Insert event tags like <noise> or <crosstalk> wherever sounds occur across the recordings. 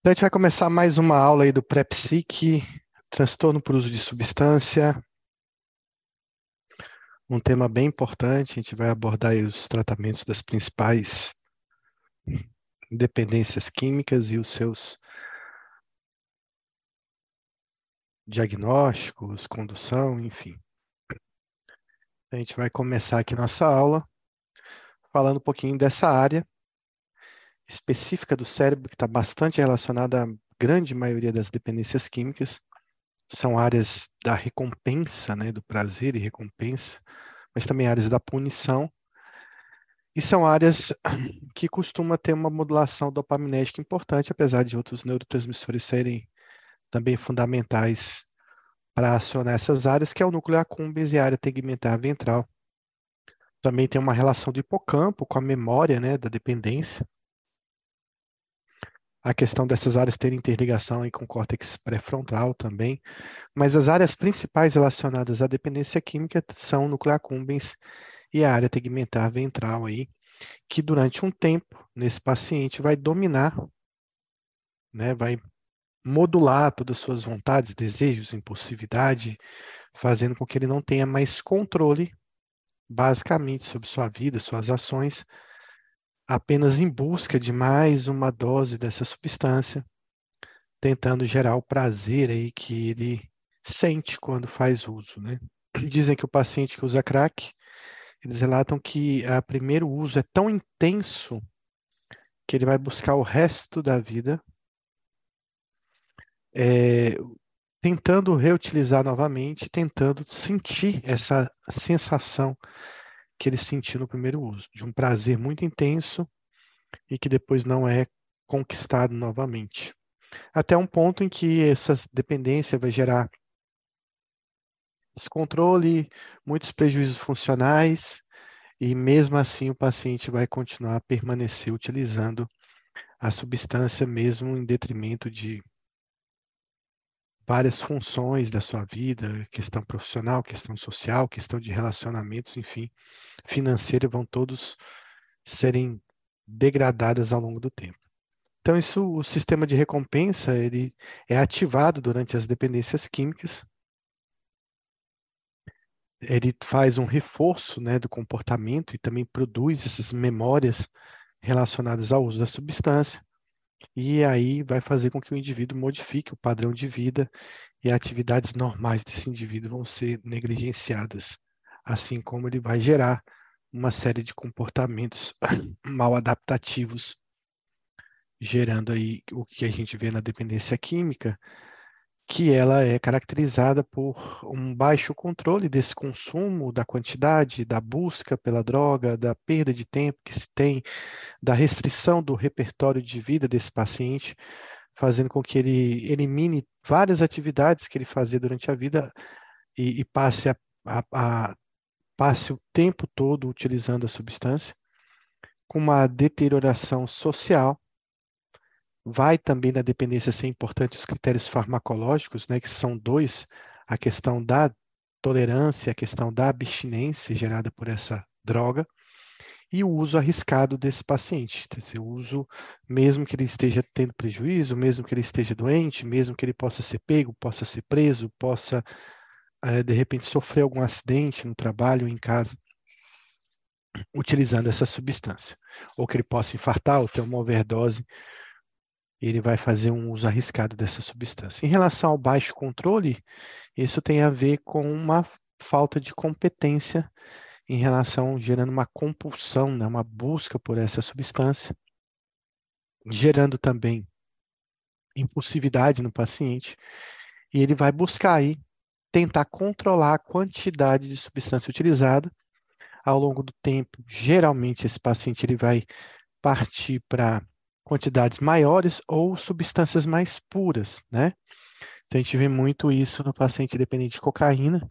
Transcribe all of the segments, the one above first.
Então, a gente vai começar mais uma aula aí do pré-psique, transtorno por uso de substância. Um tema bem importante, a gente vai abordar os tratamentos das principais dependências químicas e os seus diagnósticos, condução, enfim. A gente vai começar aqui nossa aula falando um pouquinho dessa área específica do cérebro que está bastante relacionada à grande maioria das dependências químicas. São áreas da recompensa, né, do prazer e recompensa, mas também áreas da punição. E são áreas <clears throat> que costumam ter uma modulação dopaminérgica importante, apesar de outros neurotransmissores serem também fundamentais para acionar essas áreas, que é o núcleo accumbens e a área tegmentar ventral. Também tem uma relação do hipocampo com a memória né, da dependência a questão dessas áreas terem interligação aí com o córtex pré-frontal também, mas as áreas principais relacionadas à dependência química são o núcleo accumbens e a área tegmentar ventral aí, que durante um tempo nesse paciente vai dominar, né, vai modular todas as suas vontades, desejos, impulsividade, fazendo com que ele não tenha mais controle basicamente sobre sua vida, suas ações, apenas em busca de mais uma dose dessa substância, tentando gerar o prazer aí que ele sente quando faz uso, né? <clears throat> Dizem que o paciente que usa crack, eles relatam que o primeiro uso é tão intenso que ele vai buscar o resto da vida é, tentando reutilizar novamente, tentando sentir essa sensação que ele sentiu no primeiro uso, de um prazer muito intenso e que depois não é conquistado novamente. Até um ponto em que essa dependência vai gerar descontrole, muitos prejuízos funcionais, e mesmo assim o paciente vai continuar a permanecer utilizando a substância mesmo em detrimento de várias funções da sua vida, questão profissional, questão social, questão de relacionamentos, enfim, financeira, vão todos serem degradadas ao longo do tempo. Então, isso, o sistema de recompensa, ele é ativado durante as dependências químicas. Ele faz um reforço né, do comportamento e também produz essas memórias relacionadas ao uso da substância e aí vai fazer com que o indivíduo modifique o padrão de vida e atividades normais desse indivíduo vão ser negligenciadas, assim como ele vai gerar uma série de comportamentos <clears throat> mal adaptativos, gerando aí o que a gente vê na dependência química, que ela é caracterizada por um baixo controle desse consumo, da quantidade, da busca pela droga, da perda de tempo que se tem, da restrição do repertório de vida desse paciente, fazendo com que ele elimine várias atividades que ele fazia durante a vida e, e passe, a, a, a, passe o tempo todo utilizando a substância, com uma deterioração social Vai também na dependência ser importante os critérios farmacológicos, né, que são dois, a questão da tolerância, a questão da abstinência gerada por essa droga e o uso arriscado desse paciente. o uso, mesmo que ele esteja tendo prejuízo, mesmo que ele esteja doente, mesmo que ele possa ser pego, possa ser preso, possa, é, de repente, sofrer algum acidente no trabalho ou em casa, utilizando essa substância. Ou que ele possa infartar ou ter uma overdose ele vai fazer um uso arriscado dessa substância. Em relação ao baixo controle, isso tem a ver com uma falta de competência em relação, gerando uma compulsão, né, uma busca por essa substância, gerando também impulsividade no paciente, e ele vai buscar aí tentar controlar a quantidade de substância utilizada ao longo do tempo. Geralmente esse paciente ele vai partir para quantidades maiores ou substâncias mais puras, né? Então a gente vê muito isso no paciente dependente de cocaína,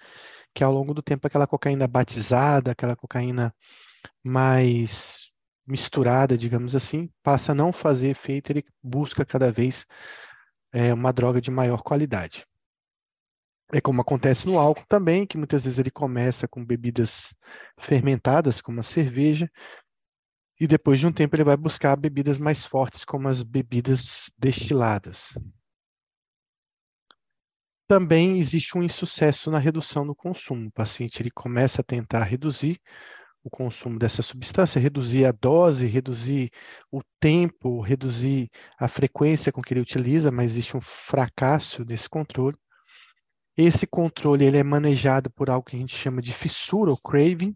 que ao longo do tempo aquela cocaína batizada, aquela cocaína mais misturada, digamos assim, passa a não fazer efeito, ele busca cada vez é, uma droga de maior qualidade. É como acontece no álcool também, que muitas vezes ele começa com bebidas fermentadas, como a cerveja, E depois de um tempo ele vai buscar bebidas mais fortes, como as bebidas destiladas. Também existe um insucesso na redução do consumo. O paciente ele começa a tentar reduzir o consumo dessa substância, reduzir a dose, reduzir o tempo, reduzir a frequência com que ele utiliza, mas existe um fracasso nesse controle. Esse controle ele é manejado por algo que a gente chama de fissura ou craving.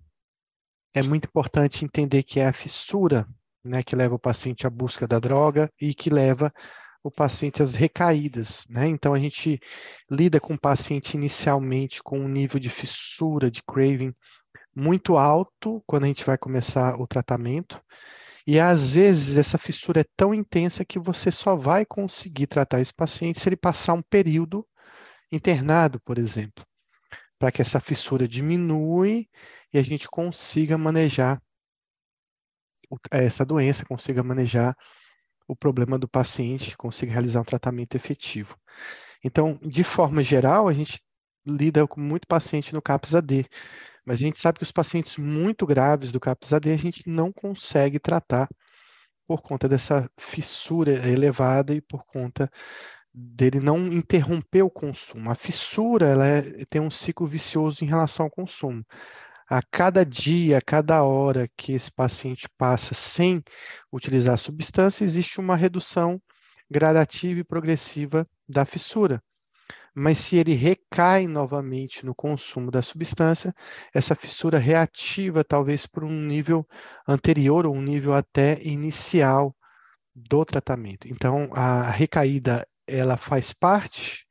É muito importante entender que é a fissura né, que leva o paciente à busca da droga e que leva o paciente às recaídas. Né? Então, a gente lida com o paciente inicialmente com um nível de fissura, de craving, muito alto quando a gente vai começar o tratamento. E às vezes essa fissura é tão intensa que você só vai conseguir tratar esse paciente se ele passar um período internado, por exemplo, para que essa fissura diminui e a gente consiga manejar essa doença, consiga manejar o problema do paciente, consiga realizar um tratamento efetivo. Então, de forma geral, a gente lida com muito paciente no CAPS AD, mas a gente sabe que os pacientes muito graves do CAPS-AD a gente não consegue tratar por conta dessa fissura elevada e por conta dele não interromper o consumo. A fissura ela é, tem um ciclo vicioso em relação ao consumo. A cada dia, a cada hora que esse paciente passa sem utilizar a substância, existe uma redução gradativa e progressiva da fissura mas se ele recai novamente no consumo da substância, essa fissura reativa talvez por um nível anterior ou um nível até inicial do tratamento. Então, a recaída ela faz parte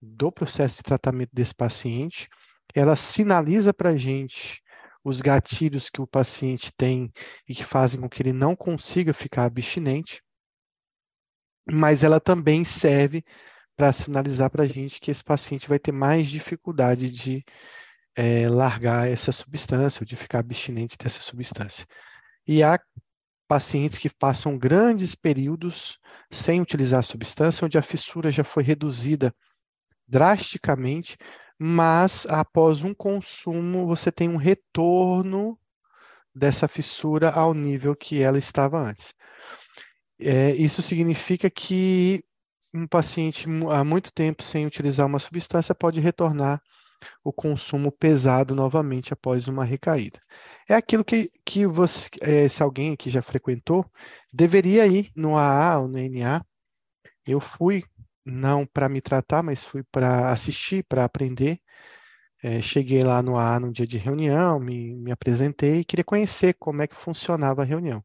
do processo de tratamento desse paciente, ela sinaliza para a gente os gatilhos que o paciente tem e que fazem com que ele não consiga ficar abstinente, mas ela também serve para sinalizar para a gente que esse paciente vai ter mais dificuldade de é, largar essa substância ou de ficar abstinente dessa substância. E há pacientes que passam grandes períodos sem utilizar a substância, onde a fissura já foi reduzida drasticamente, mas após um consumo você tem um retorno dessa fissura ao nível que ela estava antes. É, isso significa que um paciente há muito tempo sem utilizar uma substância pode retornar o consumo pesado novamente após uma recaída. É aquilo que, que você, é, se alguém aqui já frequentou, deveria ir no AA ou no NA. Eu fui, não para me tratar, mas fui para assistir, para aprender. É, cheguei lá no AA no dia de reunião, me, me apresentei e queria conhecer como é que funcionava a reunião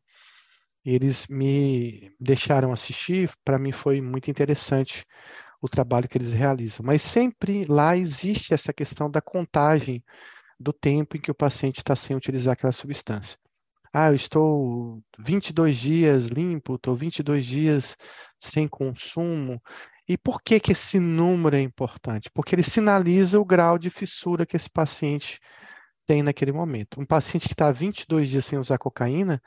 eles me deixaram assistir, para mim foi muito interessante o trabalho que eles realizam. Mas sempre lá existe essa questão da contagem do tempo em que o paciente está sem utilizar aquela substância. Ah, eu estou 22 dias limpo, estou 22 dias sem consumo. E por que, que esse número é importante? Porque ele sinaliza o grau de fissura que esse paciente tem naquele momento. Um paciente que está 22 dias sem usar cocaína,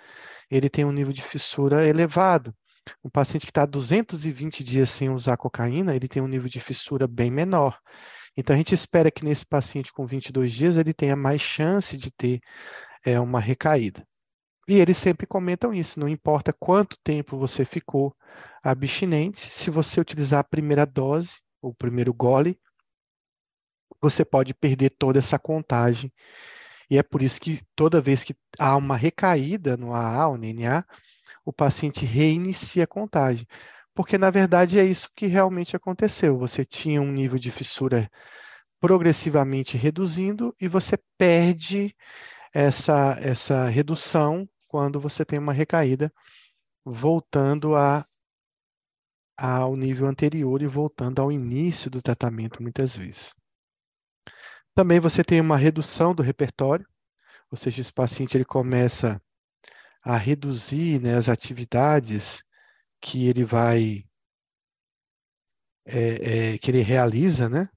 ele tem um nível de fissura elevado. Um paciente que está 220 dias sem usar cocaína, ele tem um nível de fissura bem menor. Então, a gente espera que nesse paciente com 22 dias ele tenha mais chance de ter é, uma recaída. E eles sempre comentam isso, não importa quanto tempo você ficou abstinente, se você utilizar a primeira dose, o primeiro gole, você pode perder toda essa contagem. E é por isso que toda vez que há uma recaída no AA ou NA, o paciente reinicia a contagem. Porque, na verdade, é isso que realmente aconteceu. Você tinha um nível de fissura progressivamente reduzindo e você perde essa, essa redução quando você tem uma recaída, voltando a, ao nível anterior e voltando ao início do tratamento, muitas vezes. Também você tem uma redução do repertório, ou seja, esse paciente ele começa a reduzir né, as atividades que ele vai é, é, que ele realiza, né?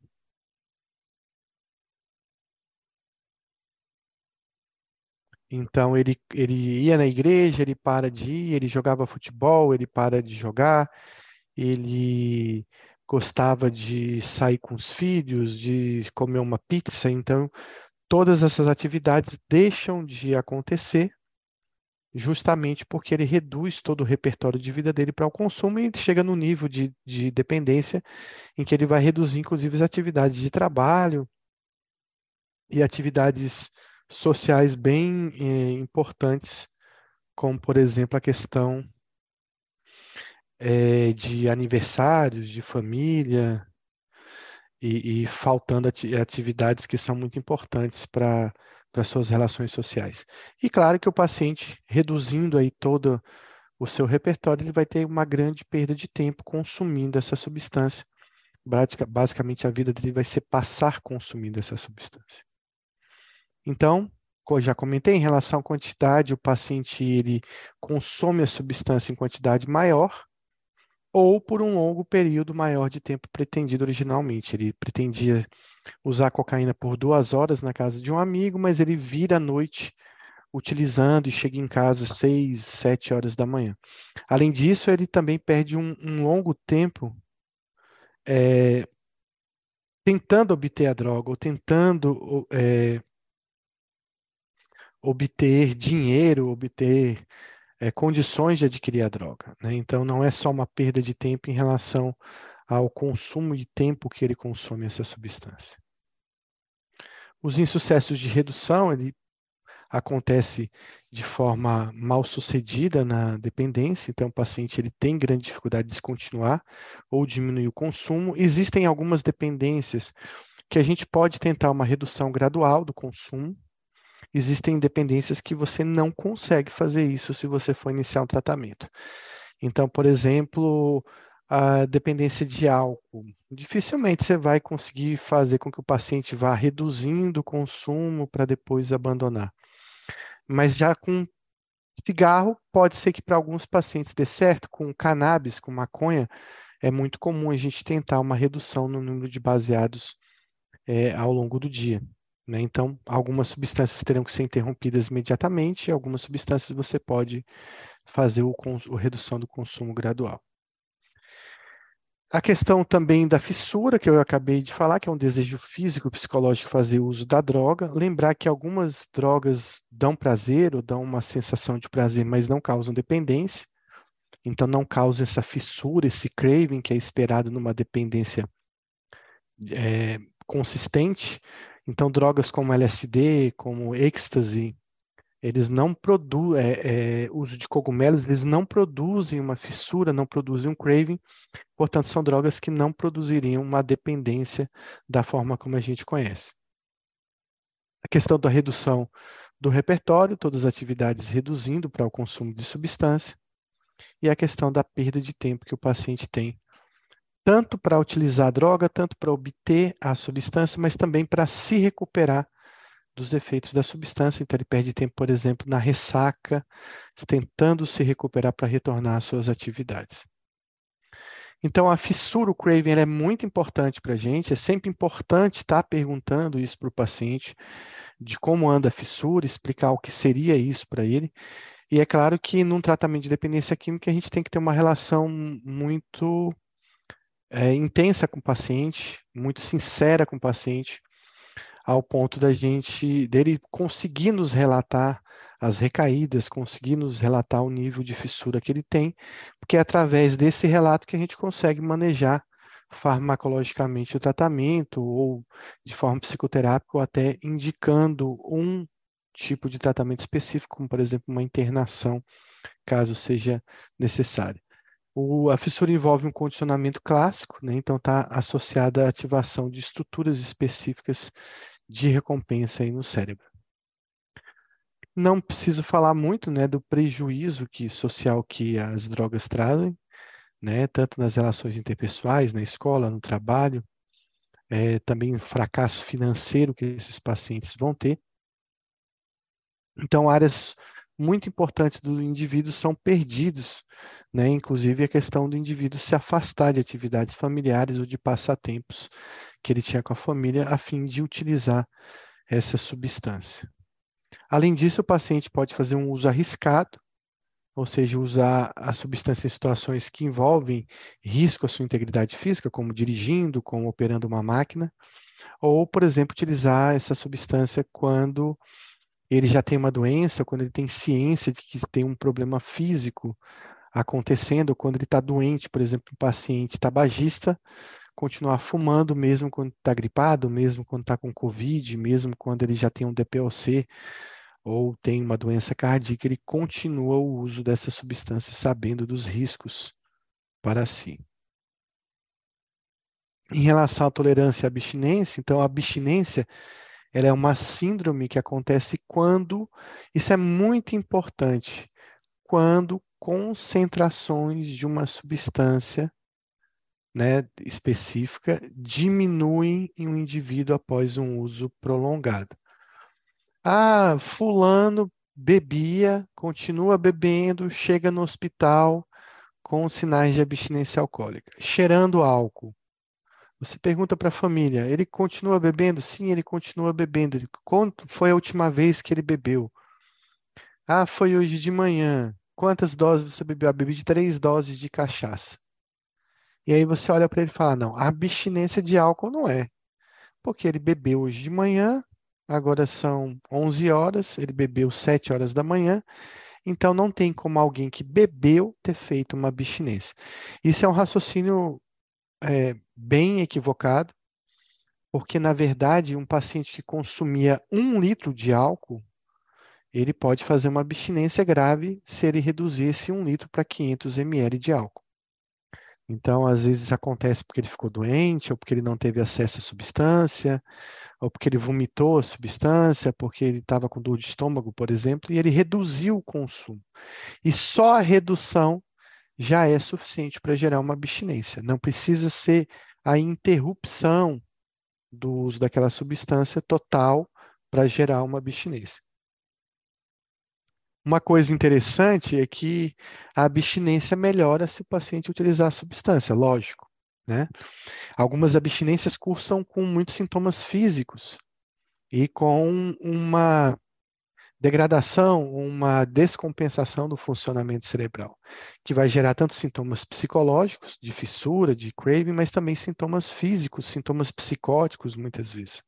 Então ele, ele ia na igreja, ele para de ir, ele jogava futebol, ele para de jogar, ele gostava de sair com os filhos, de comer uma pizza, então todas essas atividades deixam de acontecer justamente porque ele reduz todo o repertório de vida dele para o consumo e chega no nível de, de dependência em que ele vai reduzir, inclusive, as atividades de trabalho e atividades sociais bem eh, importantes, como, por exemplo, a questão eh, de aniversários, de família, e, e faltando atividades que são muito importantes para para suas relações sociais. E claro que o paciente, reduzindo aí todo o seu repertório, ele vai ter uma grande perda de tempo consumindo essa substância. Basicamente, a vida dele vai ser passar consumindo essa substância. Então, como já comentei, em relação à quantidade, o paciente ele consome a substância em quantidade maior ou por um longo período maior de tempo pretendido originalmente. Ele pretendia usar cocaína por duas horas na casa de um amigo, mas ele vira à noite utilizando e chega em casa seis, sete horas da manhã. Além disso, ele também perde um, um longo tempo é, tentando obter a droga ou tentando é, obter dinheiro, obter é, condições de adquirir a droga. Né? Então, não é só uma perda de tempo em relação ao consumo de tempo que ele consome essa substância. Os insucessos de redução, ele acontece de forma mal sucedida na dependência, então o paciente ele tem grande dificuldade de descontinuar ou diminuir o consumo. Existem algumas dependências que a gente pode tentar uma redução gradual do consumo, existem dependências que você não consegue fazer isso se você for iniciar um tratamento. Então, por exemplo, a dependência de álcool. Dificilmente você vai conseguir fazer com que o paciente vá reduzindo o consumo para depois abandonar. Mas já com cigarro, pode ser que para alguns pacientes dê certo, com cannabis, com maconha, é muito comum a gente tentar uma redução no número de baseados é, ao longo do dia. Né? Então, algumas substâncias terão que ser interrompidas imediatamente, e algumas substâncias você pode fazer o, a redução do consumo gradual. A questão também da fissura, que eu acabei de falar, que é um desejo físico psicológico fazer uso da droga. Lembrar que algumas drogas dão prazer ou dão uma sensação de prazer, mas não causam dependência. Então, não causa essa fissura, esse craving que é esperado numa dependência é, consistente. Então, drogas como LSD, como êxtase, eles não produzem, é, é, uso de cogumelos, eles não produzem uma fissura, não produzem um craving, portanto, são drogas que não produziriam uma dependência da forma como a gente conhece. A questão da redução do repertório, todas as atividades reduzindo para o consumo de substância, e a questão da perda de tempo que o paciente tem tanto para utilizar a droga, tanto para obter a substância, mas também para se recuperar dos efeitos da substância. Então, ele perde tempo, por exemplo, na ressaca, tentando se recuperar para retornar às suas atividades. Então, a fissura, o craving, é muito importante para a gente. É sempre importante estar perguntando isso para o paciente, de como anda a fissura, explicar o que seria isso para ele. E é claro que num tratamento de dependência química, a gente tem que ter uma relação muito é, intensa com o paciente, muito sincera com o paciente, ao ponto da gente dele conseguir nos relatar as recaídas, conseguir nos relatar o nível de fissura que ele tem, porque é através desse relato que a gente consegue manejar farmacologicamente o tratamento ou de forma psicoterápica ou até indicando um tipo de tratamento específico, como por exemplo uma internação, caso seja necessário. O, a fissura envolve um condicionamento clássico, né? então está associada à ativação de estruturas específicas de recompensa aí no cérebro. Não preciso falar muito né, do prejuízo que, social que as drogas trazem, né, tanto nas relações interpessoais, na escola, no trabalho, é, também o fracasso financeiro que esses pacientes vão ter. Então, áreas muito importantes do indivíduo são perdidos né? Inclusive a questão do indivíduo se afastar de atividades familiares ou de passatempos que ele tinha com a família a fim de utilizar essa substância. Além disso, o paciente pode fazer um uso arriscado, ou seja, usar a substância em situações que envolvem risco à sua integridade física, como dirigindo, como operando uma máquina, ou, por exemplo, utilizar essa substância quando ele já tem uma doença, quando ele tem ciência de que tem um problema físico acontecendo, quando ele está doente, por exemplo, um paciente tabagista, continuar fumando mesmo quando está gripado, mesmo quando está com Covid, mesmo quando ele já tem um DPOC ou tem uma doença cardíaca, ele continua o uso dessa substância sabendo dos riscos para si. Em relação à tolerância e abstinência, então a abstinência ela é uma síndrome que acontece quando, isso é muito importante, quando concentrações de uma substância né, específica diminuem em um indivíduo após um uso prolongado. Ah, fulano bebia, continua bebendo, chega no hospital com sinais de abstinência alcoólica, cheirando álcool. Você pergunta para a família, ele continua bebendo? Sim, ele continua bebendo. Quando foi a última vez que ele bebeu? Ah, foi hoje de manhã. Quantas doses você bebeu? Ah, bebi de três doses de cachaça. E aí você olha para ele e fala: não, a abstinência de álcool não é. Porque ele bebeu hoje de manhã, agora são 11 horas, ele bebeu 7 horas da manhã, então não tem como alguém que bebeu ter feito uma abstinência. Isso é um raciocínio é, bem equivocado, porque na verdade um paciente que consumia um litro de álcool, ele pode fazer uma abstinência grave se ele reduzir esse um litro para 500 ml de álcool. Então, às vezes acontece porque ele ficou doente, ou porque ele não teve acesso à substância, ou porque ele vomitou a substância, porque ele estava com dor de estômago, por exemplo, e ele reduziu o consumo. E só a redução já é suficiente para gerar uma abstinência. Não precisa ser a interrupção do uso daquela substância total para gerar uma abstinência. Uma coisa interessante é que a abstinência melhora se o paciente utilizar a substância, lógico. Né? Algumas abstinências cursam com muitos sintomas físicos e com uma degradação, uma descompensação do funcionamento cerebral, que vai gerar tanto sintomas psicológicos, de fissura, de craving, mas também sintomas físicos, sintomas psicóticos, muitas vezes.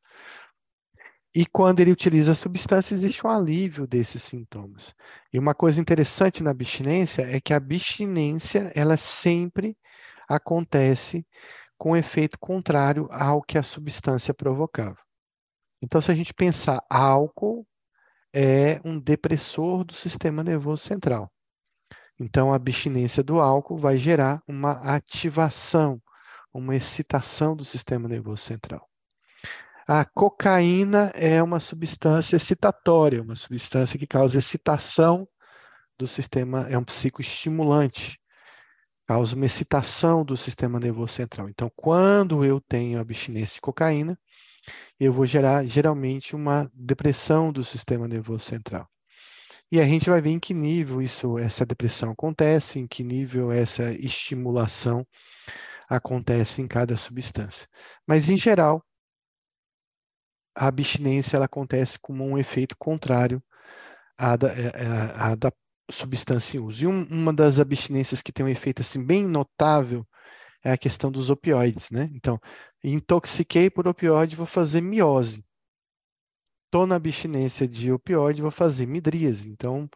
E quando ele utiliza a substância, existe um alívio desses sintomas. E uma coisa interessante na abstinência é que a abstinência, ela sempre acontece com efeito contrário ao que a substância provocava. Então, se a gente pensar álcool, é um depressor do sistema nervoso central. Então, a abstinência do álcool vai gerar uma ativação, uma excitação do sistema nervoso central. A cocaína é uma substância excitatória, uma substância que causa excitação do sistema, é um psicoestimulante, causa uma excitação do sistema nervoso central. Então, quando eu tenho abstinência de cocaína, eu vou gerar geralmente uma depressão do sistema nervoso central. E a gente vai ver em que nível isso, essa depressão acontece, em que nível essa estimulação acontece em cada substância. Mas, em geral, a abstinência ela acontece como um efeito contrário à da, é, é, à da substância em uso. E um, uma das abstinências que tem um efeito assim bem notável é a questão dos opioides, né? Então, intoxiquei por opioide, vou fazer miose. Estou na abstinência de opioide, vou fazer midríase. Então,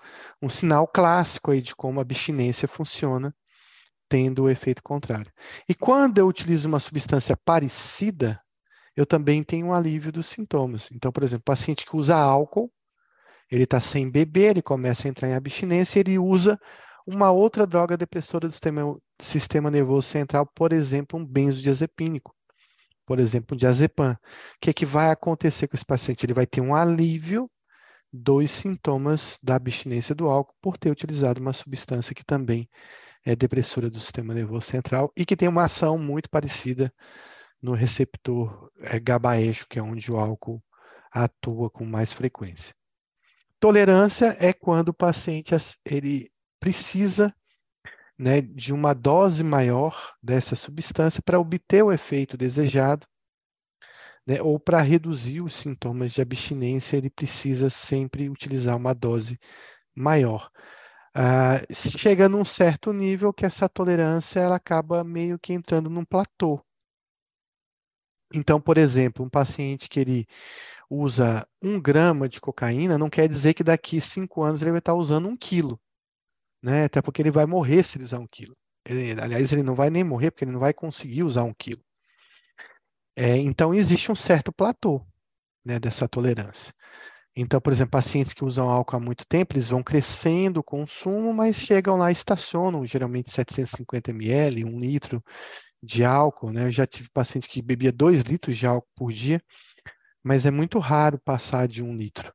um sinal clássico aí de como a abstinência funciona, tendo o efeito contrário. E quando eu utilizo uma substância parecida, eu também tenho um alívio dos sintomas. Então, por exemplo, paciente que usa álcool, ele está sem beber, ele começa a entrar em abstinência, ele usa uma outra droga depressora do sistema, sistema nervoso central, por exemplo, um benzodiazepínico, por exemplo, um diazepam. O que, é que vai acontecer com esse paciente? Ele vai ter um alívio dos sintomas da abstinência do álcool por ter utilizado uma substância que também é depressora do sistema nervoso central e que tem uma ação muito parecida no receptor é, GABAérgico, que é onde o álcool atua com mais frequência. Tolerância é quando o paciente ele precisa né, de uma dose maior dessa substância para obter o efeito desejado, né, ou para reduzir os sintomas de abstinência, ele precisa sempre utilizar uma dose maior. Ah, chega num certo nível que essa tolerância ela acaba meio que entrando num platô. Então, por exemplo, um paciente que ele usa um grama de cocaína, não quer dizer que daqui cinco anos ele vai estar usando um quilo, né? Até porque ele vai morrer se ele usar um quilo. Ele, aliás, ele não vai nem morrer porque ele não vai conseguir usar um quilo. É, então, existe um certo platô né, dessa tolerância. Então, por exemplo, pacientes que usam álcool há muito tempo, eles vão crescendo o consumo, mas chegam lá e estacionam, geralmente 750 ml, um litro de álcool. Né? Eu já tive paciente que bebia 2 litros de álcool por dia, mas é muito raro passar de um litro.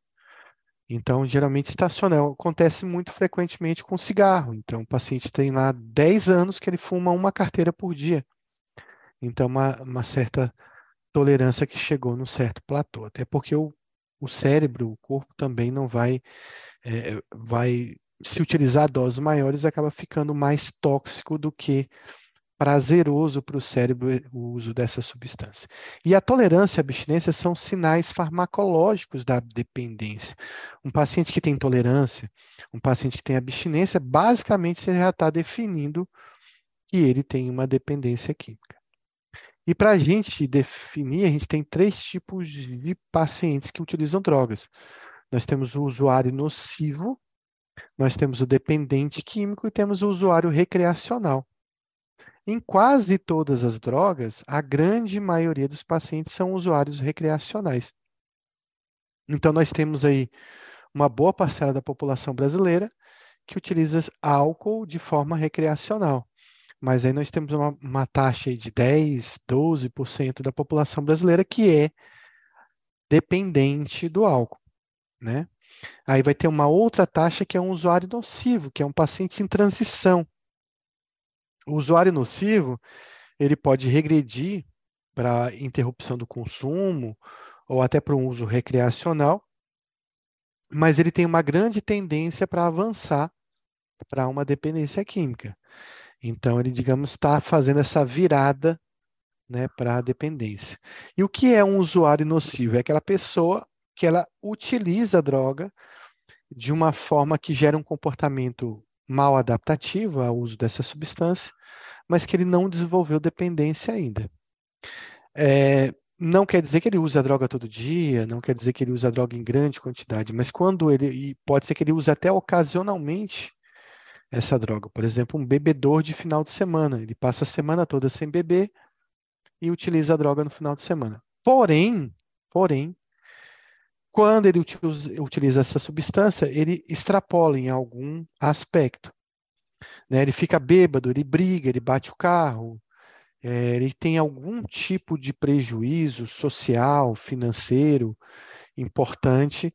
Então, geralmente estaciona. Acontece muito frequentemente com cigarro. Então, o paciente tem lá 10 anos que ele fuma uma carteira por dia. Então, uma, uma certa tolerância que chegou num certo platô. Até porque o, o cérebro, o corpo também não vai, é, vai se utilizar doses maiores, acaba ficando mais tóxico do que prazeroso para o cérebro o uso dessa substância. E a tolerância e a abstinência são sinais farmacológicos da dependência. Um paciente que tem tolerância, um paciente que tem abstinência, basicamente você já está definindo que ele tem uma dependência química. E para a gente definir, a gente tem três tipos de pacientes que utilizam drogas. Nós temos o usuário nocivo, nós temos o dependente químico e temos o usuário recreacional. Em quase todas as drogas, a grande maioria dos pacientes são usuários recreacionais. Então, nós temos aí uma boa parcela da população brasileira que utiliza álcool de forma recreacional. Mas aí nós temos uma, uma taxa de 10, 12% da população brasileira que é dependente do álcool, né? Aí vai ter uma outra taxa que é um usuário nocivo, que é um paciente em transição. O usuário nocivo, ele pode regredir para interrupção do consumo ou até para um uso recreacional, mas ele tem uma grande tendência para avançar para uma dependência química. Então, ele, digamos, está fazendo essa virada né, para a dependência. E o que é um usuário nocivo? É aquela pessoa que ela utiliza a droga de uma forma que gera um comportamento mal adaptativo ao uso dessa substância, mas que ele não desenvolveu dependência ainda. É, não quer dizer que ele use a droga todo dia, não quer dizer que ele use a droga em grande quantidade, mas quando ele, e pode ser que ele use até ocasionalmente essa droga. Por exemplo, um bebedor de final de semana, ele passa a semana toda sem beber e utiliza a droga no final de semana. Porém, porém, quando ele utiliza essa substância, ele extrapola em algum aspecto. Né? Ele fica bêbado, ele briga, ele bate o carro, é, ele tem algum tipo de prejuízo social, financeiro importante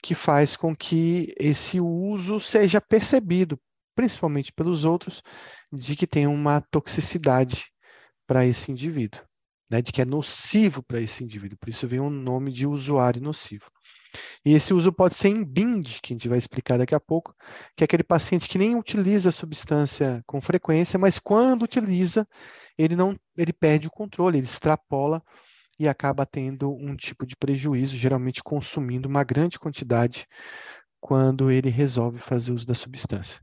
que faz com que esse uso seja percebido, principalmente pelos outros, de que tem uma toxicidade para esse indivíduo, né? de que é nocivo para esse indivíduo. Por isso vem o nome de usuário nocivo. E esse uso pode ser em BIND, que a gente vai explicar daqui a pouco, que é aquele paciente que nem utiliza a substância com frequência, mas quando utiliza, ele não, ele perde o controle, ele extrapola e acaba tendo um tipo de prejuízo, geralmente consumindo uma grande quantidade quando ele resolve fazer uso da substância.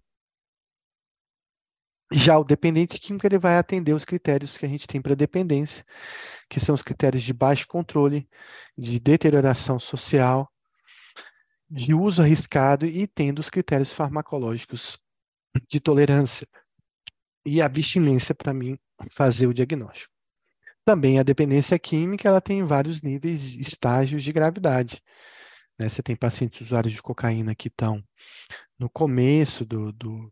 Já o dependente químico ele vai atender os critérios que a gente tem para dependência, que são os critérios de baixo controle, de deterioração social, de uso arriscado e tendo os critérios farmacológicos de tolerância e abstinência para mim fazer o diagnóstico. Também a dependência química ela tem vários níveis, estágios de gravidade. Né? Você tem pacientes usuários de cocaína que estão no começo do, do,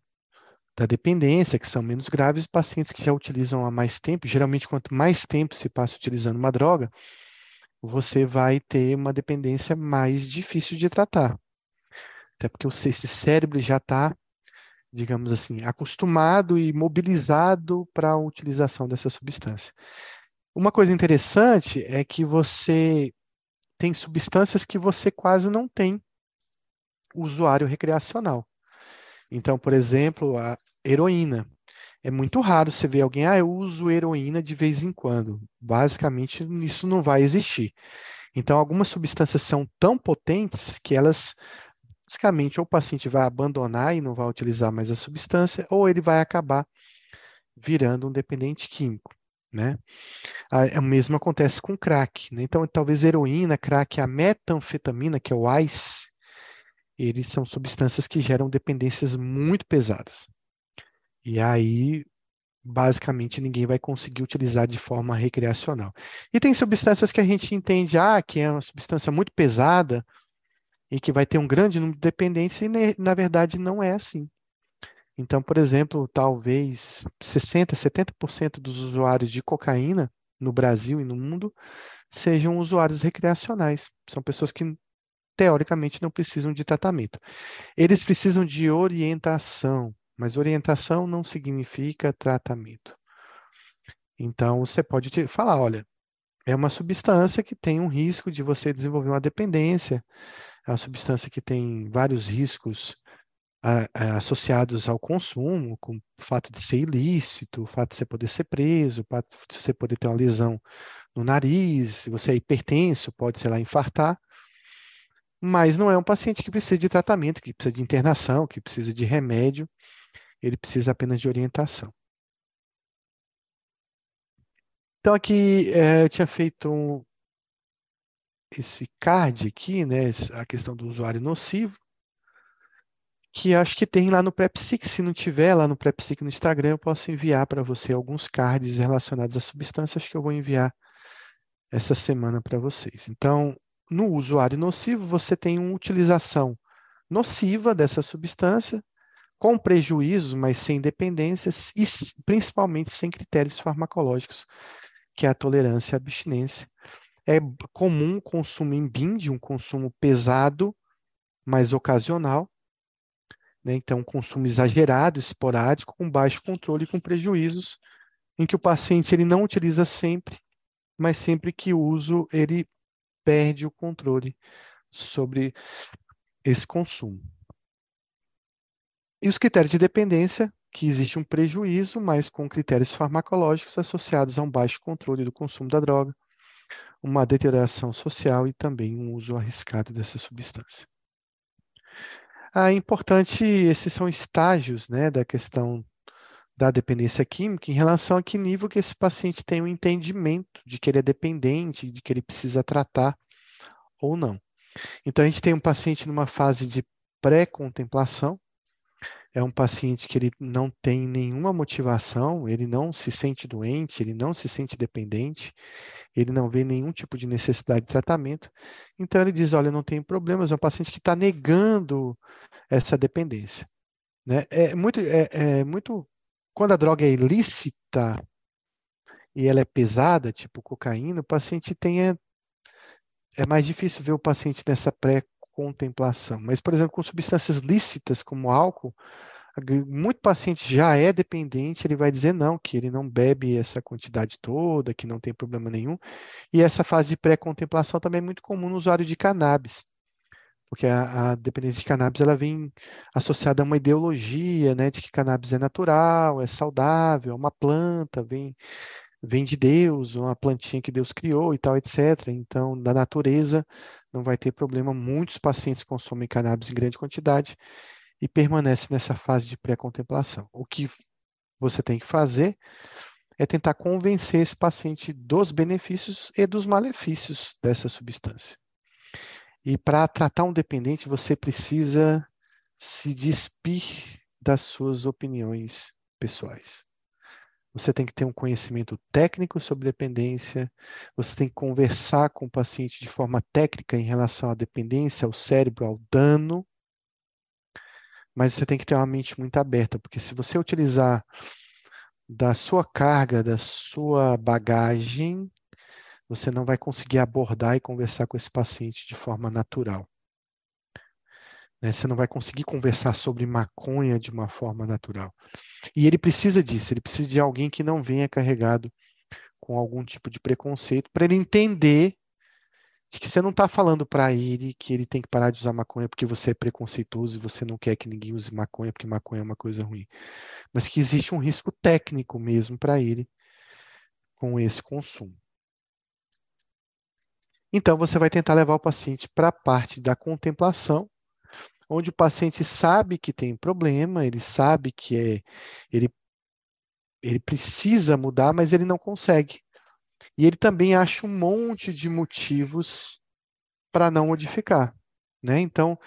da dependência, que são menos graves, pacientes que já utilizam há mais tempo. Geralmente, quanto mais tempo se passa utilizando uma droga, você vai ter uma dependência mais difícil de tratar. Até porque esse cérebro já está, digamos assim, acostumado e mobilizado para a utilização dessa substância. Uma coisa interessante é que você tem substâncias que você quase não tem usuário recreacional. Então, por exemplo, a heroína. É muito raro você ver alguém, ah, eu uso heroína de vez em quando. Basicamente, isso não vai existir. Então, algumas substâncias são tão potentes que elas, basicamente, ou o paciente vai abandonar e não vai utilizar mais a substância, ou ele vai acabar virando um dependente químico. né? A, mesmo acontece com crack, né? Então, talvez heroína, crack, a metanfetamina, que é o ICE, eles são substâncias que geram dependências muito pesadas. E aí, basicamente, ninguém vai conseguir utilizar de forma recreacional. E tem substâncias que a gente entende, ah, que é uma substância muito pesada e que vai ter um grande número de dependentes, e na verdade não é assim. Então, por exemplo, talvez 60%, 70% dos usuários de cocaína no Brasil e no mundo sejam usuários recreacionais. São pessoas que teoricamente não precisam de tratamento. Eles precisam de orientação, mas orientação não significa tratamento. Então, você pode te falar, olha, é uma substância que tem um risco de você desenvolver uma dependência, é uma substância que tem vários riscos a, a, associados ao consumo, com o fato de ser ilícito, o fato de você poder ser preso, o fato de você poder ter uma lesão no nariz, se você é hipertenso, pode, sei lá, infartar. Mas não é um paciente que precisa de tratamento, que precisa de internação, que precisa de remédio, ele precisa apenas de orientação. Então, aqui é, eu tinha feito um, esse card aqui, né, a questão do usuário nocivo, que acho que tem lá no PrEPSIC. Se não tiver lá no PrEPSIC no Instagram, eu posso enviar para você alguns cards relacionados à substância. Acho que eu vou enviar essa semana para vocês. Então, no usuário nocivo, você tem uma utilização nociva dessa substância, com prejuízos, mas sem dependências e principalmente sem critérios farmacológicos, que é a tolerância e a abstinência. É comum consumo em BIND, um consumo pesado, mas ocasional. Né? Então, consumo exagerado, esporádico, com baixo controle e com prejuízos, em que o paciente ele não utiliza sempre, mas sempre que uso ele perde o controle sobre esse consumo. E os critérios de dependência, que existe um prejuízo, mas com critérios farmacológicos associados a um baixo controle do consumo da droga, uma deterioração social e também um uso arriscado dessa substância. Ah, importante, esses são estágios né, da questão da dependência química em relação a que nível que esse paciente tem o um entendimento de que ele é dependente, de que ele precisa tratar ou não. Então, a gente tem um paciente numa fase de pré-contemplação, é um paciente que ele não tem nenhuma motivação, ele não se sente doente, ele não se sente dependente, ele não vê nenhum tipo de necessidade de tratamento. Então ele diz: olha, não tem problemas, é um paciente que está negando essa dependência. Né? É muito, é, é muito quando a droga é ilícita e ela é pesada, tipo cocaína, o paciente tem é, é mais difícil ver o paciente nessa pré-contemplação. Mas, por exemplo, com substâncias lícitas como álcool, muito paciente já é dependente, ele vai dizer não, que ele não bebe essa quantidade toda, que não tem problema nenhum. E essa fase de pré-contemplação também é muito comum no usuário de cannabis porque a, a, dependência de cannabis ela vem associada a uma ideologia, né, de que cannabis é natural, é saudável, é uma planta, vem vem de Deus, uma plantinha que Deus criou e tal, etc. Então, da natureza não vai ter problema. Muitos pacientes consomem cannabis em grande quantidade e permanecem nessa fase de pré-contemplação. O que você tem que fazer é tentar convencer esse paciente dos benefícios e dos malefícios dessa substância. E para tratar um dependente, você precisa se despir das suas opiniões pessoais. Você tem que ter um conhecimento técnico sobre dependência, você tem que conversar com o paciente de forma técnica em relação à dependência, ao cérebro, ao dano, mas você tem que ter uma mente muito aberta, porque se você utilizar da sua carga, da sua bagagem, você não vai conseguir abordar e conversar com esse paciente de forma natural. Né? Você não vai conseguir conversar sobre maconha de uma forma natural. E ele precisa disso, ele precisa de alguém que não venha carregado com algum tipo de preconceito, para ele entender de que você não está falando para ele que ele tem que parar de usar maconha porque você é preconceituoso e você não quer que ninguém use maconha porque maconha é uma coisa ruim. Mas que existe um risco técnico mesmo para ele com esse consumo. Então, você vai tentar levar o paciente para a parte da contemplação, onde o paciente sabe que tem problema, ele sabe que é, ele, ele precisa mudar, mas ele não consegue. E ele também acha um monte de motivos para não modificar. Né? Então,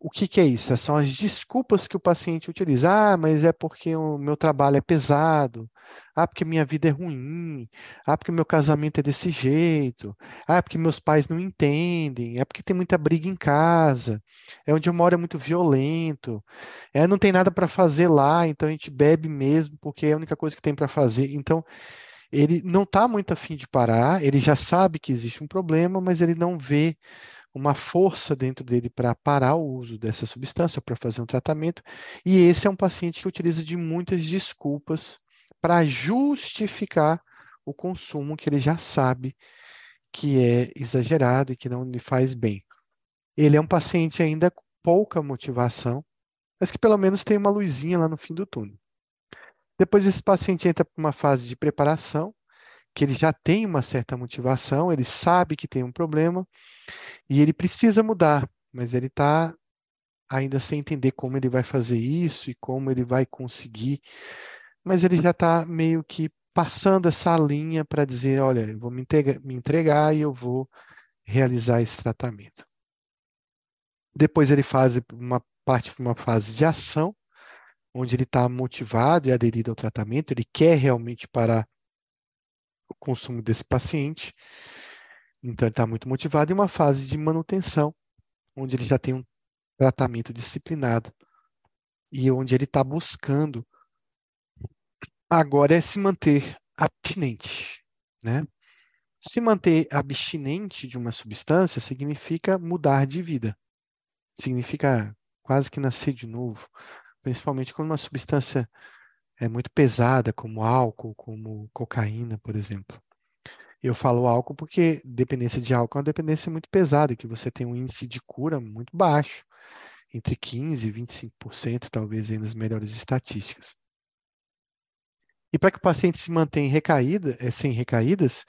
o que, que, é isso? São as desculpas que o paciente utiliza. Ah, mas é porque o meu trabalho é pesado. Ah, porque minha vida é ruim. Ah, porque meu casamento é desse jeito. Ah, porque meus pais não entendem. É porque tem muita briga em casa. É onde eu moro é muito violento. É, não tem nada para fazer lá, então a gente bebe mesmo, porque é a única coisa que tem para fazer. Então, ele não está muito afim de parar, ele já sabe que existe um problema, mas ele não vê uma força dentro dele para parar o uso dessa substância, para fazer um tratamento. E esse é um paciente que utiliza de muitas desculpas para justificar o consumo que ele já sabe que é exagerado e que não lhe faz bem. Ele é um paciente ainda com pouca motivação, mas que pelo menos tem uma luzinha lá no fim do túnel. Depois esse paciente entra para uma fase de preparação, que ele já tem uma certa motivação, ele sabe que tem um problema e ele precisa mudar, mas ele está ainda sem entender como ele vai fazer isso e como ele vai conseguir. Mas ele já está meio que passando essa linha para dizer: olha, eu vou me entregar, me entregar e eu vou realizar esse tratamento. Depois ele faz uma parte para uma fase de ação, onde ele está motivado e aderido ao tratamento, ele quer realmente parar o consumo desse paciente. Então, ele está muito motivado em uma fase de manutenção, onde ele já tem um tratamento disciplinado e onde ele está buscando agora é se manter abstinente, né? Se manter abstinente de uma substância significa mudar de vida, significa quase que nascer de novo, principalmente quando uma substância é muito pesada, como álcool, como cocaína, por exemplo. Eu falo álcool porque dependência de álcool é uma dependência muito pesada, que você tem um índice de cura muito baixo, entre 15% e 25%, talvez aí nas melhores estatísticas. E para que o paciente se mantenha recaída, é, sem recaídas,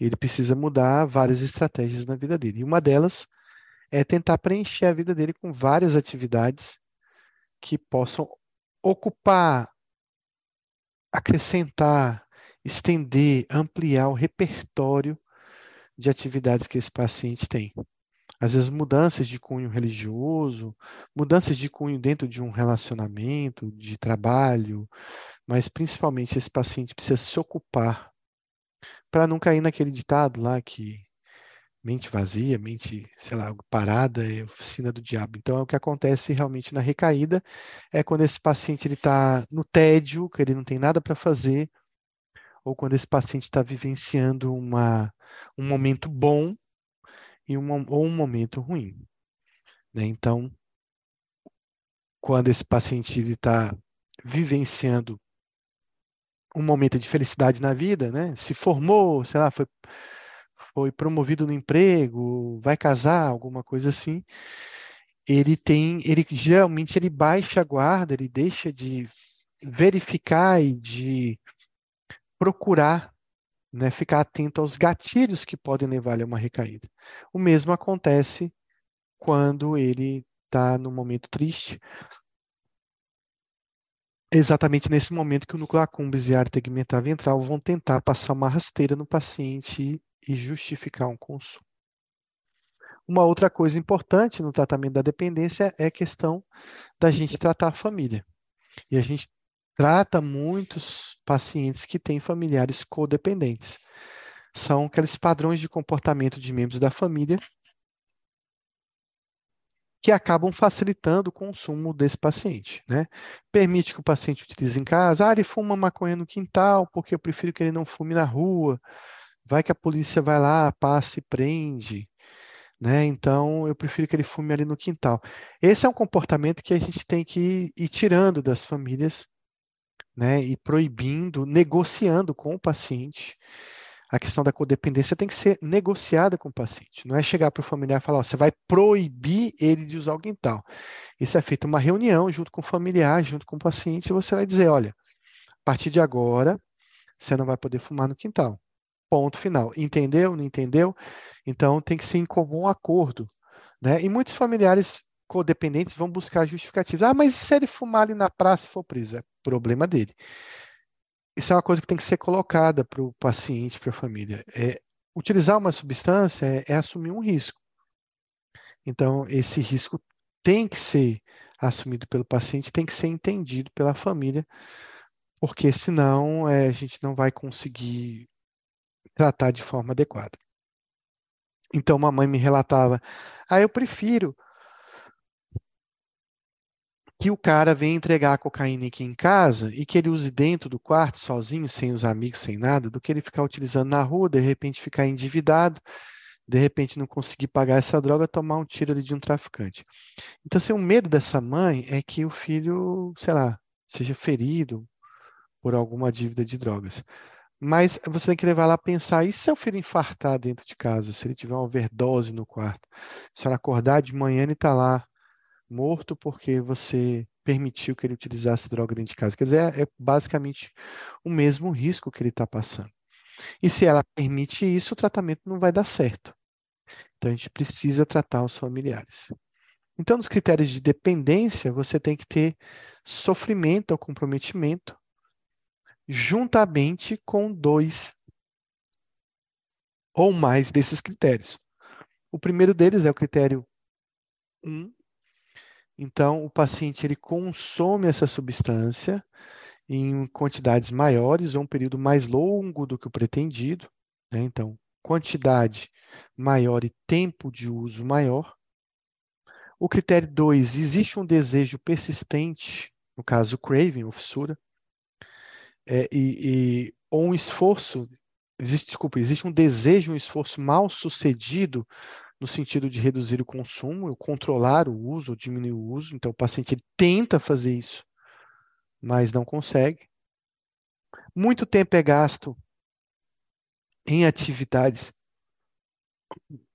ele precisa mudar várias estratégias na vida dele. E uma delas é tentar preencher a vida dele com várias atividades que possam ocupar, acrescentar, estender, ampliar o repertório de atividades que esse paciente tem. Às vezes, mudanças de cunho religioso, mudanças de cunho dentro de um relacionamento, de trabalho, mas principalmente esse paciente precisa se ocupar para não cair naquele ditado lá que mente vazia, mente, sei lá, parada é oficina do diabo. Então, é o que acontece realmente na recaída é quando esse paciente ele está no tédio, que ele não tem nada para fazer, ou quando esse paciente está vivenciando uma, um momento bom e uma, ou um momento ruim. Né? Então, quando esse paciente está vivenciando um momento de felicidade na vida, né? se formou, sei lá, foi, foi promovido no emprego, vai casar, alguma coisa assim, ele tem, ele geralmente ele baixa a guarda, ele deixa de verificar e de procurar né, ficar atento aos gatilhos que podem levar a uma recaída. O mesmo acontece quando ele está no momento triste. Exatamente nesse momento que o núcleo accumbens e a área tegmentar ventral vão tentar passar uma rasteira no paciente e justificar um consumo. Uma outra coisa importante no tratamento da dependência é a questão da gente tratar a família. E a gente trata muitos pacientes que têm familiares codependentes. São aqueles padrões de comportamento de membros da família que acabam facilitando o consumo desse paciente. Né? Permite que o paciente utilize em casa, ah, ele fuma maconha no quintal, porque eu prefiro que ele não fume na rua. Vai que a polícia vai lá, passa e prende. Né? Então, eu prefiro que ele fume ali no quintal. Esse é um comportamento que a gente tem que ir tirando das famílias né, e proibindo, negociando com o paciente. A questão da codependência tem que ser negociada com o paciente. Não é chegar para o familiar e falar, ó, você vai proibir ele de usar o quintal. Isso é feito uma reunião junto com o familiar, junto com o paciente, e você vai dizer, olha, a partir de agora, você não vai poder fumar no quintal. Ponto final. Entendeu? Não entendeu? Então tem que ser em comum acordo. Né? E muitos familiares codependentes vão buscar justificativas. Ah, mas se ele fumar ali na praça e for preso? É problema dele. Isso é uma coisa que tem que ser colocada para o paciente, para a família. É, utilizar uma substância é, é assumir um risco. Então, esse risco tem que ser assumido pelo paciente, tem que ser entendido pela família, porque senão é, a gente não vai conseguir tratar de forma adequada. Então, uma mãe me relatava: ah, eu prefiro que o cara venha entregar a cocaína aqui em casa e que ele use dentro do quarto, sozinho, sem os amigos, sem nada, do que ele ficar utilizando na rua, de repente ficar endividado, de repente não conseguir pagar essa droga, tomar um tiro ali de um traficante. Então, assim, o medo dessa mãe é que o filho, sei lá, seja ferido por alguma dívida de drogas. Mas você tem que levar lá pensar, e se o filho infartar dentro de casa, se ele tiver uma overdose no quarto? Se ela acordar de manhã e está lá morto porque você permitiu que ele utilizasse droga dentro de casa. Quer dizer, é, é basicamente o mesmo risco que ele está passando. E se ela permite isso, o tratamento não vai dar certo. Então a gente precisa tratar os familiares. Então, nos critérios de dependência, você tem que ter sofrimento ou comprometimento juntamente com dois ou mais desses critérios. O primeiro deles é o critério 1, um, então, o paciente ele consome essa substância em quantidades maiores ou um período mais longo do que o pretendido. Né? Então, quantidade maior e tempo de uso maior. O critério 2, existe um desejo persistente, no caso craving, ou fissura, é, e, e, ou um esforço, existe, desculpa, existe um desejo, um esforço mal sucedido no sentido de reduzir o consumo, controlar o uso, ou diminuir o uso. Então, o paciente tenta fazer isso, mas não consegue. Muito tempo é gasto em atividades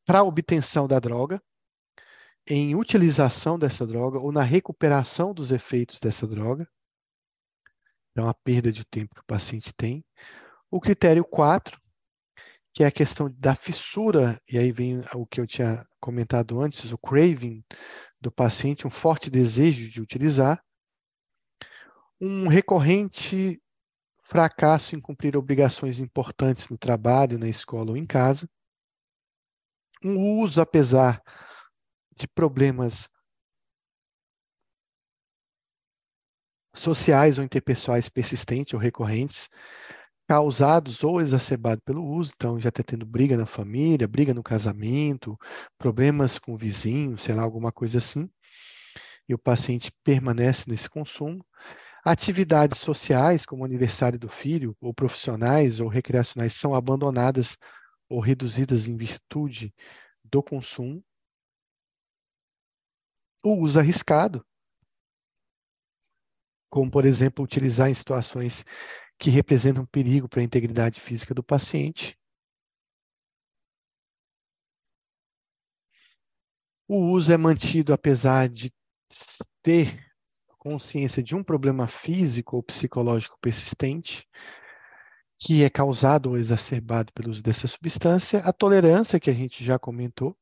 para obtenção da droga, em utilização dessa droga ou na recuperação dos efeitos dessa droga. Então, a perda de tempo que o paciente tem. O critério 4 que é a questão da fissura, e aí vem o que eu tinha comentado antes, o craving do paciente, um forte desejo de utilizar, um recorrente fracasso em cumprir obrigações importantes no trabalho, na escola ou em casa, um uso, apesar de problemas sociais ou interpessoais persistentes ou recorrentes, causados ou exacerbados pelo uso, então já está tendo briga na família, briga no casamento, problemas com o vizinho, sei lá, alguma coisa assim, e o paciente permanece nesse consumo. Atividades sociais, como aniversário do filho, ou profissionais ou recreacionais, são abandonadas ou reduzidas em virtude do consumo. O uso arriscado, como, por exemplo, utilizar em situações que representam um perigo para a integridade física do paciente. O uso é mantido apesar de ter consciência de um problema físico ou psicológico persistente, que é causado ou exacerbado pelo uso dessa substância, a tolerância, que a gente já comentou,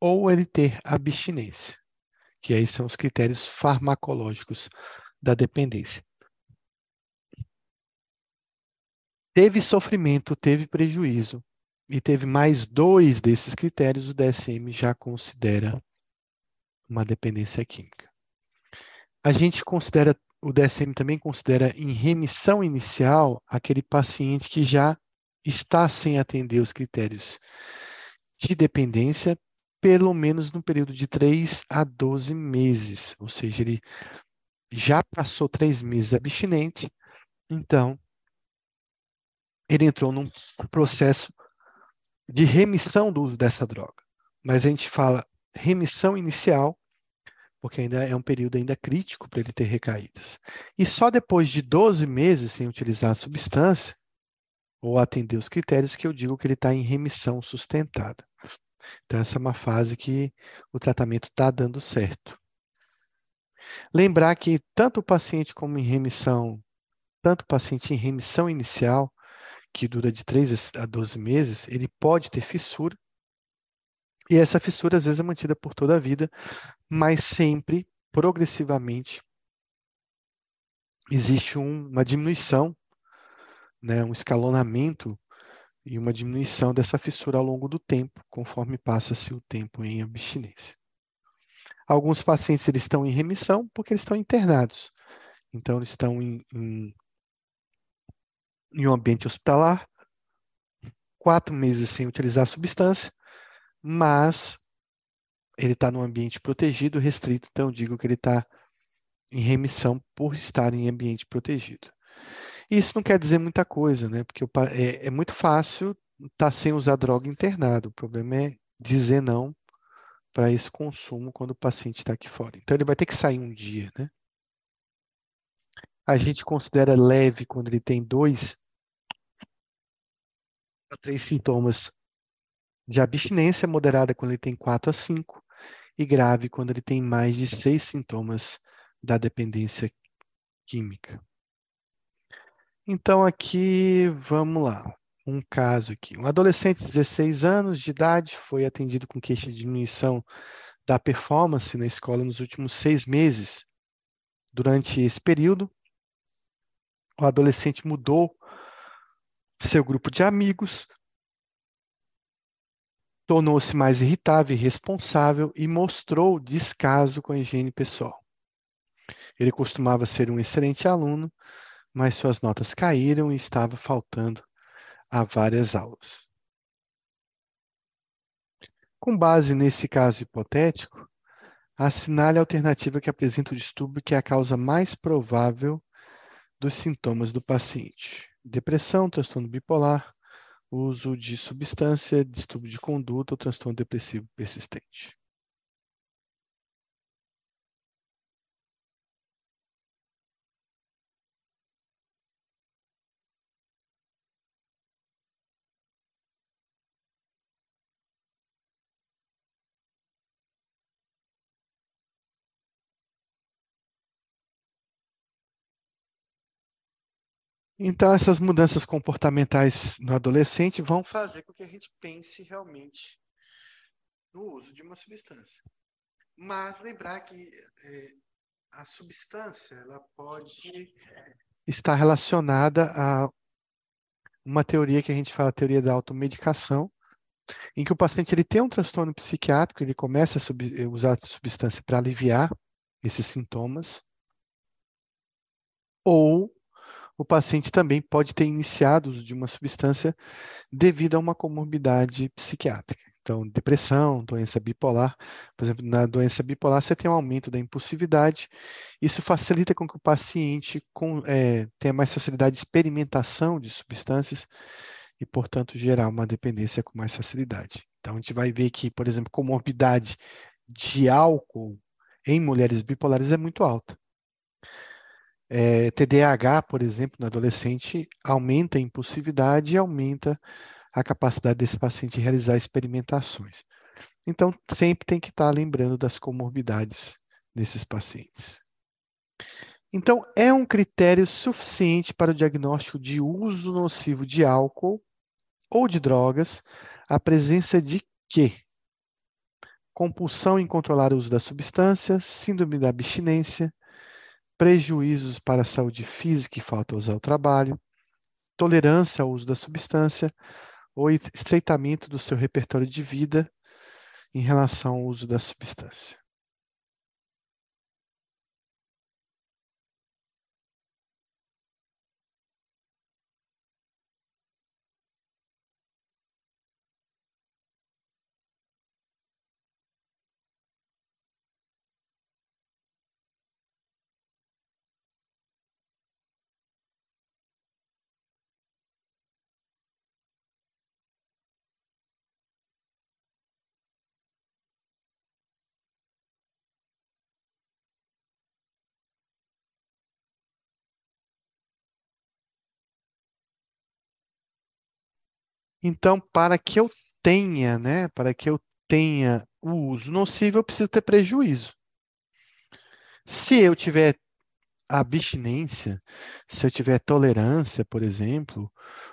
ou ele ter abstinência, que aí são os critérios farmacológicos da dependência. Teve sofrimento, teve prejuízo e teve mais dois desses critérios, o DSM já considera uma dependência química. A gente considera, o DSM também considera em remissão inicial aquele paciente que já está sem atender os critérios de dependência, pelo menos no período de 3 a 12 meses, ou seja, ele já passou três meses abstinente, então ele entrou num processo de remissão do uso dessa droga. Mas a gente fala remissão inicial, porque ainda é um período ainda crítico para ele ter recaídas. E só depois de 12 meses sem utilizar a substância, ou atender os critérios, que eu digo que ele está em remissão sustentada. Então, essa é uma fase que o tratamento está dando certo. Lembrar que tanto o paciente como em remissão, tanto o paciente em remissão inicial, que dura de 3 a 12 meses, ele pode ter fissura. E essa fissura, às vezes, é mantida por toda a vida, mas sempre, progressivamente, existe um, uma diminuição, né, um escalonamento e uma diminuição dessa fissura ao longo do tempo, conforme passa-se o tempo em abstinência. Alguns pacientes eles estão em remissão porque eles estão internados. Então, eles estão em, em, em um ambiente hospitalar, quatro meses sem utilizar a substância, mas ele está num ambiente protegido, restrito, então digo que ele está em remissão por estar em ambiente protegido. Isso não quer dizer muita coisa, né? Porque é, é muito fácil estar tá sem usar droga internado. O problema é dizer não para esse consumo quando o paciente está aqui fora. Então ele vai ter que sair um dia, né? A gente considera leve quando ele tem dois três sintomas de abstinência, moderada quando ele tem quatro a cinco e grave quando ele tem mais de seis sintomas da dependência química. Então, aqui, vamos lá. Um caso aqui. Um adolescente de 16 anos de idade foi atendido com queixa de diminuição da performance na escola nos últimos seis meses. Durante esse período, o adolescente mudou seu grupo de amigos, tornou-se mais irritável e irresponsável e mostrou descaso com a higiene pessoal. Ele costumava ser um excelente aluno, mas suas notas caíram e estava faltando a várias aulas. Com base nesse caso hipotético, assinale a alternativa que apresenta o distúrbio que é a causa mais provável dos sintomas do paciente: depressão, transtorno bipolar, uso de substância, distúrbio de conduta ou transtorno depressivo persistente. Então, essas mudanças comportamentais no adolescente vão fazer com que a gente pense realmente no uso de uma substância. Mas lembrar que é, a substância ela pode estar relacionada a uma teoria que a gente fala a teoria da automedicação, em que o paciente ele tem um transtorno psiquiátrico, ele começa a sub, usar a substância para aliviar esses sintomas, ou o paciente também pode ter iniciado de uma substância devido a uma comorbidade psiquiátrica. Então, depressão, doença bipolar. Por exemplo, na doença bipolar, você tem um aumento da impulsividade. Isso facilita com que o paciente com, é, tenha mais facilidade de experimentação de substâncias e, portanto, gerar uma dependência com mais facilidade. Então, a gente vai ver que, por exemplo, comorbidade de álcool em mulheres bipolares é muito alta. É, TDAH, por exemplo, no adolescente, aumenta a impulsividade e aumenta a capacidade desse paciente realizar experimentações. Então, sempre tem que estar lembrando das comorbidades desses pacientes. Então, é um critério suficiente para o diagnóstico de uso nocivo de álcool ou de drogas a presença de quê? Compulsão em controlar o uso da substância, síndrome da abstinência, prejuízos para a saúde física e usar o trabalho, tolerância ao uso da substância ou estreitamento do seu repertório de vida em relação ao uso da substância. Então, para que eu tenha, né, para que eu tenha o uso nocivo, eu preciso ter prejuízo. Se eu tiver abstinência, se eu tiver tolerância, por exemplo,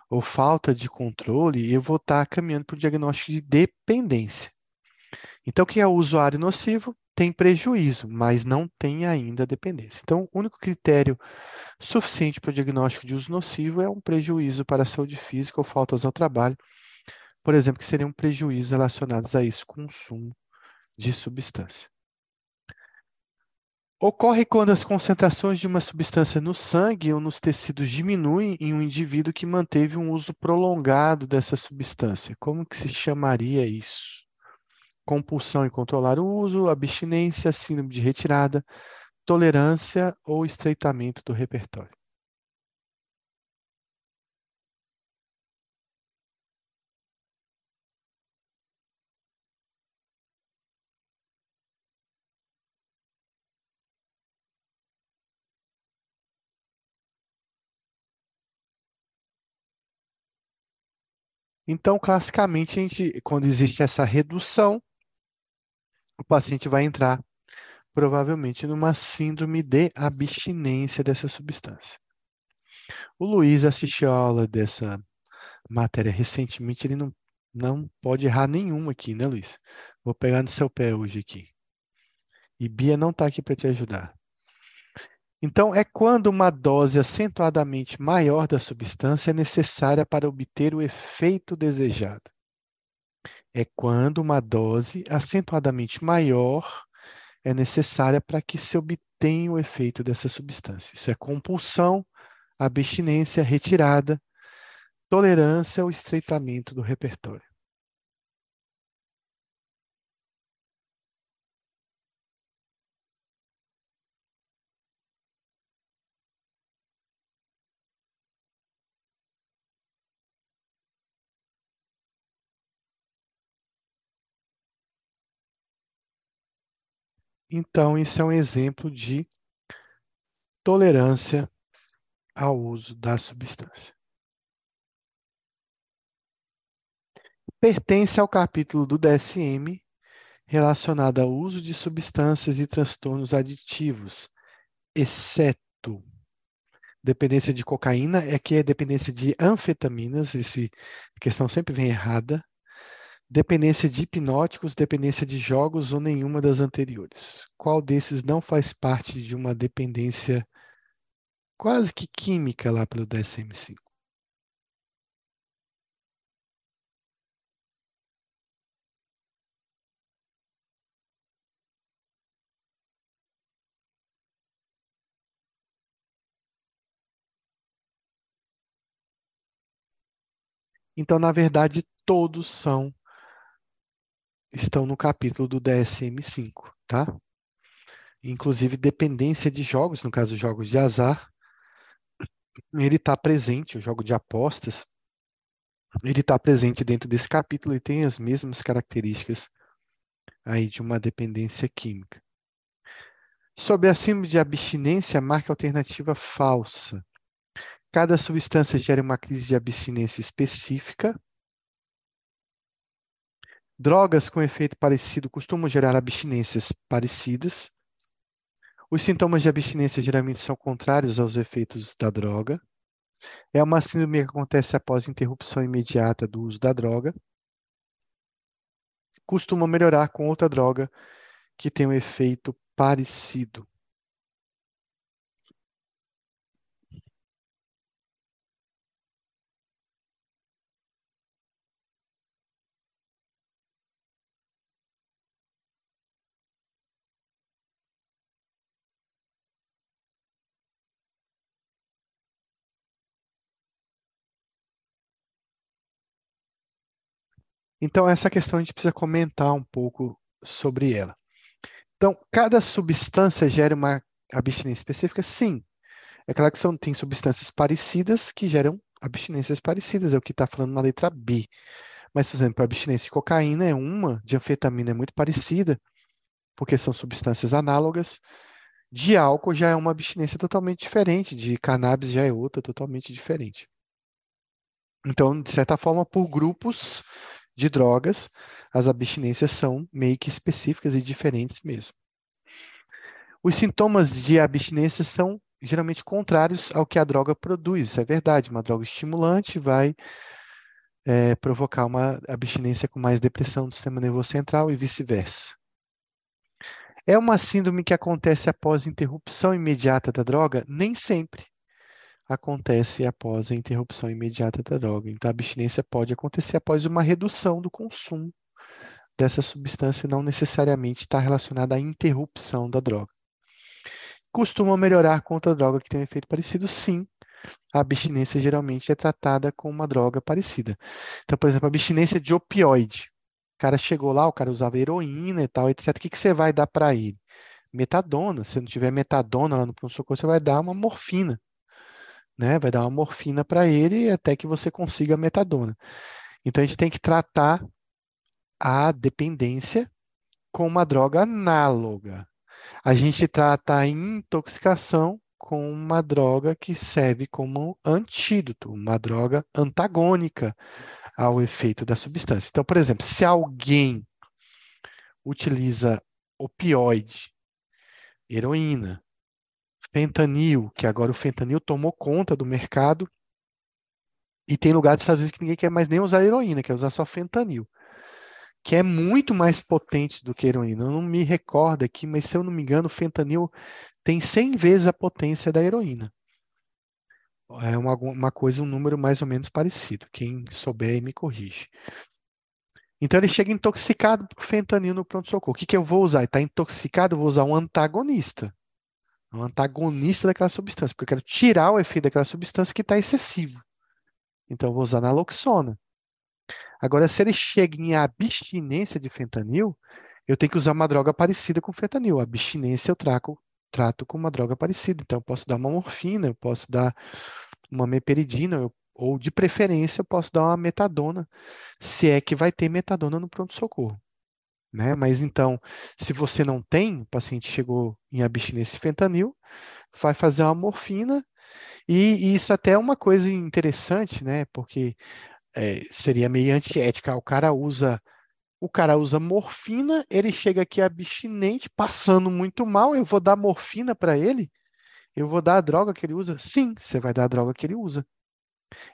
ou falta de controle, eu vou estar caminhando para o diagnóstico de dependência. Então, quem é o usuário nocivo? Tem prejuízo, mas não tem ainda dependência. Então, o único critério suficiente para o diagnóstico de uso nocivo é um prejuízo para a saúde física ou faltas ao trabalho, por exemplo, que seriam prejuízos relacionados a esse consumo de substância. Ocorre quando as concentrações de uma substância no sangue ou nos tecidos diminuem em um indivíduo que manteve um uso prolongado dessa substância. Como que se chamaria isso? Compulsão em controlar o uso, abstinência, síndrome de retirada, tolerância ou estreitamento do repertório. Então, classicamente, a gente, quando existe essa redução, o paciente vai entrar provavelmente numa síndrome de abstinência dessa substância. O Luiz assistiu a aula dessa matéria recentemente, ele não, não pode errar nenhum aqui, né, Luiz? Vou pegar no seu pé hoje aqui. E Bia não está aqui para te ajudar. Então, é quando uma dose acentuadamente maior da substância é necessária para obter o efeito desejado. É quando uma dose acentuadamente maior é necessária para que se obtenha o efeito dessa substância. Isso é compulsão, abstinência, retirada, tolerância ou estreitamento do repertório. Então, isso é um exemplo de tolerância ao uso da substância. Pertence ao capítulo do DSM relacionado ao uso de substâncias e transtornos aditivos, exceto dependência de cocaína, é que é dependência de anfetaminas, essa questão sempre vem errada, dependência de hipnóticos, dependência de jogos ou nenhuma das anteriores? Qual desses não faz parte de uma dependência quase que química lá pelo DSM-5? Então, na verdade, todos são estão no capítulo do DSM-5, tá? Inclusive, dependência de jogos, no caso, jogos de azar, ele está presente, o jogo de apostas, ele está presente dentro desse capítulo e tem as mesmas características aí de uma dependência química. Sobre a síndrome de abstinência, marca alternativa falsa. Cada substância gera uma crise de abstinência específica, Drogas com efeito parecido costumam gerar abstinências parecidas. Os sintomas de abstinência geralmente são contrários aos efeitos da droga. É uma síndrome que acontece após interrupção imediata do uso da droga. Costuma melhorar com outra droga que tem um efeito parecido. Então, essa questão a gente precisa comentar um pouco sobre ela. Então, cada substância gera uma abstinência específica? Sim. É claro que são, tem substâncias parecidas que geram abstinências parecidas, é o que está falando na letra B. Mas, por exemplo, a abstinência de cocaína é uma, de anfetamina é muito parecida, porque são substâncias análogas. De álcool já é uma abstinência totalmente diferente, de cannabis já é outra totalmente diferente. Então, de certa forma, por grupos, de drogas, as abstinências são meio que específicas e diferentes mesmo. Os sintomas de abstinência são geralmente contrários ao que a droga produz, isso é verdade. Uma droga estimulante vai é, provocar uma abstinência com mais depressão do sistema nervoso central e vice-versa. É uma síndrome que acontece após interrupção imediata da droga? Nem sempre acontece após a interrupção imediata da droga. Então, a abstinência pode acontecer após uma redução do consumo dessa substância, não necessariamente está relacionada à interrupção da droga. Costuma melhorar contra a droga que tem um efeito parecido? Sim. A abstinência geralmente é tratada com uma droga parecida. Então, por exemplo, a abstinência de opioide. O cara chegou lá, o cara usava heroína e tal, etc. O que, que você vai dar para ele? Metadona. Se não tiver metadona lá no pronto-socorro, você vai dar uma morfina né? Vai dar uma morfina para ele até que você consiga a metadona. Então a gente tem que tratar a dependência com uma droga análoga. A gente trata a intoxicação com uma droga que serve como antídoto, uma droga antagônica ao efeito da substância. Então, por exemplo, se alguém utiliza opioide, heroína, fentanil, que agora o fentanil tomou conta do mercado e tem lugar dos Estados Unidos que ninguém quer mais nem usar heroína, quer usar só fentanil, que é muito mais potente do que heroína. Eu não me recordo aqui, mas se eu não me engano, o fentanil tem 100 vezes a potência da heroína. É uma, uma coisa, um número mais ou menos parecido. Quem souber me corrige. Então ele chega intoxicado por fentanil no pronto-socorro. O que, que eu vou usar? Está intoxicado, eu vou usar um antagonista um antagonista daquela substância, porque eu quero tirar o efeito daquela substância que está excessivo. Então, eu vou usar naloxona. Agora, se ele chega em abstinência de fentanil, eu tenho que usar uma droga parecida com fentanil. A abstinência eu trato com uma droga parecida. Então, eu posso dar uma morfina, eu posso dar uma meperidina, eu, ou de preferência, eu posso dar uma metadona, se é que vai ter metadona no pronto-socorro. Né? Mas então, se você não tem, o paciente chegou em abstinência de fentanil, vai fazer uma morfina, e, e isso até é uma coisa interessante, né? Porque é, seria meio antiética. O cara usa o cara usa morfina, ele chega aqui abstinente, passando muito mal, eu vou dar morfina para ele? Eu vou dar a droga que ele usa? Sim, você vai dar a droga que ele usa.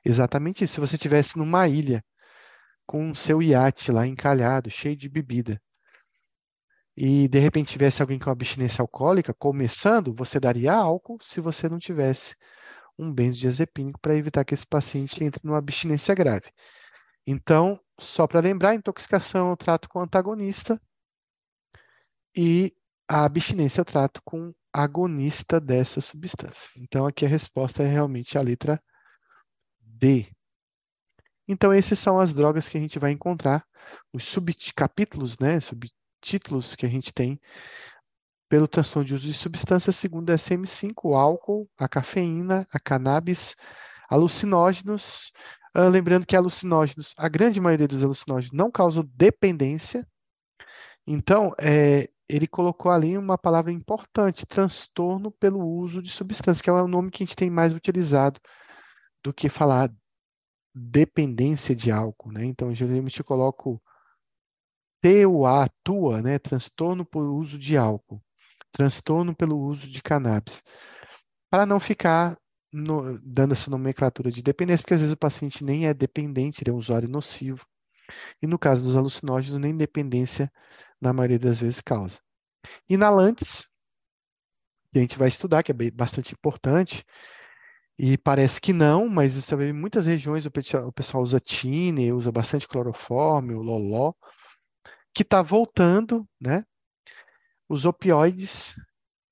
Exatamente isso. Se você estivesse numa ilha com o seu iate lá encalhado, cheio de bebida, e de repente tivesse alguém com abstinência alcoólica começando, você daria álcool se você não tivesse um benzodiazepínico para evitar que esse paciente entre numa abstinência grave. Então, só para lembrar, intoxicação eu trato com antagonista e a abstinência eu trato com agonista dessa substância. Então, aqui a resposta é realmente a letra D. Então, essas são as drogas que a gente vai encontrar, os subcapítulos, né, sub títulos que a gente tem pelo transtorno de uso de substâncias, segundo a SM5, o álcool, a cafeína, a cannabis, alucinógenos. Ah, lembrando que alucinógenos, a grande maioria dos alucinógenos não causam dependência. Então, é, ele colocou ali uma palavra importante, transtorno pelo uso de substâncias, que é o nome que a gente tem mais utilizado do que falar dependência de álcool, né? Então, geralmente eu coloco TUA, TUA, né? Transtorno por uso de álcool, transtorno pelo uso de cannabis, para não ficar no, dando essa nomenclatura de dependência, porque às vezes o paciente nem é dependente, ele é um usuário nocivo. E no caso dos alucinógenos, nem dependência, na maioria das vezes, causa. Inalantes, que a gente vai estudar, que é bastante importante, e parece que não, mas você vê em muitas regiões o pessoal usa tine, usa bastante cloroforme, o loló, que está voltando, né? Os opioides,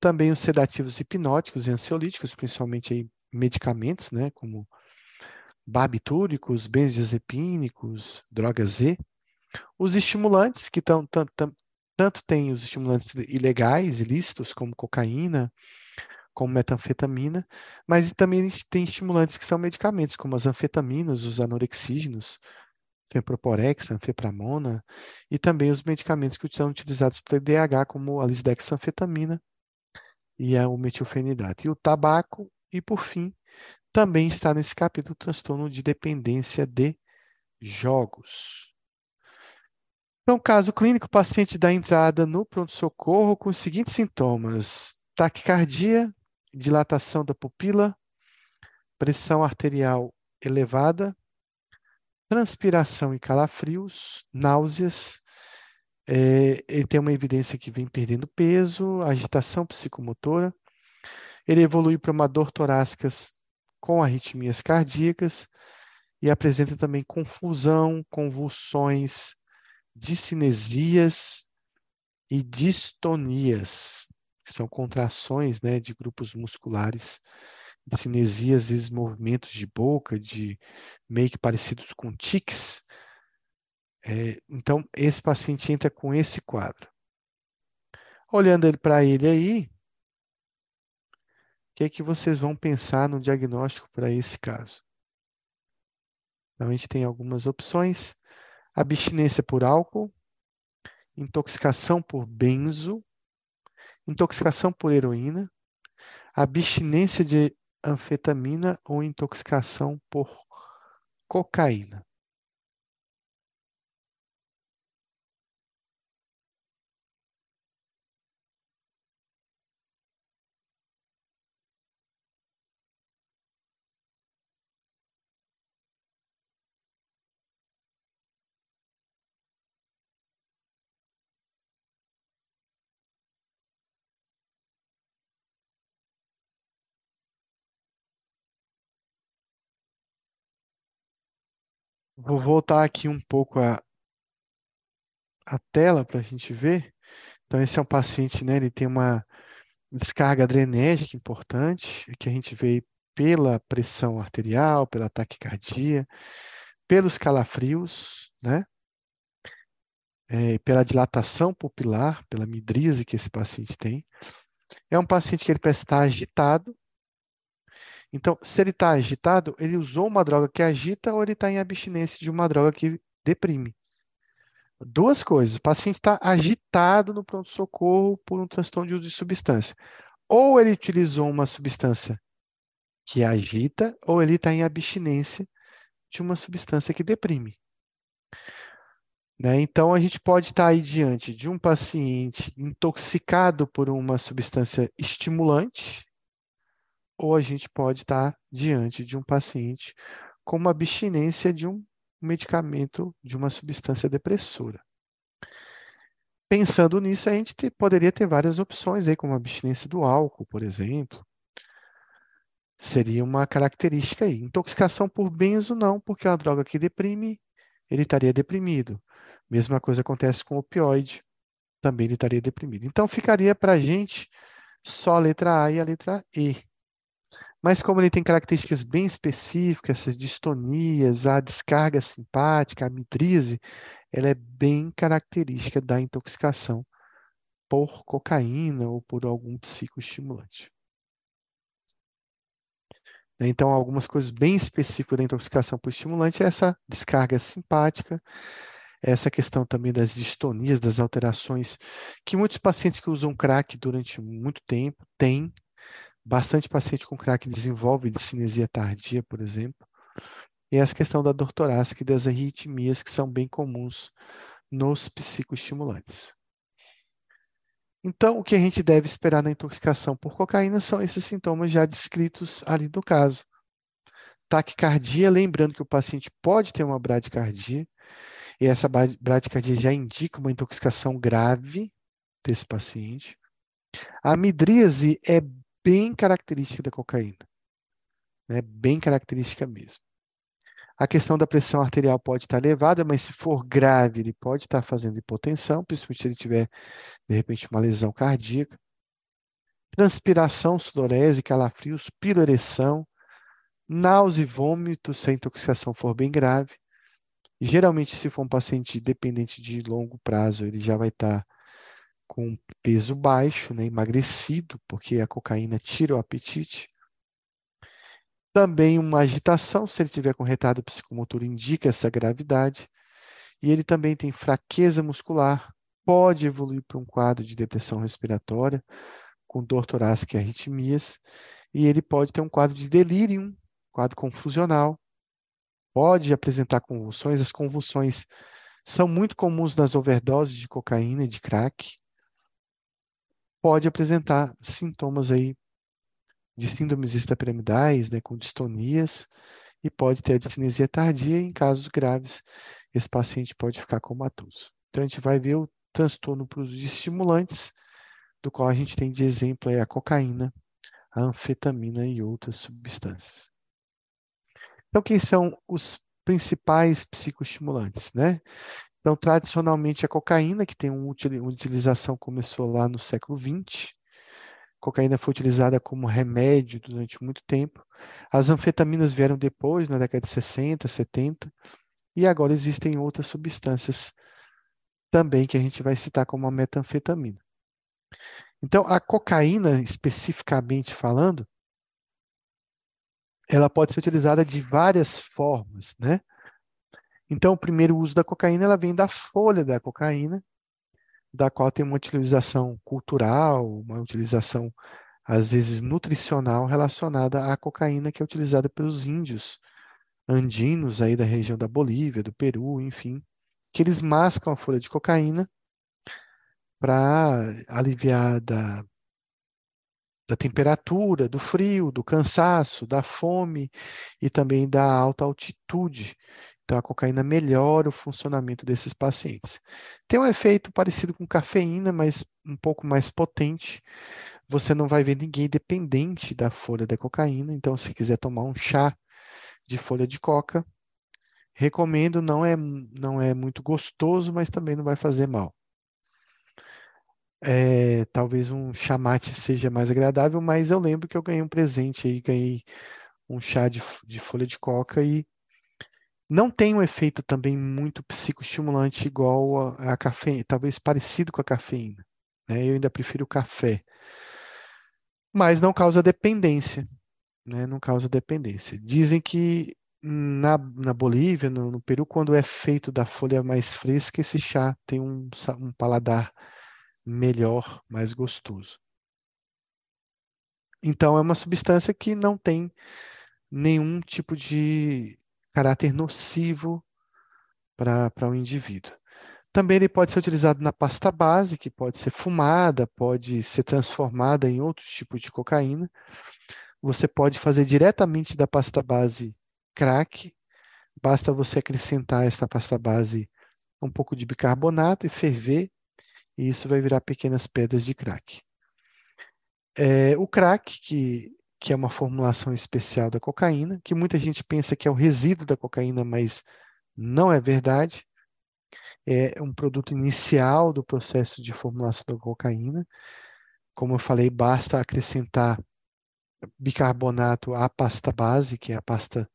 também os sedativos hipnóticos e ansiolíticos, principalmente aí medicamentos, né? Como barbitúricos, benzodiazepínicos, drogas Z. Os estimulantes, que estão tanto tem os estimulantes ilegais, ilícitos, como cocaína, como metanfetamina, mas também tem estimulantes que são medicamentos, como as anfetaminas, os anorexígenos, Feproporex, anfepramona, e também os medicamentos que são utilizados para DH, como a lisdexanfetamina e a metilfenidato. E o tabaco, e por fim, também está nesse capítulo transtorno de dependência de jogos. Então, caso clínico, o paciente dá entrada no pronto-socorro com os seguintes sintomas: taquicardia, dilatação da pupila, pressão arterial elevada, transpiração e calafrios, náuseas, É, ele tem uma evidência que vem perdendo peso, agitação psicomotora. Ele evolui para uma dor torácica com arritmias cardíacas e apresenta também confusão, convulsões, discinesias e distonias, que são contrações né, de grupos musculares, discinesias, às vezes movimentos de boca, de meio que parecidos com tics, é, então, esse paciente entra com esse quadro. Olhando ele para ele aí, o que é que vocês vão pensar no diagnóstico para esse caso? Então, a gente tem algumas opções: abstinência por álcool, intoxicação por benzo, intoxicação por heroína, abstinência de anfetamina ou intoxicação por cocaína. Vou voltar aqui um pouco a, a tela para a gente ver. Então, esse é um paciente, né? Ele tem uma descarga adrenérgica importante, que a gente vê pela pressão arterial, pela taquicardia, pelos calafrios, né? É, pela dilatação pupilar, pela midríase que esse paciente tem. É um paciente que ele parece estar agitado, então, se ele está agitado, ele usou uma droga que agita ou ele está em abstinência de uma droga que deprime. Duas coisas. O paciente está agitado no pronto-socorro por um transtorno de uso de substância. Ou ele utilizou uma substância que agita, ou ele está em abstinência de uma substância que deprime. Né? Então, a gente pode estar tá aí diante de um paciente intoxicado por uma substância estimulante, ou a gente pode estar diante de um paciente com uma abstinência de um medicamento, de uma substância depressora. Pensando nisso, a gente te, poderia ter várias opções aí, como a abstinência do álcool, por exemplo. Seria uma característica aí. Intoxicação por benzo, não, porque é uma droga que deprime, ele estaria deprimido. Mesma coisa acontece com opioide, também ele estaria deprimido. Então, ficaria para a gente só a letra A e a letra E. Mas como ele tem características bem específicas, essas distonias, a descarga simpática, a midríase, ela é bem característica da intoxicação por cocaína ou por algum psicoestimulante. Então, algumas coisas bem específicas da intoxicação por estimulante é essa descarga simpática, essa questão também das distonias, das alterações, que muitos pacientes que usam crack durante muito tempo têm, Bastante paciente com crack desenvolve discinesia tardia, por exemplo. E essa questão da dor torácica e das arritmias, que são bem comuns nos psicoestimulantes. Então, o que a gente deve esperar na intoxicação por cocaína são esses sintomas já descritos ali no caso. Taquicardia, lembrando que o paciente pode ter uma bradicardia, e essa bradicardia já indica uma intoxicação grave desse paciente. A midríase é bem característica da cocaína. Né? Bem característica mesmo. A questão da pressão arterial pode estar elevada, mas se for grave, ele pode estar fazendo hipotensão, principalmente se ele tiver, de repente, uma lesão cardíaca. Transpiração, sudorese, calafrios, piroereção, náusea e vômito, se a intoxicação for bem grave. Geralmente, se for um paciente dependente de longo prazo, ele já vai estar com peso baixo, né, emagrecido, porque a cocaína tira o apetite. Também uma agitação, se ele tiver com retardo psicomotor, indica essa gravidade. E ele também tem fraqueza muscular, pode evoluir para um quadro de depressão respiratória, com dor torácica e arritmias. E ele pode ter um quadro de delírio, quadro confusional. Pode apresentar convulsões. As convulsões são muito comuns nas overdoses de cocaína e de crack pode apresentar sintomas aí de síndromes extrapiramidais, né, com distonias, e pode ter a discinesia tardia, em casos graves, esse paciente pode ficar comatoso. Então, a gente vai ver o transtorno para o uso de estimulantes, do qual a gente tem de exemplo a cocaína, a anfetamina e outras substâncias. Então, quem são os principais psicoestimulantes, né? Então, tradicionalmente, a cocaína, que tem uma utilização, começou lá no século XX. A cocaína foi utilizada como remédio durante muito tempo. As anfetaminas vieram depois, na década de 60, 70. E agora existem outras substâncias também que a gente vai citar como a metanfetamina. Então, a cocaína, especificamente falando, ela pode ser utilizada de várias formas, né? Então, o primeiro uso da cocaína ela vem da folha da cocaína, da qual tem uma utilização cultural, uma utilização às vezes nutricional relacionada à cocaína que é utilizada pelos índios andinos aí da região da Bolívia, do Peru, enfim, que eles mascam a folha de cocaína para aliviar da da temperatura, do frio, do cansaço, da fome e também da alta altitude. Então, a cocaína melhora o funcionamento desses pacientes. Tem um efeito parecido com cafeína, mas um pouco mais potente. Você não vai ver ninguém dependente da folha da cocaína. Então, se quiser tomar um chá de folha de coca, recomendo. Não é, não é muito gostoso, mas também não vai fazer mal. É, talvez um chamate seja mais agradável, mas eu lembro que eu ganhei um presente aí, ganhei um chá de, de folha de coca e não tem um efeito também muito psicoestimulante igual a, a cafeína, talvez parecido com a cafeína. Né? Eu ainda prefiro o café. Mas não causa dependência. Né? Não causa dependência. Dizem que na, na Bolívia, no, no Peru, quando é feito da folha mais fresca, esse chá tem um, um paladar melhor, mais gostoso. Então, é uma substância que não tem nenhum tipo de caráter nocivo para o um indivíduo. Também ele pode ser utilizado na pasta base, que pode ser fumada, pode ser transformada em outros tipos de cocaína. Você pode fazer diretamente da pasta base crack, basta você acrescentar esta pasta base um pouco de bicarbonato e ferver e isso vai virar pequenas pedras de crack. É, o crack, que, que é uma formulação especial da cocaína, que muita gente pensa que é o resíduo da cocaína, mas não é verdade. É um produto inicial do processo de formulação da cocaína. Como eu falei, basta acrescentar bicarbonato à pasta base, que é a pasta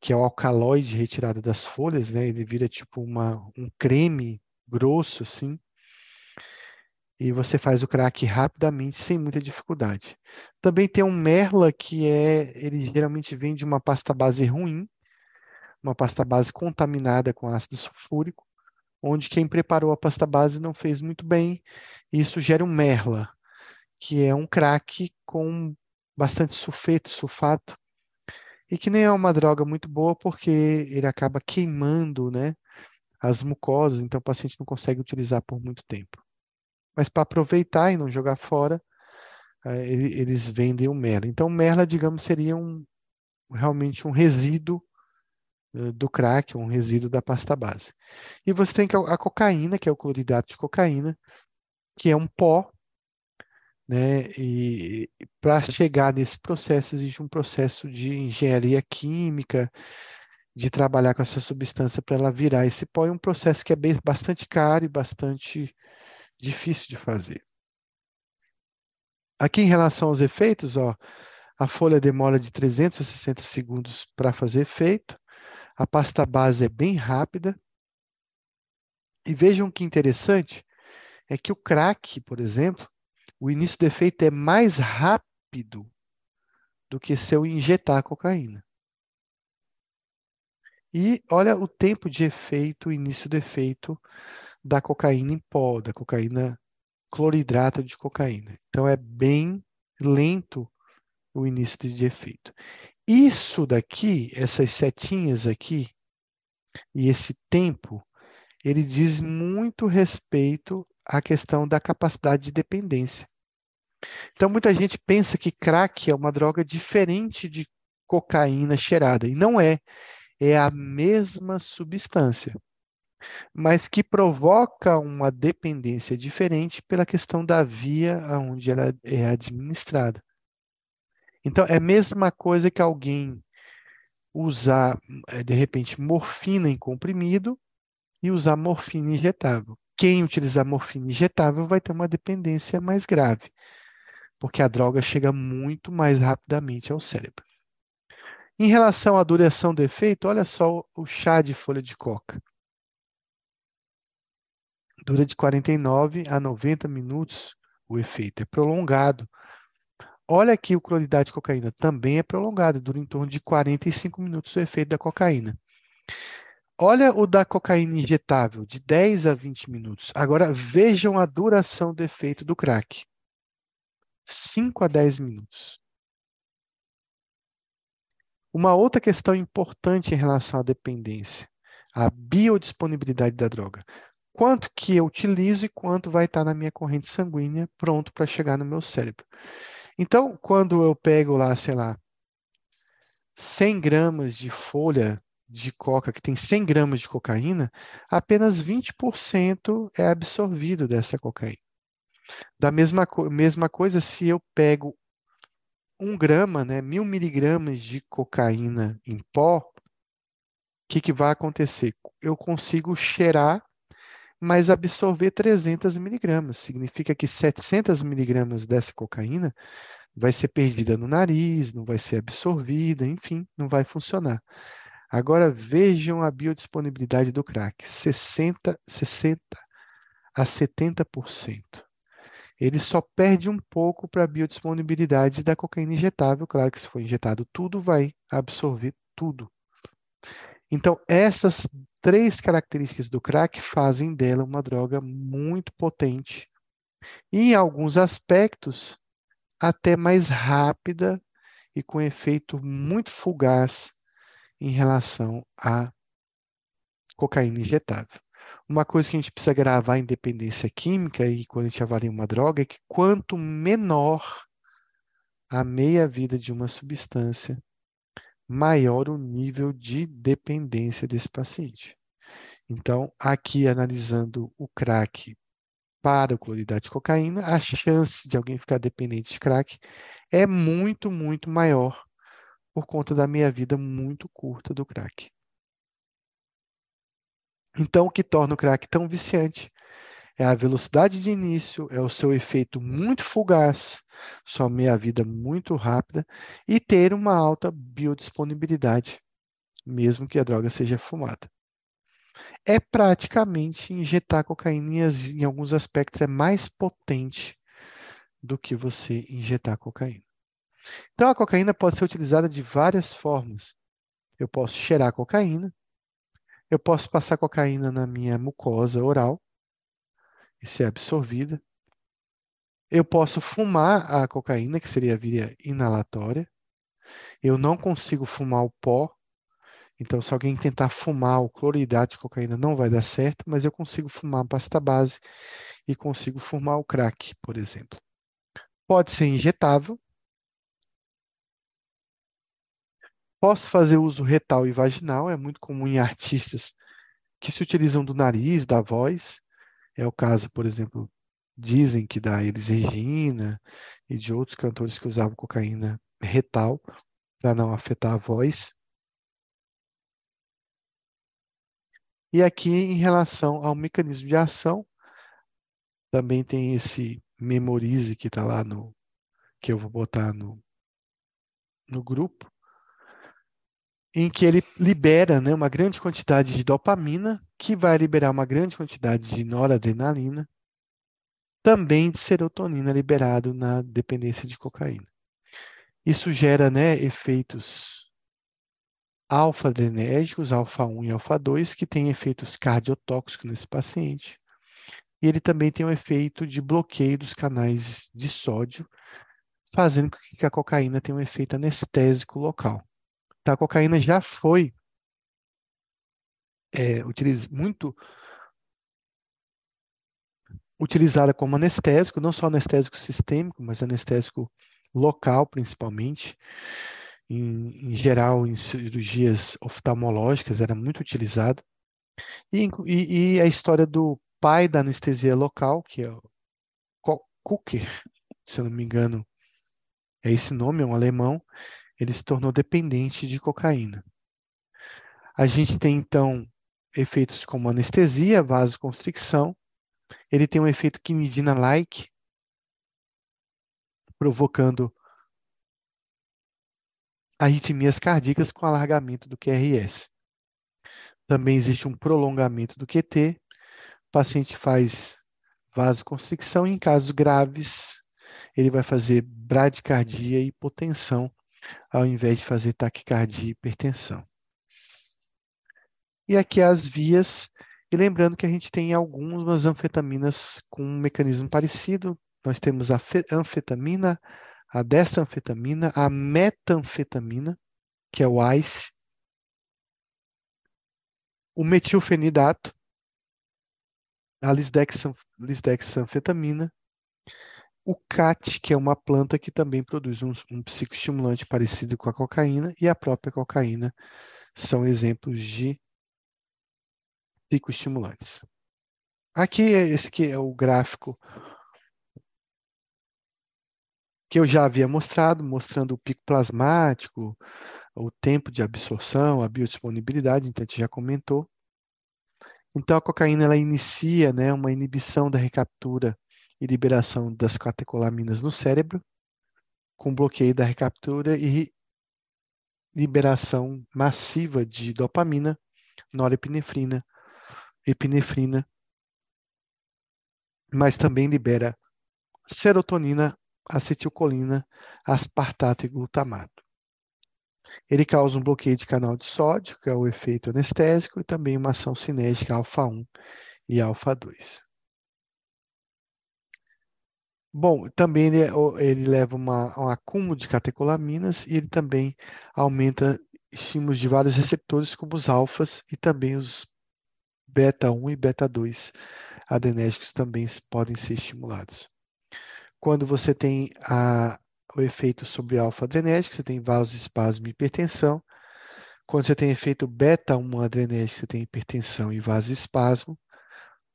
que é o alcaloide retirado das folhas, né? Ele vira tipo uma, um creme grosso assim e você faz o crack rapidamente, sem muita dificuldade. Também tem um Merla, que é, ele geralmente vem de uma pasta base ruim, uma pasta base contaminada com ácido sulfúrico, onde quem preparou a pasta base não fez muito bem, e isso gera um Merla, que é um crack com bastante sulfeto, sulfato, e que nem é uma droga muito boa porque ele acaba queimando, né, as mucosas, então o paciente não consegue utilizar por muito tempo mas para aproveitar e não jogar fora, é, eles vendem o merla. Então, merla, digamos, seria um, realmente um resíduo é, do crack, um resíduo da pasta base. E você tem a cocaína, que é o cloridato de cocaína, que é um pó, né? E para chegar nesse processo existe um processo de engenharia química, de trabalhar com essa substância para ela virar esse pó, é um processo que é bem, bastante caro e bastante difícil de fazer. Aqui em relação aos efeitos, ó, a folha demora de 360 segundos para fazer efeito, a pasta base é bem rápida. E vejam que interessante é que o crack, por exemplo, o início do efeito é mais rápido do que se eu injetar cocaína. E olha o tempo de efeito, o início do efeito da cocaína em pó, da cocaína cloridrato de cocaína. Então é bem lento o início de efeito. Isso daqui, essas setinhas aqui, e esse tempo, ele diz muito respeito à questão da capacidade de dependência. Então muita gente pensa que crack é uma droga diferente de cocaína cheirada, e não é. É a mesma substância mas que provoca uma dependência diferente pela questão da via onde ela é administrada. Então, é a mesma coisa que alguém usar, eh, de repente, morfina em comprimido e usar morfina injetável. Quem utilizar morfina injetável vai ter uma dependência mais grave, porque a droga chega muito mais rapidamente ao cérebro. Em relação à duração do efeito, olha só o chá de folha de coca. Dura de 49 a 90 minutos o efeito, é prolongado. Olha aqui o cloridade de cocaína, também é prolongado, dura em torno de 45 minutos o efeito da cocaína. Olha o da cocaína injetável, de 10 a 20 minutos. Agora vejam a duração do efeito do crack. 5 a 10 minutos. Uma outra questão importante em relação à dependência, a biodisponibilidade da droga. Quanto que eu utilizo e quanto vai estar na minha corrente sanguínea pronto para chegar no meu cérebro. Então, quando eu pego lá, sei lá, 100 gramas de folha de coca que tem 100 gramas de cocaína, apenas 20% é absorvido dessa cocaína. Da mesma, mesma coisa, se eu pego um grama, né, mil miligramas de cocaína em pó, o que, que vai acontecer? Eu consigo cheirar, mas absorver 300 miligramas. Significa que 700 miligramas dessa cocaína vai ser perdida no nariz, não vai ser absorvida, enfim, não vai funcionar. Agora vejam a biodisponibilidade do crack: 60, 60 a 70%. Ele só perde um pouco para a biodisponibilidade da cocaína injetável. Claro que se for injetado tudo, vai absorver tudo. Então, essas três características do crack fazem dela uma droga muito potente e, em alguns aspectos, até mais rápida e com efeito muito fugaz em relação à cocaína injetável. Uma coisa que a gente precisa gravar em dependência química e quando a gente avalia uma droga é que quanto menor a meia-vida de uma substância, maior o nível de dependência desse paciente. Então, aqui analisando o crack para o cloridato de cocaína, a chance de alguém ficar dependente de crack é muito, muito maior por conta da meia-vida muito curta do crack. Então, o que torna o crack tão viciante é a velocidade de início, é o seu efeito muito fugaz, sua meia-vida muito rápida e ter uma alta biodisponibilidade, mesmo que a droga seja fumada. É praticamente injetar cocaína em alguns aspectos é mais potente do que você injetar cocaína. Então, a cocaína pode ser utilizada de várias formas. Eu posso cheirar cocaína, eu posso passar cocaína na minha mucosa oral e ser absorvida. Eu posso fumar a cocaína, que seria via inalatória. Eu não consigo fumar o pó. Então, se alguém tentar fumar o cloridato de cocaína, não vai dar certo, mas eu consigo fumar a pasta base e consigo fumar o crack, por exemplo. Pode ser injetável, Posso fazer uso retal e vaginal, é muito comum em artistas que se utilizam do nariz, da voz. É o caso, por exemplo, dizem que da Elis Regina e de outros cantores que usavam cocaína retal para não afetar a voz. E aqui, em relação ao mecanismo de ação, também tem esse memorize que está lá no que eu vou botar no, no grupo em que ele libera né, uma grande quantidade de dopamina, que vai liberar uma grande quantidade de noradrenalina, também de serotonina liberado na dependência de cocaína. Isso gera né, efeitos alfa-adrenérgicos, alfa-1 e alfa-2, que têm efeitos cardiotóxicos nesse paciente. E ele também tem um efeito de bloqueio dos canais de sódio, fazendo com que a cocaína tenha um efeito anestésico local. A cocaína já foi é, utiliz, muito utilizada como anestésico, não só anestésico sistêmico, mas anestésico local, principalmente. Em, em geral, em cirurgias oftalmológicas, era muito utilizada. E, e- e a história do pai da anestesia local, que é o Co- Kucker, se eu não me engano, é esse nome, é um alemão, ele se tornou dependente de cocaína. A gente tem, então, efeitos como anestesia, vasoconstricção, ele tem um efeito quinidina-like, provocando arritmias cardíacas com alargamento do QRS. Também existe um prolongamento do QT, o paciente faz vasoconstricção e, em casos graves, ele vai fazer bradicardia e hipotensão, ao invés de fazer taquicardia e hipertensão. E aqui as vias, e lembrando que a gente tem algumas anfetaminas com um mecanismo parecido. Nós temos a fe- anfetamina, a destanfetamina, a metanfetamina, que é o ICE, o metilfenidato, a lisdexan- lisdexanfetamina, o CAT, que é uma planta que também produz um, um psicoestimulante parecido com a cocaína, e a própria cocaína são exemplos de psicoestimulantes. Aqui, esse que é o gráfico que eu já havia mostrado, mostrando o pico plasmático, o tempo de absorção, a biodisponibilidade, então a gente já comentou. Então a cocaína ela inicia, né, uma inibição da recaptura e liberação das catecolaminas no cérebro, com bloqueio da recaptura e liberação massiva de dopamina, norepinefrina, epinefrina, mas também libera serotonina, acetilcolina, aspartato e glutamato. Ele causa um bloqueio de canal de sódio, que é o efeito anestésico, e também uma ação cinética alfa-1 e alfa-2. Bom, também ele, ele leva uma, um acúmulo de catecolaminas e ele também aumenta estímulos de vários receptores, como os alfas e também os beta-1 e beta-2 adrenérgicos também podem ser estimulados. Quando você tem a, o efeito sobre alfa-adrenérgico, você tem vasoespasmo e hipertensão. Quando você tem efeito beta-1 adrenérgico, você tem hipertensão e vasoespasmo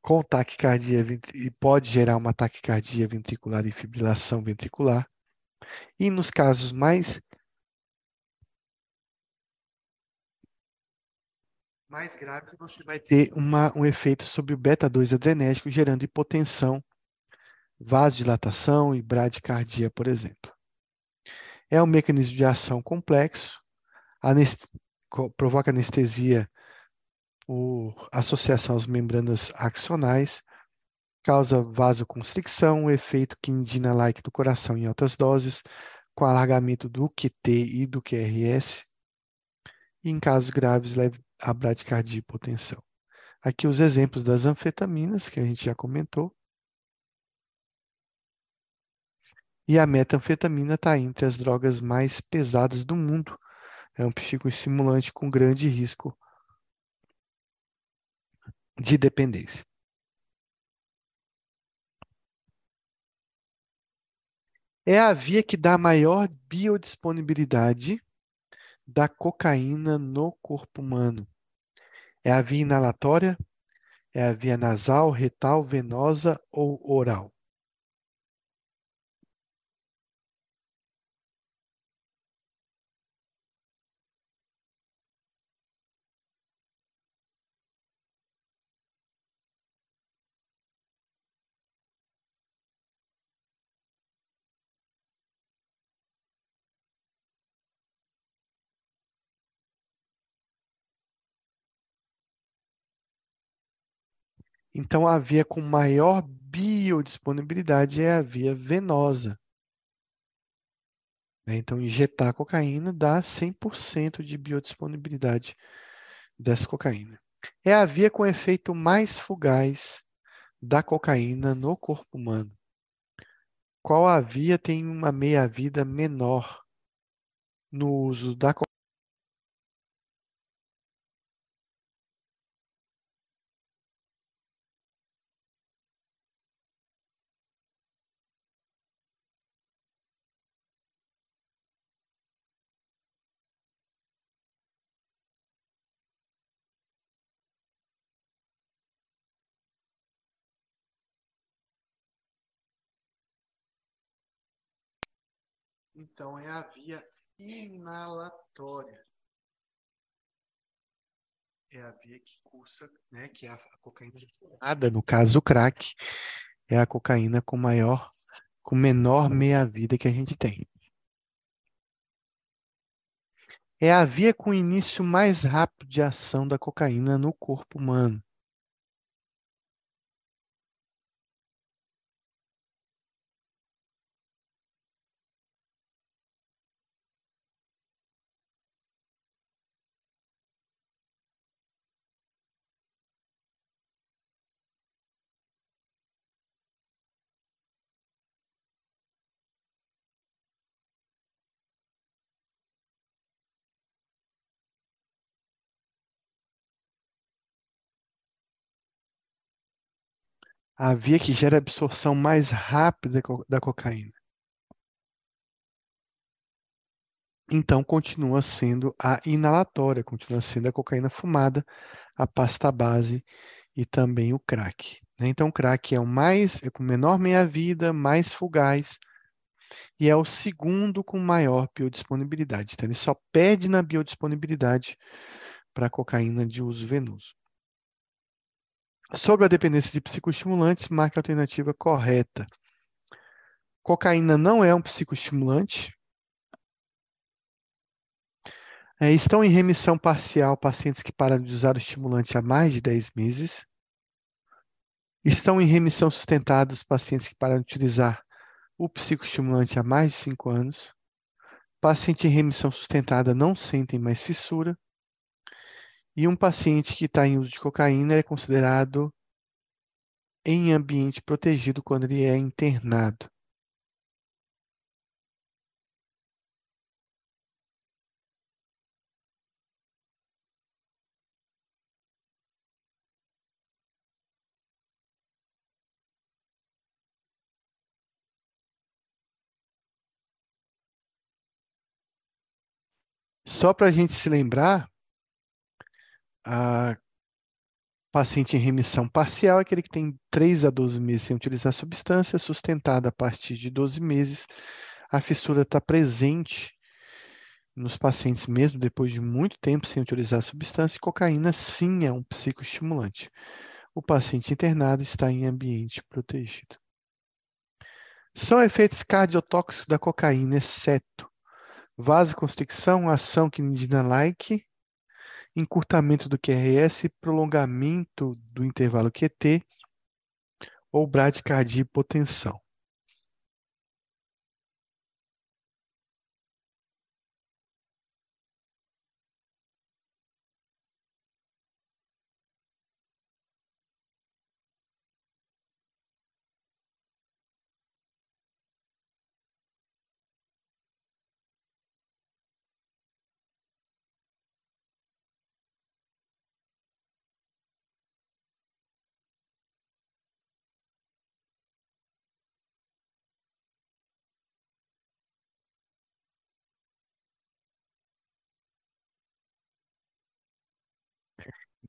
com taquicardia e pode gerar uma taquicardia ventricular e fibrilação ventricular. E nos casos mais mais graves, você vai ter uma, um efeito sobre o beta-2 adrenérgico, gerando hipotensão, vasodilatação e bradicardia, por exemplo. É um mecanismo de ação complexo, anest... provoca anestesia por associação às membranas axonais, causa vasoconstricção, efeito quinidina-like do coração em altas doses, com alargamento do QT e do QRS, e em casos graves leva a bradicardia e hipotensão. Aqui os exemplos das anfetaminas, que a gente já comentou. E a metanfetamina está entre as drogas mais pesadas do mundo. É um psicoestimulante com grande risco de dependência. É a via que dá maior biodisponibilidade da cocaína no corpo humano. É a via inalatória, é a via nasal, retal, venosa ou oral? Então, a via com maior biodisponibilidade é a via venosa. Né? Então, injetar cocaína dá 100% de biodisponibilidade dessa cocaína. É a via com efeito mais fugaz da cocaína no corpo humano. Qual a via tem uma meia-vida menor no uso da Então, é a via inalatória. É a via que cursa, né, que é a, cocaína nada, no caso o crack, é a cocaína com maior, com menor meia-vida que a gente tem. É a via com início mais rápido de ação da cocaína no corpo humano. A via que gera absorção mais rápida da cocaína. Então, continua sendo a inalatória, continua sendo a cocaína fumada, a pasta base e também o crack. Né? Então, o crack é o mais, é com menor meia-vida, mais fugaz e é o segundo com maior biodisponibilidade. Então, ele só perde na biodisponibilidade para a cocaína de uso venoso. Sobre a dependência de psicoestimulantes, marque a alternativa correta. Cocaína não é um psicoestimulante. É, estão em remissão parcial pacientes que pararam de usar o estimulante há mais de 10 meses. Estão em remissão sustentada os pacientes que pararam de utilizar o psicoestimulante há mais de 5 anos. Paciente em remissão sustentada não sentem mais fissura. E um paciente que está em uso de cocaína é considerado em ambiente protegido quando ele é internado. Só para a gente se lembrar, a paciente em remissão parcial é aquele que tem 3 a 12 meses sem utilizar a substância, sustentada a partir de 12 meses. A fissura está presente nos pacientes mesmo depois de muito tempo sem utilizar a substância. Cocaína, sim, é um psicoestimulante. O paciente internado está em ambiente protegido. São efeitos cardiotóxicos da cocaína, exceto vasoconstricção, ação quinidina-like, encurtamento do QRS, prolongamento do intervalo QT ou bradicardia e hipotensão.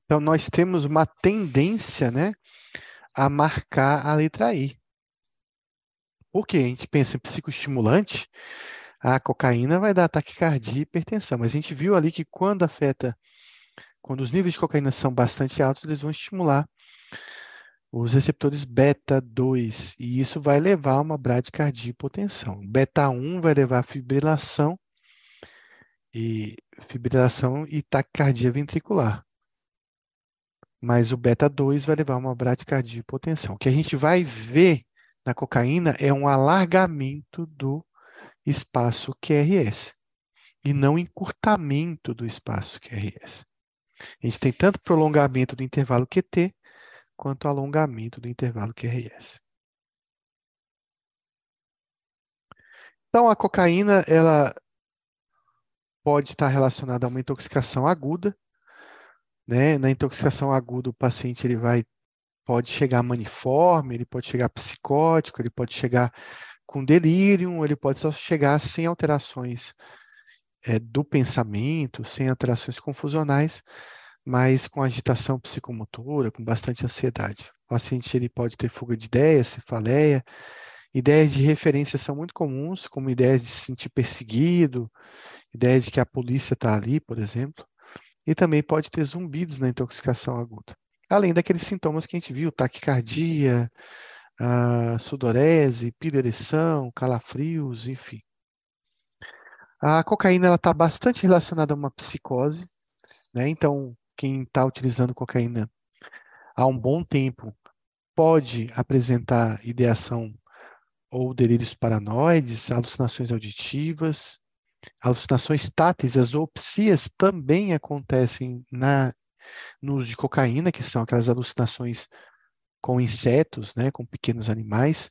Então, nós temos uma tendência né, a marcar a letra I. Por quê? A gente pensa em psicoestimulante, a cocaína vai dar taquicardia e hipertensão, mas a gente viu ali que quando afeta, quando os níveis de cocaína são bastante altos, eles vão estimular os receptores beta 2, e isso vai levar a uma bradicardia e hipotensão. Beta 1 vai levar a fibrilação e fibrilação e taquicardia ventricular mas o beta 2 vai levar a uma bradicardia e hipotensão. O que a gente vai ver na cocaína é um alargamento do espaço QRS e não encurtamento do espaço QRS. A gente tem tanto prolongamento do intervalo QT quanto alongamento do intervalo QRS. Então, a cocaína ela pode estar relacionada a uma intoxicação aguda, né? Na intoxicação aguda, o paciente ele vai pode chegar maniforme, ele pode chegar psicótico, ele pode chegar com delírio, ele pode só chegar sem alterações é, do pensamento, sem alterações confusionais, mas com agitação psicomotora, com bastante ansiedade. O paciente ele pode ter fuga de ideia, cefaleia, Ideias de referência são muito comuns, como ideias de se sentir perseguido, ideias de que a polícia está ali, por exemplo. E também pode ter zumbidos na intoxicação aguda. Além daqueles sintomas que a gente viu, taquicardia, sudorese, pirereção, calafrios, enfim. A cocaína está bastante relacionada a uma psicose, né? Então, quem está utilizando cocaína há um bom tempo pode apresentar ideação ou delírios paranoides, alucinações auditivas, alucinações táteis, as zoopsias também acontecem na, no uso de cocaína, que são aquelas alucinações com insetos, né, com pequenos animais.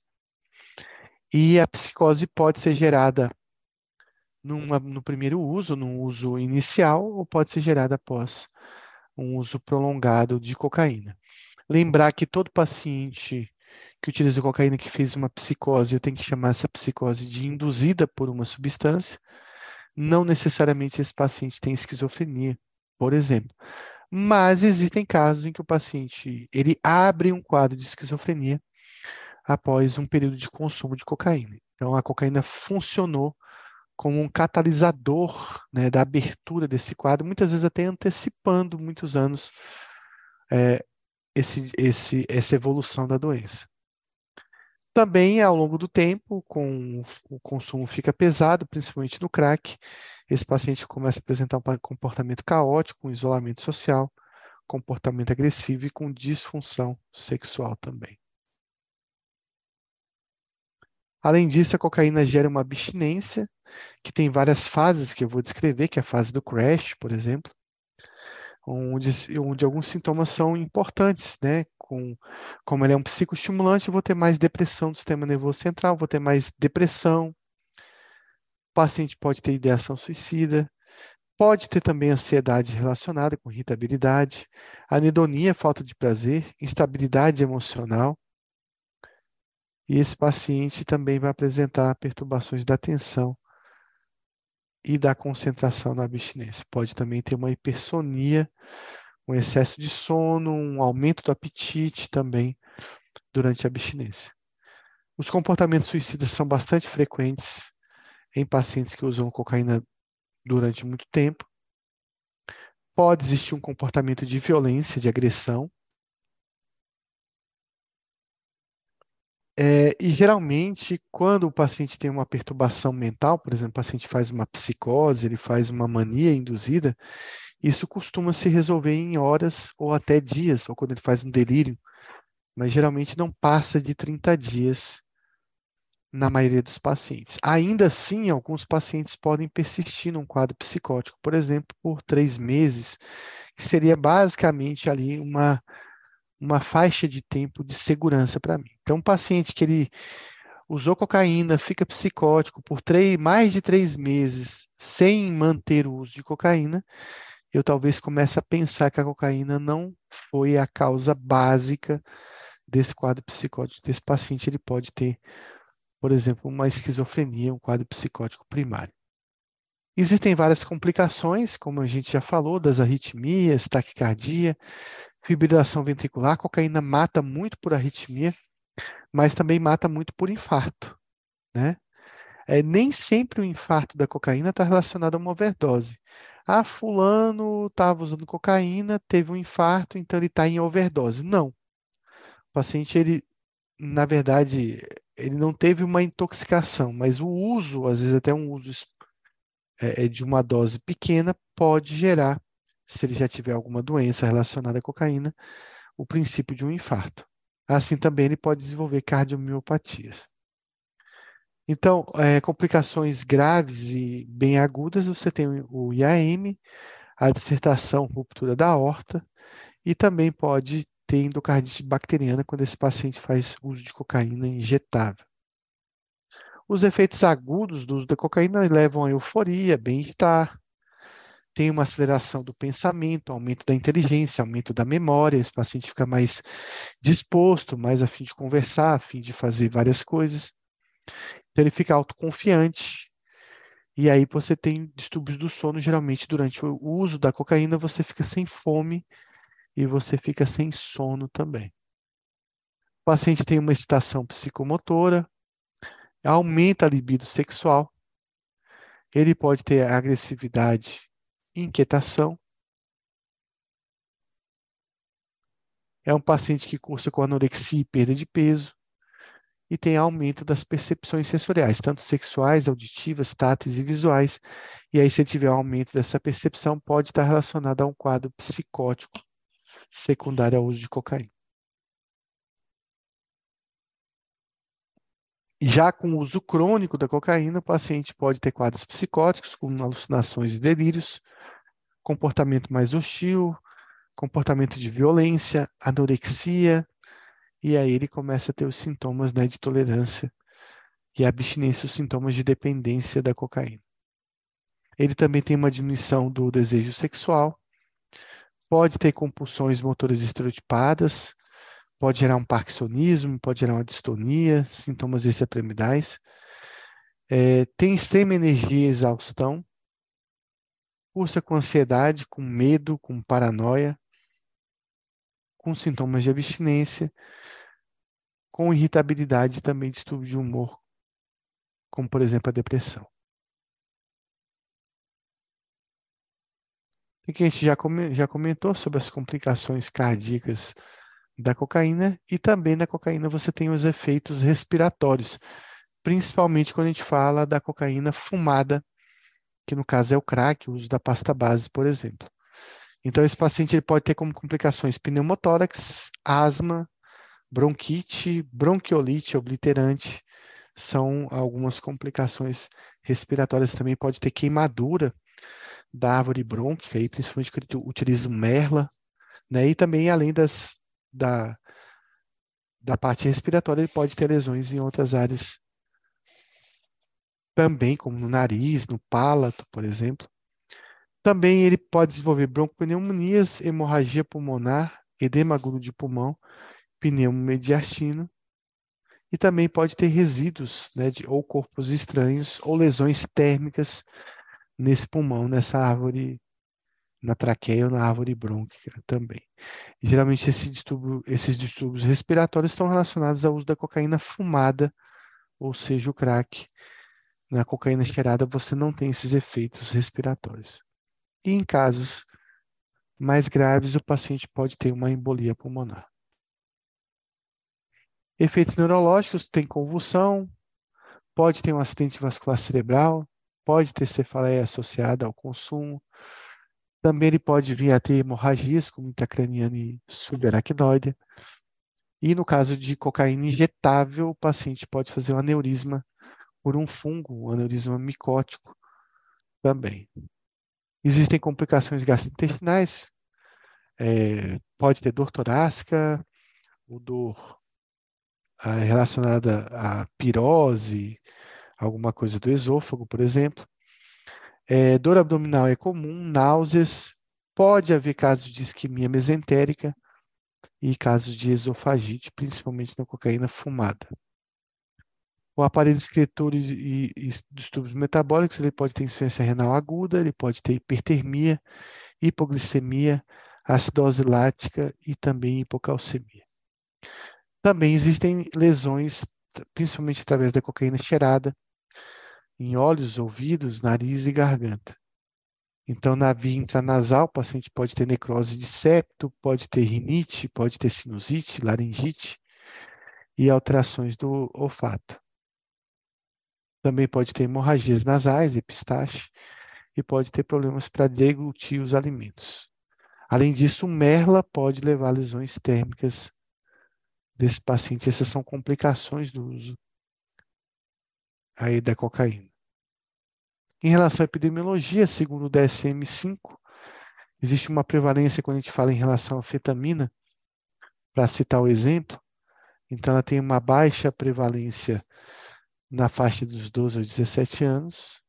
E a psicose pode ser gerada numa, no primeiro uso, no uso inicial, ou pode ser gerada após um uso prolongado de cocaína. Lembrar que todo paciente que utiliza cocaína que fez uma psicose, eu tenho que chamar essa psicose de induzida por uma substância. Não necessariamente esse paciente tem esquizofrenia, por exemplo. Mas existem casos em que o paciente ele abre um quadro de esquizofrenia após um período de consumo de cocaína. Então a cocaína funcionou como um catalisador né, da abertura desse quadro, muitas vezes até antecipando muitos anos é, esse, esse, essa evolução da doença. Também, ao longo do tempo, com o consumo fica pesado, principalmente no crack, esse paciente começa a apresentar um comportamento caótico, um isolamento social, comportamento agressivo e com disfunção sexual também. Além disso, a cocaína gera uma abstinência, que tem várias fases que eu vou descrever, que é a fase do crash, por exemplo, onde, onde alguns sintomas são importantes, né? Com, como ele é um psicoestimulante, eu vou ter mais depressão do sistema nervoso central, vou ter mais depressão. O paciente pode ter ideação suicida, pode ter também ansiedade relacionada com irritabilidade, anedonia, falta de prazer, instabilidade emocional. E esse paciente também vai apresentar perturbações da atenção e da concentração na abstinência. Pode também ter uma hipersonia, um excesso de sono, um aumento do apetite também durante a abstinência. Os comportamentos suicidas são bastante frequentes em pacientes que usam cocaína durante muito tempo. Pode existir um comportamento de violência, de agressão, É, e geralmente, quando o paciente tem uma perturbação mental, por exemplo, o paciente faz uma psicose, ele faz uma mania induzida, isso costuma se resolver em horas ou até dias, ou quando ele faz um delírio, mas geralmente não passa de 30 dias na maioria dos pacientes. Ainda assim, alguns pacientes podem persistir num quadro psicótico, por exemplo, por três meses, que seria basicamente ali uma uma faixa de tempo de segurança para mim. Então, um paciente que ele usou cocaína, fica psicótico por três, mais de três meses sem manter o uso de cocaína, eu talvez comece a pensar que a cocaína não foi a causa básica desse quadro psicótico. Desse paciente ele pode ter, por exemplo, uma esquizofrenia, um quadro psicótico primário. Existem várias complicações, como a gente já falou, das arritmias, taquicardia, fibrilação ventricular, a cocaína mata muito por arritmia, mas também mata muito por infarto, né? É, nem sempre o infarto da cocaína está relacionado a uma overdose. Ah, fulano estava usando cocaína, teve um infarto, então ele está em overdose. Não. O paciente, ele, na verdade, ele não teve uma intoxicação, mas o uso, às vezes até um uso é, é de uma dose pequena, pode gerar se ele já tiver alguma doença relacionada à cocaína, o princípio de um infarto. Assim também ele pode desenvolver cardiomiopatias. Então, é, complicações graves e bem agudas, você tem o IAM, a dissertação ruptura da aorta, e também pode ter endocardite bacteriana quando esse paciente faz uso de cocaína injetável. Os efeitos agudos do uso da cocaína levam a euforia, bem-estar, tem uma aceleração do pensamento, aumento da inteligência, aumento da memória, esse paciente fica mais disposto, mais a fim de conversar, a fim de fazer várias coisas. Então ele fica autoconfiante. E aí você tem distúrbios do sono, geralmente durante o uso da cocaína você fica sem fome e você fica sem sono também. O paciente tem uma excitação psicomotora, aumenta a libido sexual, ele pode ter agressividade, inquietação. É um paciente que cursa com anorexia e perda de peso e tem aumento das percepções sensoriais, tanto sexuais, auditivas, táteis e visuais. E aí, se tiver um aumento dessa percepção, pode estar relacionado a um quadro psicótico secundário ao uso de cocaína. Já com o uso crônico da cocaína, o paciente pode ter quadros psicóticos, como alucinações e delírios, comportamento mais hostil, comportamento de violência, anorexia, e aí ele começa a ter os sintomas né, de tolerância e abstinência, os sintomas de dependência da cocaína. Ele também tem uma diminuição do desejo sexual, pode ter compulsões motoras estereotipadas, pode gerar um parkinsonismo, pode gerar uma distonia, sintomas extrapiramidais. É, tem extrema energia e exaustão, cursa com ansiedade, com medo, com paranoia, com sintomas de abstinência, com irritabilidade também distúrbio de humor, como por exemplo a depressão. E que a gente já, já comentou sobre as complicações cardíacas da cocaína e também na cocaína você tem os efeitos respiratórios, principalmente quando a gente fala da cocaína fumada, que no caso é o crack, o uso da pasta base, por exemplo. Então esse paciente ele pode ter como complicações pneumotórax, asma, bronquite, bronquiolite obliterante, são algumas complicações respiratórias também pode ter queimadura da árvore brônquica, aí, principalmente quando utiliza merla, né? E também além das da, da parte respiratória, ele pode ter lesões em outras áreas também, como no nariz, no palato, por exemplo. Também ele pode desenvolver broncopneumonias, hemorragia pulmonar, edema agudo de pulmão, pneumomediastino, e também pode ter resíduos, né, de, ou corpos estranhos, ou lesões térmicas nesse pulmão, nessa árvore, na traqueia ou na árvore brônquica também. Geralmente esse distúrbio, esses distúrbios respiratórios estão relacionados ao uso da cocaína fumada, ou seja, o crack. Na cocaína cheirada você não tem esses efeitos respiratórios. E em casos mais graves, o paciente pode ter uma embolia pulmonar. Efeitos neurológicos, tem convulsão, pode ter um acidente vascular cerebral, pode ter cefaleia associada ao consumo, também ele pode vir a ter hemorragias, como intracraniana e subaracnoide. E no caso de cocaína injetável, o paciente pode fazer um aneurisma por um fungo, um aneurisma micótico também. Existem complicações gastrointestinais, é, pode ter dor torácica, ou dor relacionada à pirose, alguma coisa do esôfago, por exemplo. É, dor abdominal é comum, náuseas, pode haver casos de isquemia mesentérica e casos de esofagite, principalmente na cocaína fumada. O aparelho excretor e, e, distúrbios metabólicos, ele pode ter insuficiência renal aguda, ele pode ter hipertermia, hipoglicemia, acidose lática e também hipocalcemia. Também existem lesões, principalmente através da cocaína cheirada, em olhos, ouvidos, nariz e garganta. Então, na via intranasal, o paciente pode ter necrose de septo, pode ter rinite, pode ter sinusite, laringite e alterações do olfato. Também pode ter hemorragias nasais, epistaxe, e pode ter problemas para deglutir os alimentos. Além disso, merla pode levar a lesões térmicas desse paciente. Essas são complicações do uso aí da cocaína. Em relação à epidemiologia, segundo o DSM-5, existe uma prevalência quando a gente fala em relação à fetamina, para citar o exemplo, então ela tem uma baixa prevalência na faixa dos 12 aos 17 anos,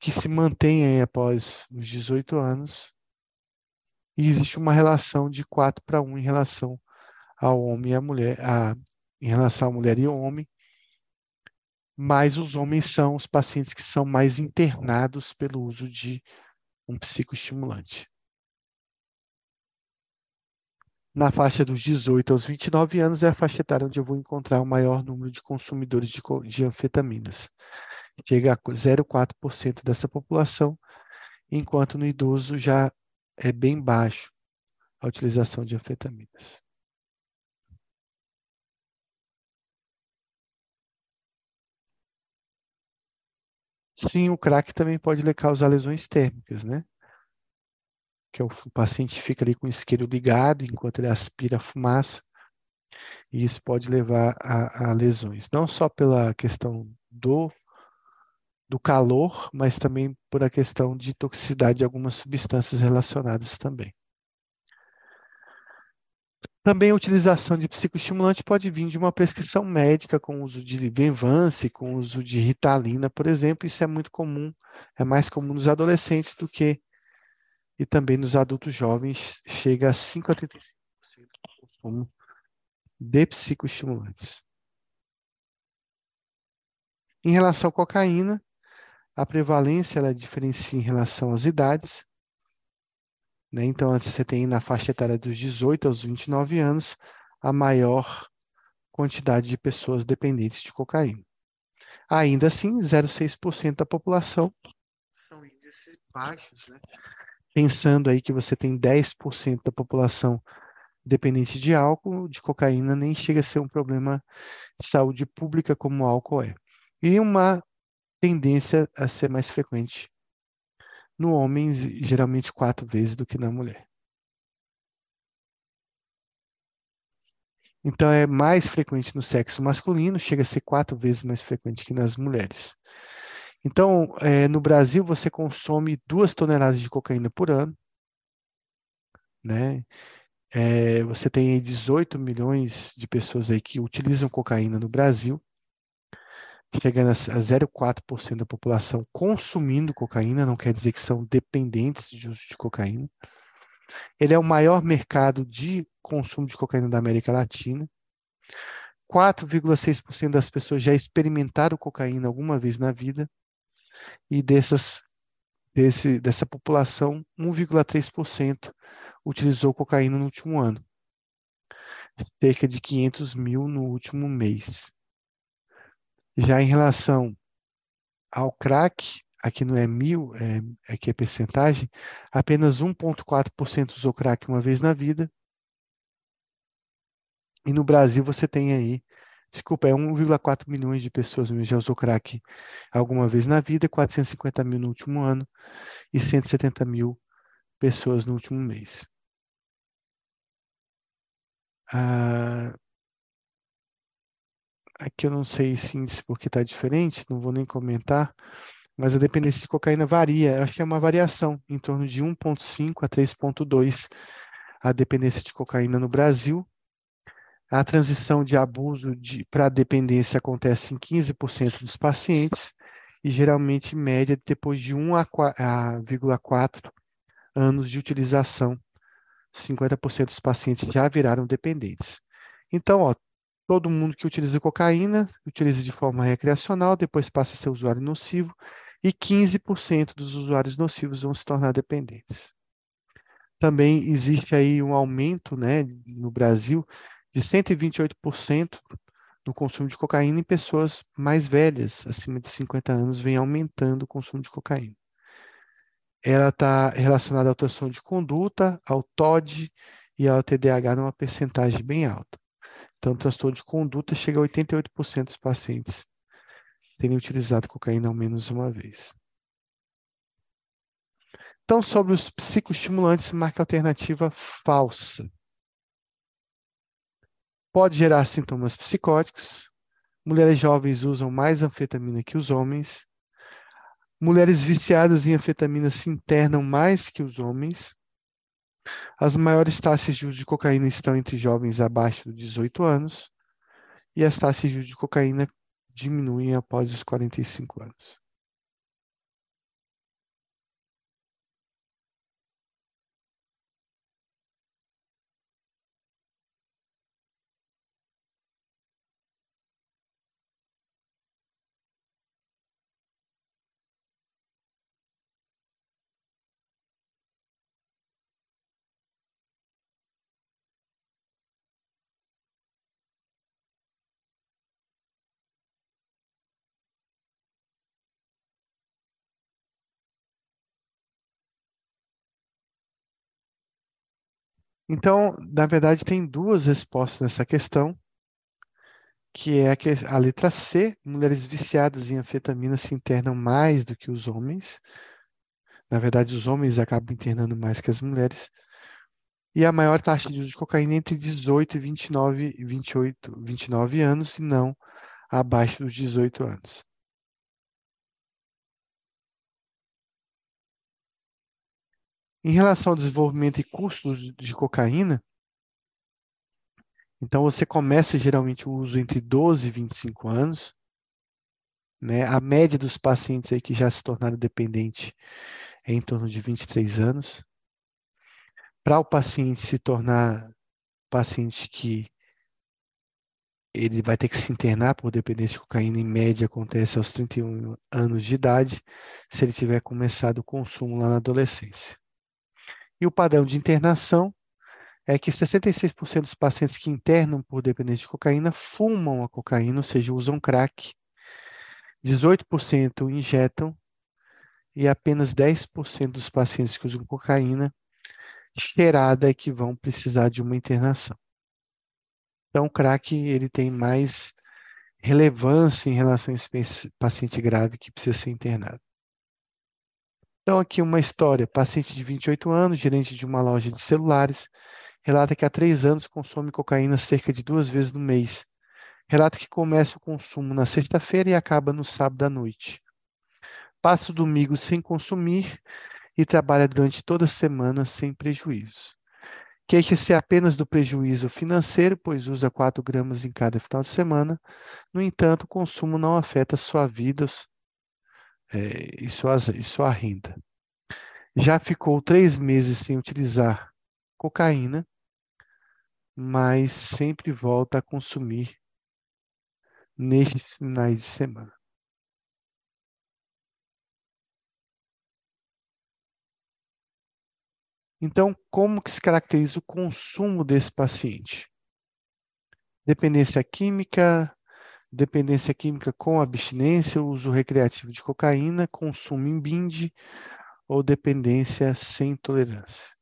que se mantém aí após os 18 anos, e existe uma relação de 4 para 1 em relação ao homem e à mulher, a, em relação à mulher e ao homem, mas os homens são os pacientes que são mais internados pelo uso de um psicoestimulante. Na faixa dos 18 aos 29 anos é a faixa etária onde eu vou encontrar o maior número de consumidores de, de anfetaminas. Chega a 0,4% dessa população, enquanto no idoso já é bem baixo a utilização de anfetaminas. Sim, o crack também pode causar lesões térmicas, né? Que é o, paciente fica ali com o isqueiro ligado enquanto ele aspira a fumaça, e isso pode levar a, a lesões, não só pela questão do, do calor, mas também por a questão de toxicidade de algumas substâncias relacionadas também. Também a utilização de psicoestimulante pode vir de uma prescrição médica com uso de Venvance, com uso de Ritalina, por exemplo. Isso é muito comum, é mais comum nos adolescentes do que e também nos adultos jovens, chega a 5 a 35% do consumo de psicoestimulantes. Em relação à cocaína, a prevalência ela diferencia em relação às idades. Né? Então, você tem na faixa etária dos 18 aos 29 anos a maior quantidade de pessoas dependentes de cocaína. Ainda assim, 0,6% da população são índices baixos, né? Pensando aí que você tem 10% da população dependente de álcool, de cocaína nem chega a ser um problema de saúde pública como o álcool é. E uma tendência a ser mais frequente no homem, geralmente quatro vezes do que na mulher. Então, é mais frequente no sexo masculino, chega a ser quatro vezes mais frequente que nas mulheres. Então, é, no Brasil, você consome duas toneladas de cocaína por ano, né? É, você tem 18 milhões de pessoas aí que utilizam cocaína no Brasil chegando a 0,4% da população consumindo cocaína, não quer dizer que são dependentes de uso de cocaína. Ele é o maior mercado de consumo de cocaína da América Latina. 4,6% das pessoas já experimentaram cocaína alguma vez na vida. E dessas, desse, dessa população, 1,3% utilizou cocaína no último ano. Cerca de 500 mil no último mês. Já em relação ao crack, aqui não é mil, é, aqui é percentagem, apenas 1,4% usou crack uma vez na vida. E no Brasil você tem aí, desculpa, é 1,4 milhões de pessoas já usou crack alguma vez na vida, 450 mil no último ano e 170 mil pessoas no último mês. Ah, aqui eu não sei esse índice porque está diferente, não vou nem comentar, mas a dependência de cocaína varia, acho que é uma variação, em torno de 1,5 a 3,2 a dependência de cocaína no Brasil. A transição de abuso para dependência acontece em 15% dos pacientes e geralmente média depois de 1,4 anos de utilização, 50% dos pacientes já viraram dependentes. Então, ó, Todo mundo que utiliza cocaína utiliza de forma recreacional, depois passa a ser usuário nocivo, e 15% dos usuários nocivos vão se tornar dependentes. Também existe aí um aumento né, no Brasil de 128% no consumo de cocaína em pessoas mais velhas, acima de 50 anos, vem aumentando o consumo de cocaína. Ela está relacionada à alteração de conduta, ao TOD e ao TDAH numa percentagem bem alta. Então, o transtorno de conduta chega a 88% dos pacientes terem utilizado cocaína ao menos uma vez. Então, sobre os psicoestimulantes, marca alternativa falsa. Pode gerar sintomas psicóticos. Mulheres jovens usam mais anfetamina que os homens. Mulheres viciadas em anfetamina se internam mais que os homens. As maiores taxas de uso de cocaína estão entre jovens abaixo de 18 anos e as taxas de uso de cocaína diminuem após os 45 anos. Então, na verdade, tem duas respostas nessa questão, que é a letra C, mulheres viciadas em anfetamina se internam mais do que os homens. Na verdade, os homens acabam internando mais que as mulheres. E a maior taxa de uso de cocaína é entre 18 e 29, 28, 29 anos, e não abaixo dos 18 anos. Em relação ao desenvolvimento e custo de cocaína, então você começa geralmente o uso entre 12 e 25 anos. Né? A média dos pacientes aí que já se tornaram dependentes é em torno de 23 anos. Para o paciente se tornar paciente que ele vai ter que se internar por dependência de cocaína, em média acontece aos 31 anos de idade, se ele tiver começado o consumo lá na adolescência. E o padrão de internação é que 66% dos pacientes que internam por dependência de cocaína fumam a cocaína, ou seja, usam crack. 18% injetam e apenas 10% dos pacientes que usam cocaína cheirada é que vão precisar de uma internação. Então, o crack ele tem mais relevância em relação a esse paciente grave que precisa ser internado. Então, aqui uma história. Paciente de 28 anos, gerente de uma loja de celulares, relata que há três anos consome cocaína cerca de duas vezes no mês. Relata que começa o consumo na sexta-feira e acaba no sábado à noite. Passa o domingo sem consumir e trabalha durante toda a semana sem prejuízos. Queixa-se apenas do prejuízo financeiro, pois usa 4 gramas em cada final de semana. No entanto, o consumo não afeta sua vida, é, e, e sua renda. Já ficou três meses sem utilizar cocaína, mas sempre volta a consumir nestes finais de semana. Então, como que se caracteriza o consumo desse paciente? Dependência química, dependência química com abstinência, uso recreativo de cocaína, consumo em bind ou dependência sem tolerância.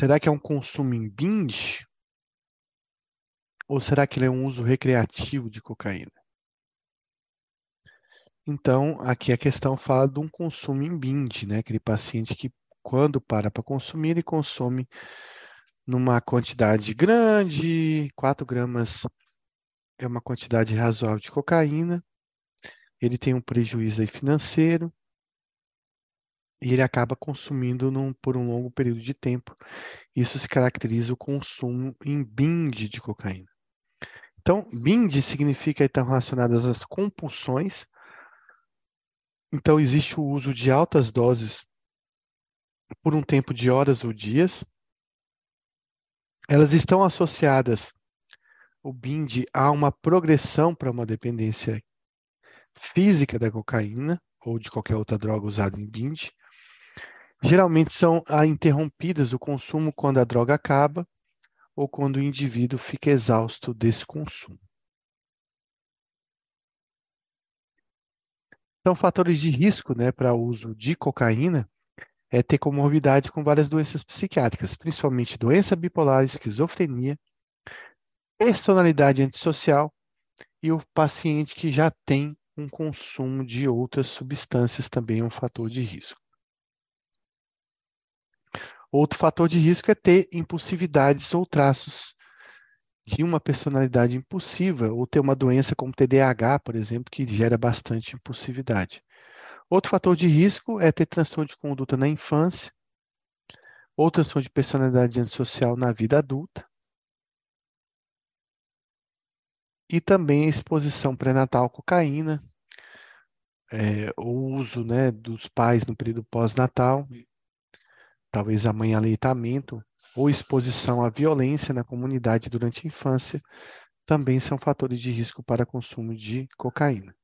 Será que é um consumo em binge? Ou será que ele é um uso recreativo de cocaína? Então, aqui a questão fala de um consumo em binge, né? Aquele paciente que, quando para para consumir, ele consome numa quantidade grande, 4 gramas é uma quantidade razoável de cocaína, ele tem um prejuízo financeiro, e ele acaba consumindo num, por um longo período de tempo. Isso se caracteriza o consumo em bind de cocaína. Então, bind significa estar relacionadas às compulsões. Então, existe o uso de altas doses por um tempo de horas ou dias. Elas estão associadas, o bind, a uma progressão para uma dependência física da cocaína ou de qualquer outra droga usada em bind geralmente são interrompidas o consumo quando a droga acaba ou quando o indivíduo fica exausto desse consumo. Então, fatores de risco né, para o uso de cocaína é ter comorbidade com várias doenças psiquiátricas, principalmente doença bipolar, esquizofrenia, personalidade antissocial e o paciente que já tem um consumo de outras substâncias também é um fator de risco. Outro fator de risco é ter impulsividades ou traços de uma personalidade impulsiva, ou ter uma doença como TDAH, por exemplo, que gera bastante impulsividade. Outro fator de risco é ter transtorno de conduta na infância, ou transtorno de personalidade antissocial na vida adulta. E também a exposição pré-natal à cocaína, é, o uso né, dos pais no período pós-natal talvez a mãe aleitamento, ou exposição à violência na comunidade durante a infância também são fatores de risco para consumo de cocaína.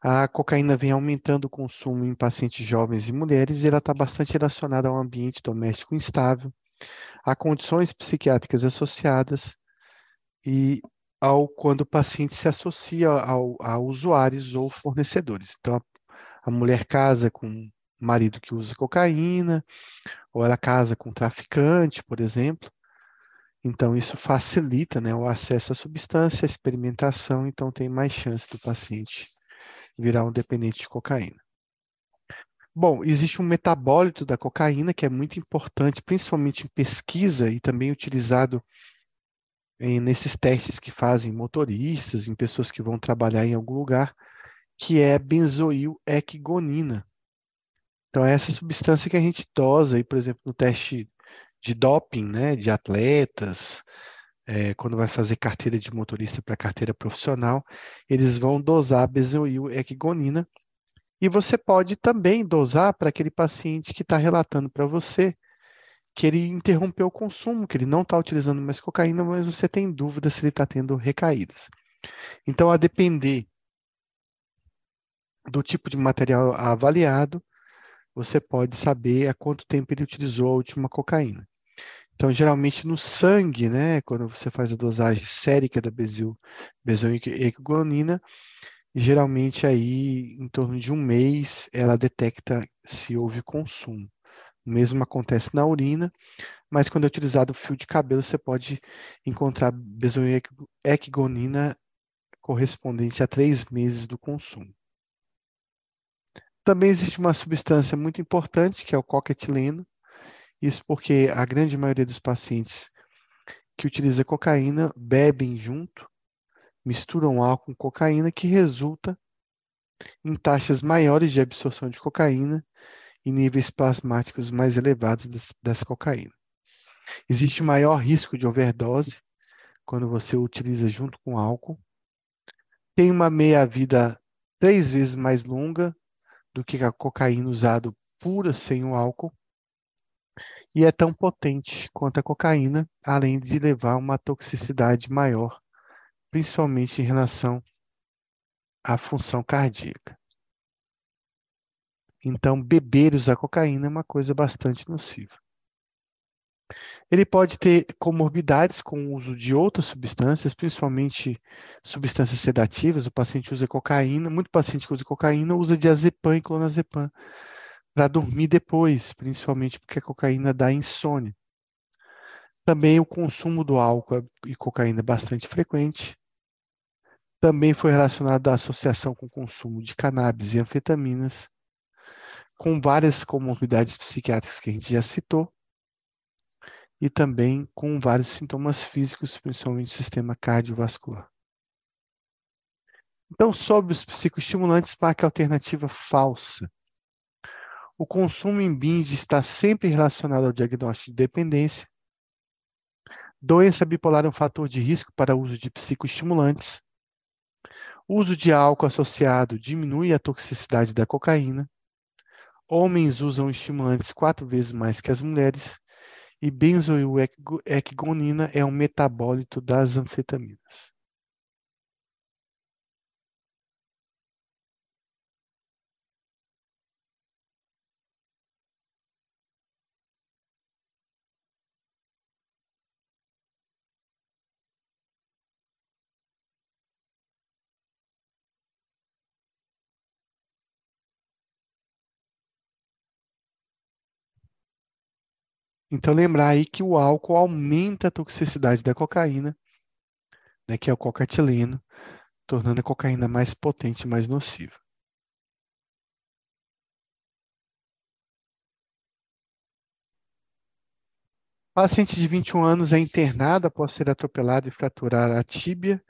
A cocaína vem aumentando o consumo em pacientes jovens e mulheres e ela está bastante relacionada ao ambiente doméstico instável, a condições psiquiátricas associadas e ao quando o paciente se associa ao, a usuários ou fornecedores. Então, a, a mulher casa com marido que usa cocaína, ou ela casa com um traficante, por exemplo. Então, isso facilita né, o acesso à substância, a experimentação, então tem mais chance do paciente virar um dependente de cocaína. Bom, existe um metabólito da cocaína que é muito importante, principalmente em pesquisa e também utilizado em, nesses testes que fazem motoristas, em pessoas que vão trabalhar em algum lugar, que é benzoil-equigonina. Então, é essa substância que a gente dosa, aí, por exemplo, no teste de doping, né, de atletas, é, quando vai fazer carteira de motorista para carteira profissional, eles vão dosar benzoil-equigonina. E você pode também dosar para aquele paciente que está relatando para você que ele interrompeu o consumo, que ele não está utilizando mais cocaína, mas você tem dúvida se ele está tendo recaídas. Então, a depender do tipo de material avaliado, você pode saber há quanto tempo ele utilizou a última cocaína. Então, geralmente no sangue, né, quando você faz a dosagem sérica da bezil, bezoequigonina, geralmente aí em torno de um mês ela detecta se houve consumo. O mesmo acontece na urina, mas quando é utilizado o fio de cabelo, você pode encontrar bezoequigonina correspondente a três meses do consumo. Também existe uma substância muito importante, que é o coquetileno. Isso porque a grande maioria dos pacientes que utiliza cocaína bebem junto, misturam álcool com cocaína, que resulta em taxas maiores de absorção de cocaína e níveis plasmáticos mais elevados dessa cocaína. Existe maior risco de overdose quando você utiliza junto com álcool. Tem uma meia-vida três vezes mais longa do que a cocaína usada pura sem o álcool e é tão potente quanto a cocaína, além de levar uma toxicidade maior, principalmente em relação à função cardíaca. Então, beber e usar cocaína é uma coisa bastante nociva. Ele pode ter comorbidades com o uso de outras substâncias, principalmente substâncias sedativas. O paciente usa cocaína, muito paciente que usa cocaína usa diazepam e clonazepam para dormir depois, principalmente porque a cocaína dá insônia. Também o consumo do álcool e cocaína é bastante frequente. Também foi relacionado à associação com o consumo de cannabis e anfetaminas, com várias comorbidades psiquiátricas que a gente já citou e também com vários sintomas físicos, principalmente o sistema cardiovascular. Então, sobre os psicoestimulantes, marca a alternativa falsa. O consumo em binge está sempre relacionado ao diagnóstico de dependência. Doença bipolar é um fator de risco para o uso de psicoestimulantes. O uso de álcool associado diminui a toxicidade da cocaína. Homens usam estimulantes quatro vezes mais que as mulheres e benzoilecgonina é um metabólito das anfetaminas. Então, lembrar aí que o álcool aumenta a toxicidade da cocaína, né, que é o cocatileno, tornando a cocaína mais potente e mais nociva. Paciente de 21 anos é internado após ser atropelado e fraturar a tíbia.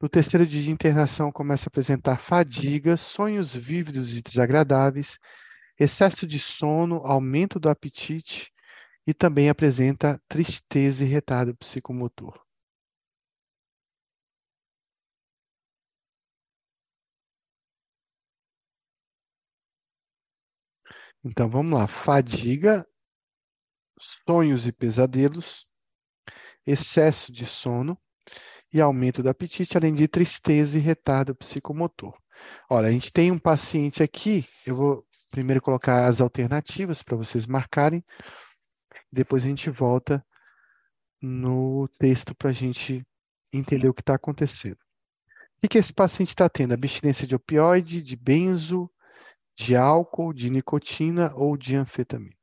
No terceiro dia de internação, começa a apresentar fadiga, sonhos vívidos e desagradáveis, excesso de sono, aumento do apetite e também apresenta tristeza e retardo psicomotor. Então vamos lá, fadiga sonhos e pesadelos, excesso de sono e aumento do apetite, além de tristeza e retardo psicomotor. Olha, a gente tem um paciente aqui, eu vou primeiro colocar as alternativas para vocês marcarem, depois a gente volta no texto para a gente entender o que está acontecendo. O que esse paciente está tendo? Abstinência de opioide, de benzo, de álcool, de nicotina ou de anfetamina?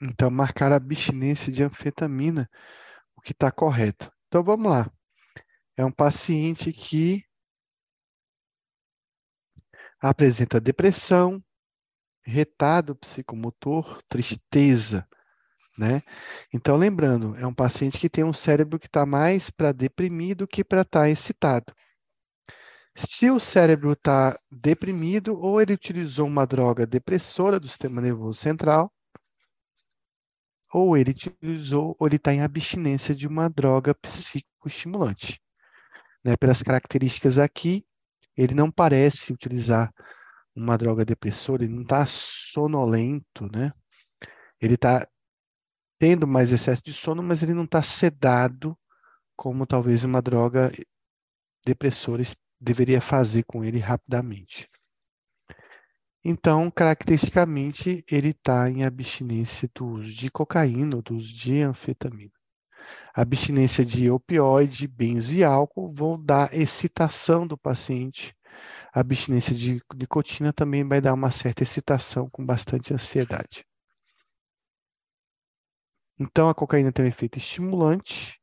Então, marcar a abstinência de anfetamina, o que está correto. Então, vamos lá. É um paciente que apresenta depressão, retardo psicomotor, tristeza, né? Então, lembrando, é um paciente que tem um cérebro que está mais para deprimido que para estar tá excitado. Se o cérebro está deprimido, ou ele utilizou uma droga depressora do sistema nervoso central, ou ele utilizou, ou ele está em abstinência de uma droga psicoestimulante. Né? Pelas características aqui, ele não parece utilizar uma droga depressora, ele não está sonolento, né? Ele está tendo mais excesso de sono, mas ele não está sedado, como talvez uma droga depressora deveria fazer com ele rapidamente. Então, caracteristicamente, ele está em abstinência do uso de cocaína do uso de anfetamina. abstinência de opioide, benzo e álcool vão dar excitação do paciente. A abstinência de nicotina também vai dar uma certa excitação com bastante ansiedade. Então, a cocaína tem um efeito estimulante,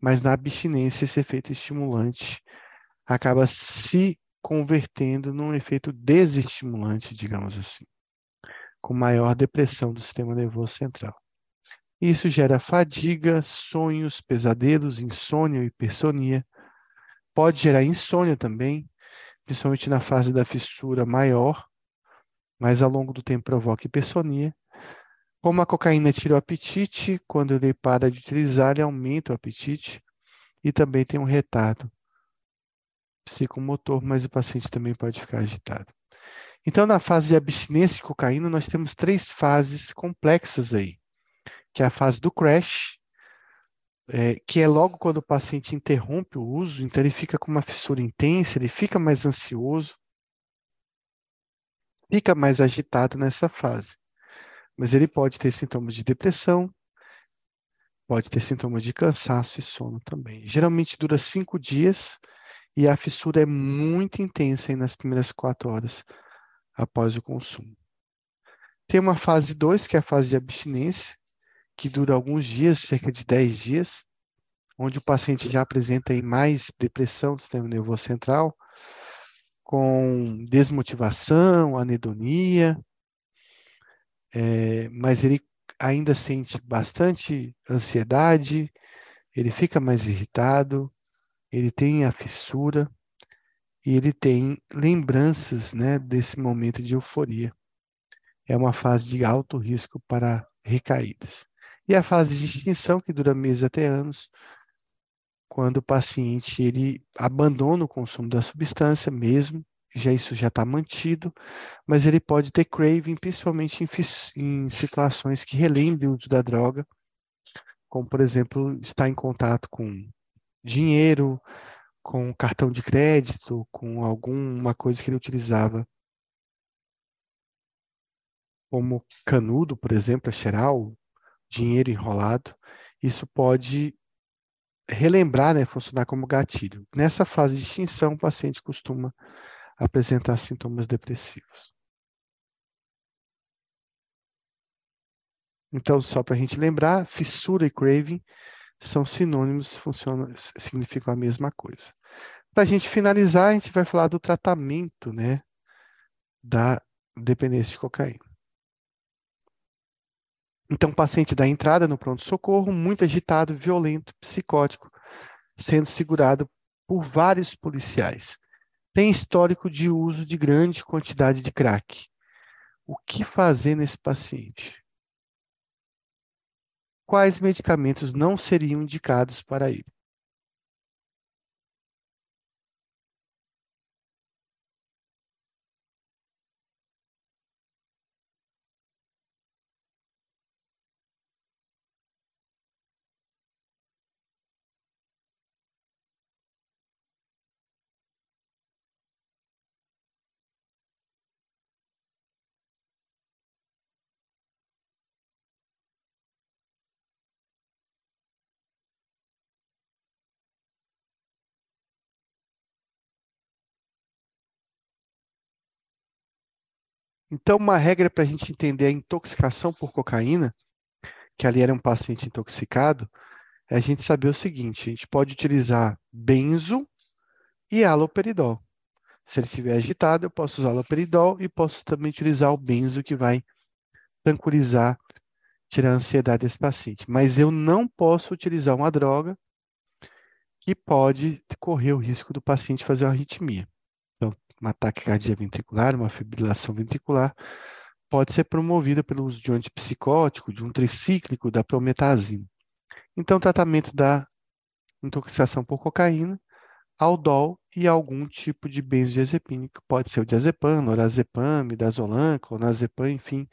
mas na abstinência, esse efeito estimulante acaba se convertendo num efeito desestimulante, digamos assim, com maior depressão do sistema nervoso central. Isso gera fadiga, sonhos, pesadelos, insônia, hipersonia. Pode gerar insônia também, principalmente na fase da fissura maior, mas ao longo do tempo provoca hipersonia. Como a cocaína tira o apetite, quando ele para de utilizar, ele aumenta o apetite e também tem um retardo psicomotor, mas o paciente também pode ficar agitado. Então, na fase de abstinência de cocaína, nós temos três fases complexas aí, que é a fase do crash, é, que é logo quando o paciente interrompe o uso, então ele fica com uma fissura intensa, ele fica mais ansioso, fica mais agitado nessa fase. Mas ele pode ter sintomas de depressão, pode ter sintomas de cansaço e sono também. Geralmente dura cinco dias, e a fissura é muito intensa nas primeiras quatro horas após o consumo. Tem uma fase 2, que é a fase de abstinência, que dura alguns dias, cerca de 10 dias, onde o paciente já apresenta mais depressão do sistema nervoso central, com desmotivação, anedonia, é, mas ele ainda sente bastante ansiedade, ele fica mais irritado, ele tem a fissura e ele tem lembranças né, desse momento de euforia. É uma fase de alto risco para recaídas. E a fase de extinção, que dura meses até anos, quando o paciente ele abandona o consumo da substância mesmo, já isso já está mantido, mas ele pode ter craving, principalmente em, em situações que relembrem o uso da droga, como, por exemplo, estar em contato com dinheiro, com cartão de crédito, com alguma coisa que ele utilizava como canudo, por exemplo, a cheirar o dinheiro enrolado, isso pode relembrar, né, funcionar como gatilho. Nessa fase de extinção, o paciente costuma apresentar sintomas depressivos. Então, só para a gente lembrar, fissura e craving são sinônimos, funcionam, significam a mesma coisa. Para a gente finalizar, a gente vai falar do tratamento, né, da dependência de cocaína. Então, o paciente dá entrada no pronto-socorro, muito agitado, violento, psicótico, sendo segurado por vários policiais. Tem histórico de uso de grande quantidade de crack. O que fazer nesse paciente? Quais medicamentos não seriam indicados para ele? Então, uma regra para a gente entender a intoxicação por cocaína, que ali era um paciente intoxicado, é a gente saber o seguinte: a gente pode utilizar benzo e haloperidol. Se ele estiver agitado, eu posso usar haloperidol e posso também utilizar o benzo, que vai tranquilizar, tirar a ansiedade desse paciente. Mas eu não posso utilizar uma droga que pode correr o risco do paciente fazer uma arritmia uma taquicardia ventricular, uma fibrilação ventricular, pode ser promovida pelo uso de um antipsicótico, de um tricíclico, da prometazina. Então, tratamento da intoxicação por cocaína, aldol e algum tipo de benzodiazepínico, pode ser o diazepam, lorazepam, midazolam, clonazepam, enfim,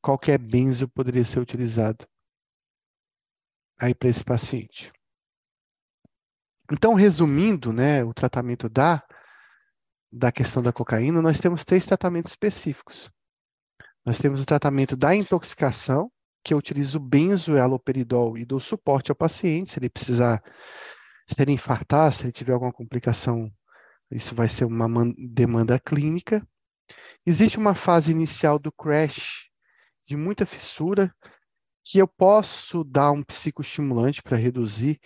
qualquer benzo poderia ser utilizado aí para esse paciente. Então, resumindo, né, o tratamento da da questão da cocaína, nós temos três tratamentos específicos. Nós temos o tratamento da intoxicação, que eu utilizo benzo e aloperidol e dou suporte ao paciente, se ele precisar, se ele infartar, se ele tiver alguma complicação, isso vai ser uma demanda clínica. Existe uma fase inicial do crash, de muita fissura, que eu posso dar um psicoestimulante para reduzir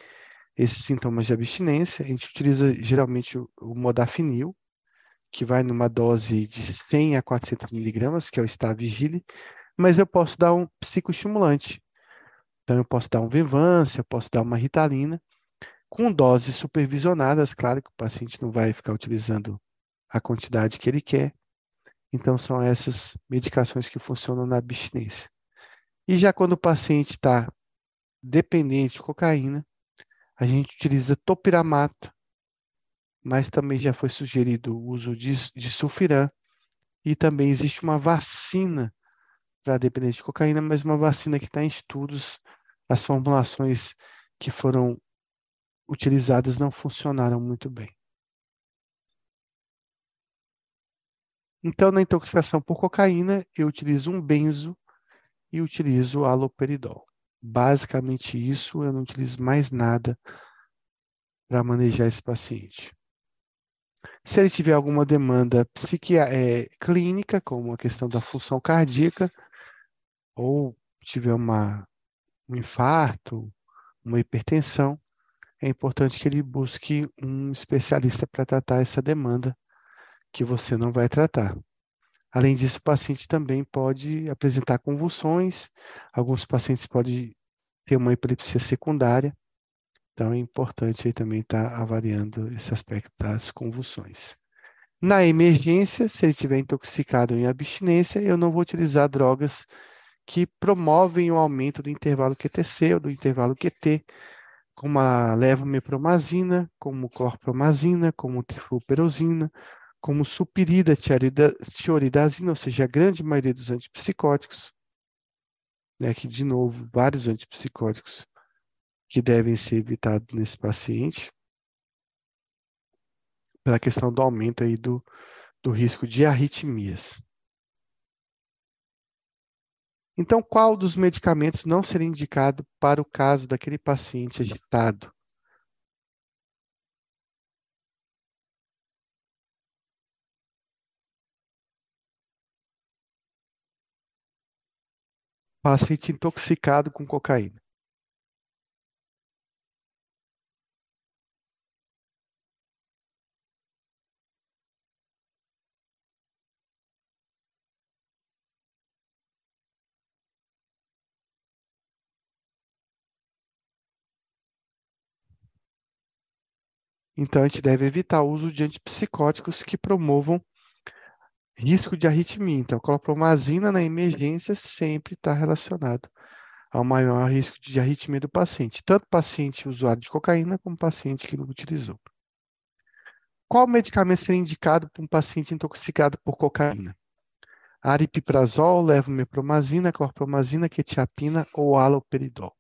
esses sintomas de abstinência. A gente utiliza geralmente o, o modafinil, que vai numa dose de 100 a 400 miligramas, que é o Stavigile, mas eu posso dar um psicoestimulante. Então, eu posso dar um Vivance, eu posso dar uma Ritalina, com doses supervisionadas, claro que o paciente não vai ficar utilizando a quantidade que ele quer. Então, são essas medicações que funcionam na abstinência. E já quando o paciente está dependente de cocaína, a gente utiliza topiramato, mas também já foi sugerido o uso de, de sulfiram e também existe uma vacina para dependência de cocaína, mas uma vacina que está em estudos. As formulações que foram utilizadas não funcionaram muito bem. Então, na intoxicação por cocaína, eu utilizo um benzo e utilizo aloperidol. Basicamente isso, eu não utilizo mais nada para manejar esse paciente. Se ele tiver alguma demanda é, clínica, como a questão da função cardíaca, ou tiver uma, um infarto, uma hipertensão, é importante que ele busque um especialista para tratar essa demanda que você não vai tratar. Além disso, o paciente também pode apresentar convulsões, alguns pacientes podem ter uma epilepsia secundária, então é importante aí também estar tá avaliando esse aspecto das convulsões. Na emergência, se ele estiver intoxicado em abstinência, eu não vou utilizar drogas que promovem o aumento do intervalo QTC ou do intervalo QT, como a levomepromazina, como clorpromazina, como trifluperosina, como supirida, tioridazina, ou seja, a grande maioria dos antipsicóticos, né, que, de novo, vários antipsicóticos que devem ser evitados nesse paciente, pela questão do aumento aí do, do risco de arritmias. Então, qual dos medicamentos não seria indicado para o caso daquele paciente agitado? Paciente intoxicado com cocaína. Então, a gente deve evitar o uso de antipsicóticos que promovam risco de arritmia. Então, clorpromazina na emergência sempre está relacionado ao maior risco de arritmia do paciente, tanto paciente usuário de cocaína como paciente que não utilizou. Qual medicamento seria indicado para um paciente intoxicado por cocaína? Aripiprazol, levomepromazina, clorpromazina, quetiapina ou haloperidol.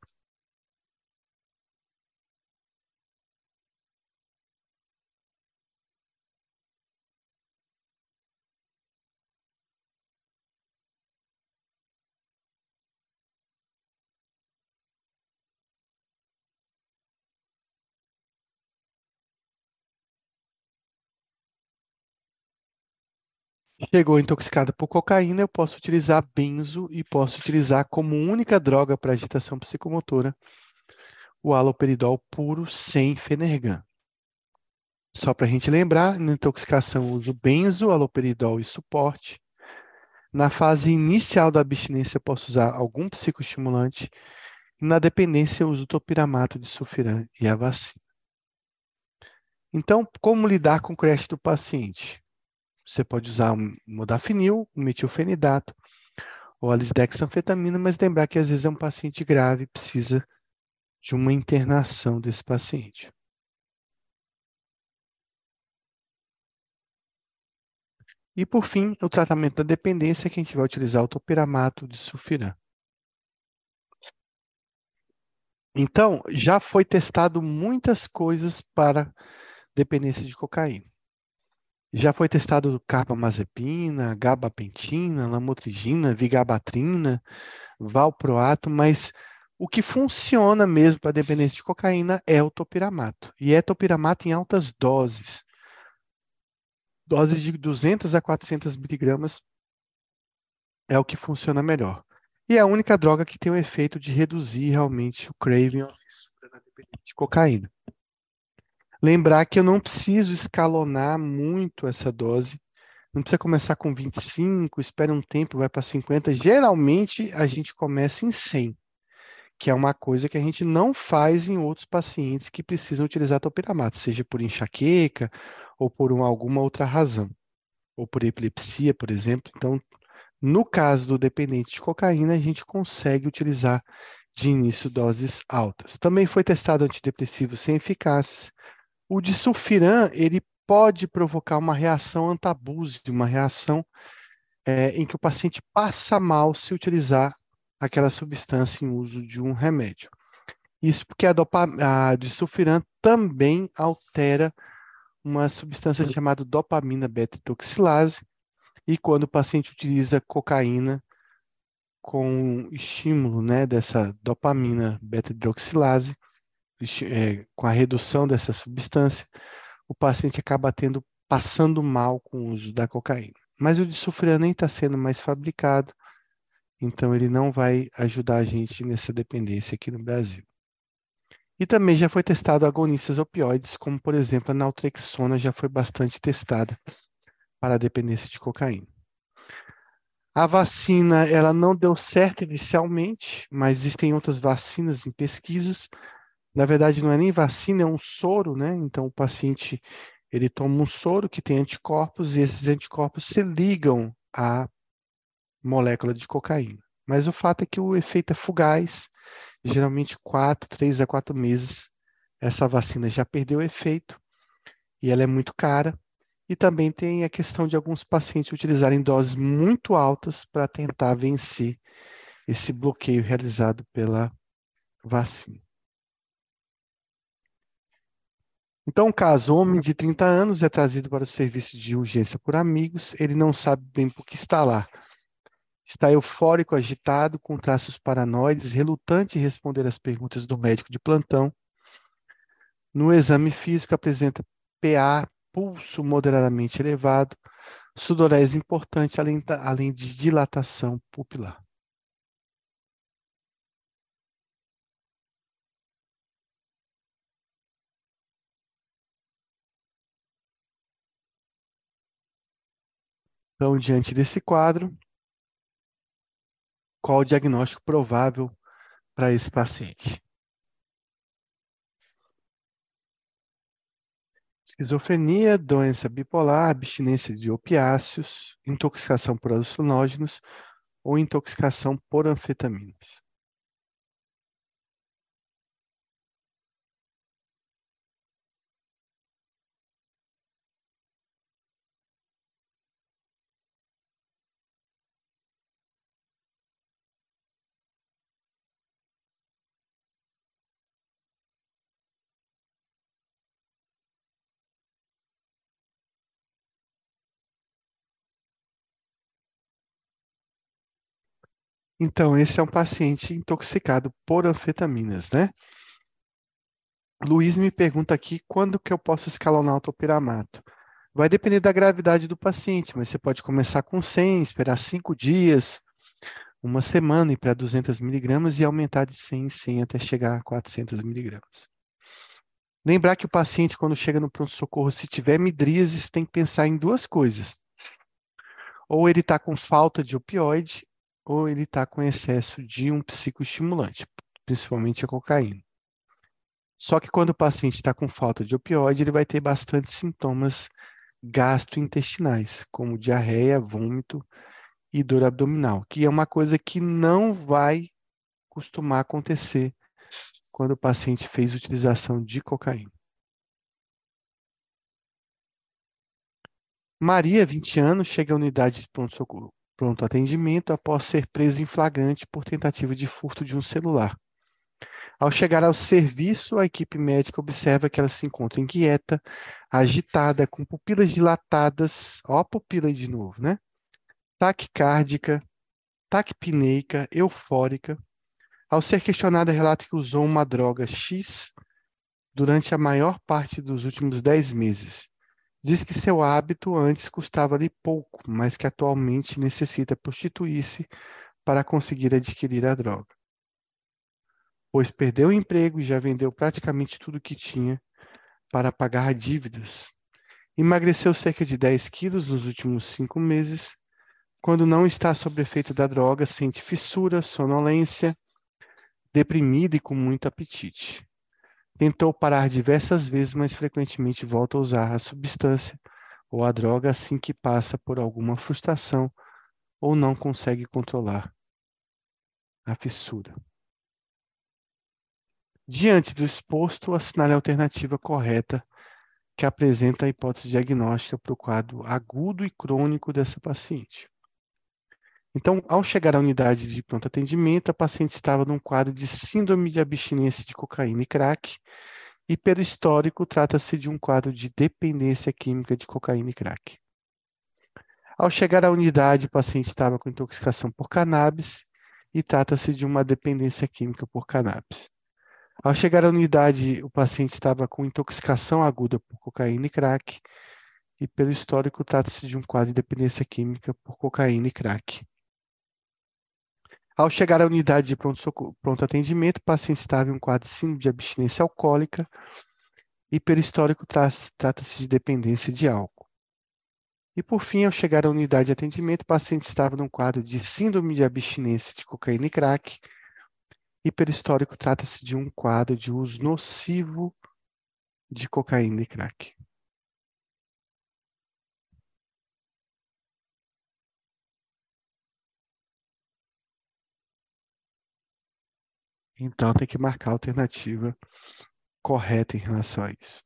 Chegou intoxicada por cocaína, eu posso utilizar benzo e posso utilizar como única droga para agitação psicomotora o haloperidol puro sem fenergan. Só para a gente lembrar, na intoxicação uso benzo, haloperidol e suporte. Na fase inicial da abstinência, posso usar algum psicoestimulante. E na dependência, uso topiramato de sulfiram e a vacina. Então, como lidar com o crash do paciente? Você pode usar um modafinil, um metilfenidato ou a mas lembrar que às vezes é um paciente grave precisa de uma internação desse paciente. E, por fim, o tratamento da dependência, que a gente vai utilizar o topiramato de sulfiram. Então, já foi testado muitas coisas para dependência de cocaína. Já foi testado carbamazepina, gabapentina, lamotrigina, vigabatrina, valproato, mas o que funciona mesmo para dependência de cocaína é o topiramato. E é topiramato em altas doses. Doses de 200 a 400 miligramas é o que funciona melhor. E é a única droga que tem o efeito de reduzir realmente o craving ou fissura na dependência de cocaína. Lembrar que eu não preciso escalonar muito essa dose. Não precisa começar com 25, espera um tempo, vai para 50. Geralmente a gente começa em 100, que é uma coisa que a gente não faz em outros pacientes que precisam utilizar topiramato, seja por enxaqueca ou por uma, alguma outra razão, ou por epilepsia, por exemplo. Então, no caso do dependente de cocaína, a gente consegue utilizar de início doses altas. Também foi testado antidepressivos sem eficácias, o disulfiram, ele pode provocar uma reação antabuse, uma reação é, em que o paciente passa mal se utilizar aquela substância em uso de um remédio. Isso porque a, a disulfiram também altera uma substância chamada dopamina beta-hidroxilase, e quando o paciente utiliza cocaína com estímulo né, dessa dopamina beta-hidroxilase, é, com a redução dessa substância, o paciente acaba tendo, passando mal com o uso da cocaína. Mas o disulfiram nem está sendo mais fabricado, então ele não vai ajudar a gente nessa dependência aqui no Brasil. E também já foi testado agonistas opioides, como por exemplo a naltrexona já foi bastante testada para a dependência de cocaína. A vacina, ela não deu certo inicialmente, mas existem outras vacinas em pesquisas na verdade, não é nem vacina, é um soro, né? Então, o paciente ele toma um soro que tem anticorpos e esses anticorpos se ligam à molécula de cocaína. Mas o fato é que o efeito é fugaz, geralmente quatro, três a quatro meses, essa vacina já perdeu efeito e ela é muito cara. E também tem a questão de alguns pacientes utilizarem doses muito altas para tentar vencer esse bloqueio realizado pela vacina. Então, caso homem de 30 anos é trazido para o serviço de urgência por amigos, ele não sabe bem por que está lá. Está eufórico, agitado, com traços paranoides, relutante em responder às perguntas do médico de plantão. No exame físico, apresenta PA, pulso moderadamente elevado, sudorese importante, além, além de dilatação pupilar. Então, diante desse quadro, qual o diagnóstico provável para esse paciente? Esquizofrenia, doença bipolar, abstinência de opiáceos, intoxicação por alucinógenos ou intoxicação por anfetaminas. Então, esse é um paciente intoxicado por anfetaminas, né? Luiz me pergunta aqui quando que eu posso escalonar o topiramato. Vai depender da gravidade do paciente, mas você pode começar com 100, esperar 5 dias, uma semana e para 200 miligramas e aumentar de 100 em 100 até chegar a 400 miligramas. Lembrar que o paciente, quando chega no pronto-socorro, se tiver midríases, tem que pensar em duas coisas. Ou ele está com falta de opioide, ou ele está com excesso de um psicoestimulante, principalmente a cocaína. Só que quando o paciente está com falta de opioide, ele vai ter bastante sintomas gastrointestinais, como diarreia, vômito e dor abdominal, que é uma coisa que não vai costumar acontecer quando o paciente fez utilização de cocaína. Maria, 20 anos, chega à unidade de pronto-socorro pronto atendimento após ser presa em flagrante por tentativa de furto de um celular. Ao chegar ao serviço, a equipe médica observa que ela se encontra inquieta, agitada, com pupilas dilatadas, ó a pupila aí de novo, né? Taquicárdica, taquipneica, eufórica. Ao ser questionada, relata que usou uma droga X durante a maior parte dos últimos 10 meses Diz que seu hábito antes custava-lhe pouco, mas que atualmente necessita prostituir-se para conseguir adquirir a droga. Pois perdeu o emprego e já vendeu praticamente tudo que tinha para pagar dívidas. Emagreceu cerca de 10 quilos nos últimos cinco meses. Quando não está sob efeito da droga, sente fissura, sonolência, deprimida e com muito apetite. Tentou parar diversas vezes, mas frequentemente volta a usar a substância ou a droga assim que passa por alguma frustração ou não consegue controlar a fissura. Diante do exposto, assinale a alternativa correta que apresenta a hipótese diagnóstica para o quadro agudo e crônico dessa paciente. Então, ao chegar à unidade de pronto atendimento, a paciente estava num quadro de síndrome de abstinência de cocaína e crack, e pelo histórico trata-se de um quadro de dependência química de cocaína e crack. Ao chegar à unidade, o paciente estava com intoxicação por cannabis e trata-se de uma dependência química por cannabis. Ao chegar à unidade, o paciente estava com intoxicação aguda por cocaína e crack, e pelo histórico trata-se de um quadro de dependência química por cocaína e crack. Ao chegar à unidade de pronto, pronto atendimento, o paciente estava em um quadro de de abstinência alcoólica e pelo histórico trata-se de dependência de álcool. E por fim, ao chegar à unidade de atendimento, o paciente estava num quadro de síndrome de abstinência de cocaína e crack e pelo histórico trata-se de um quadro de uso nocivo de cocaína e crack. Então tem que marcar a alternativa correta em relação a isso.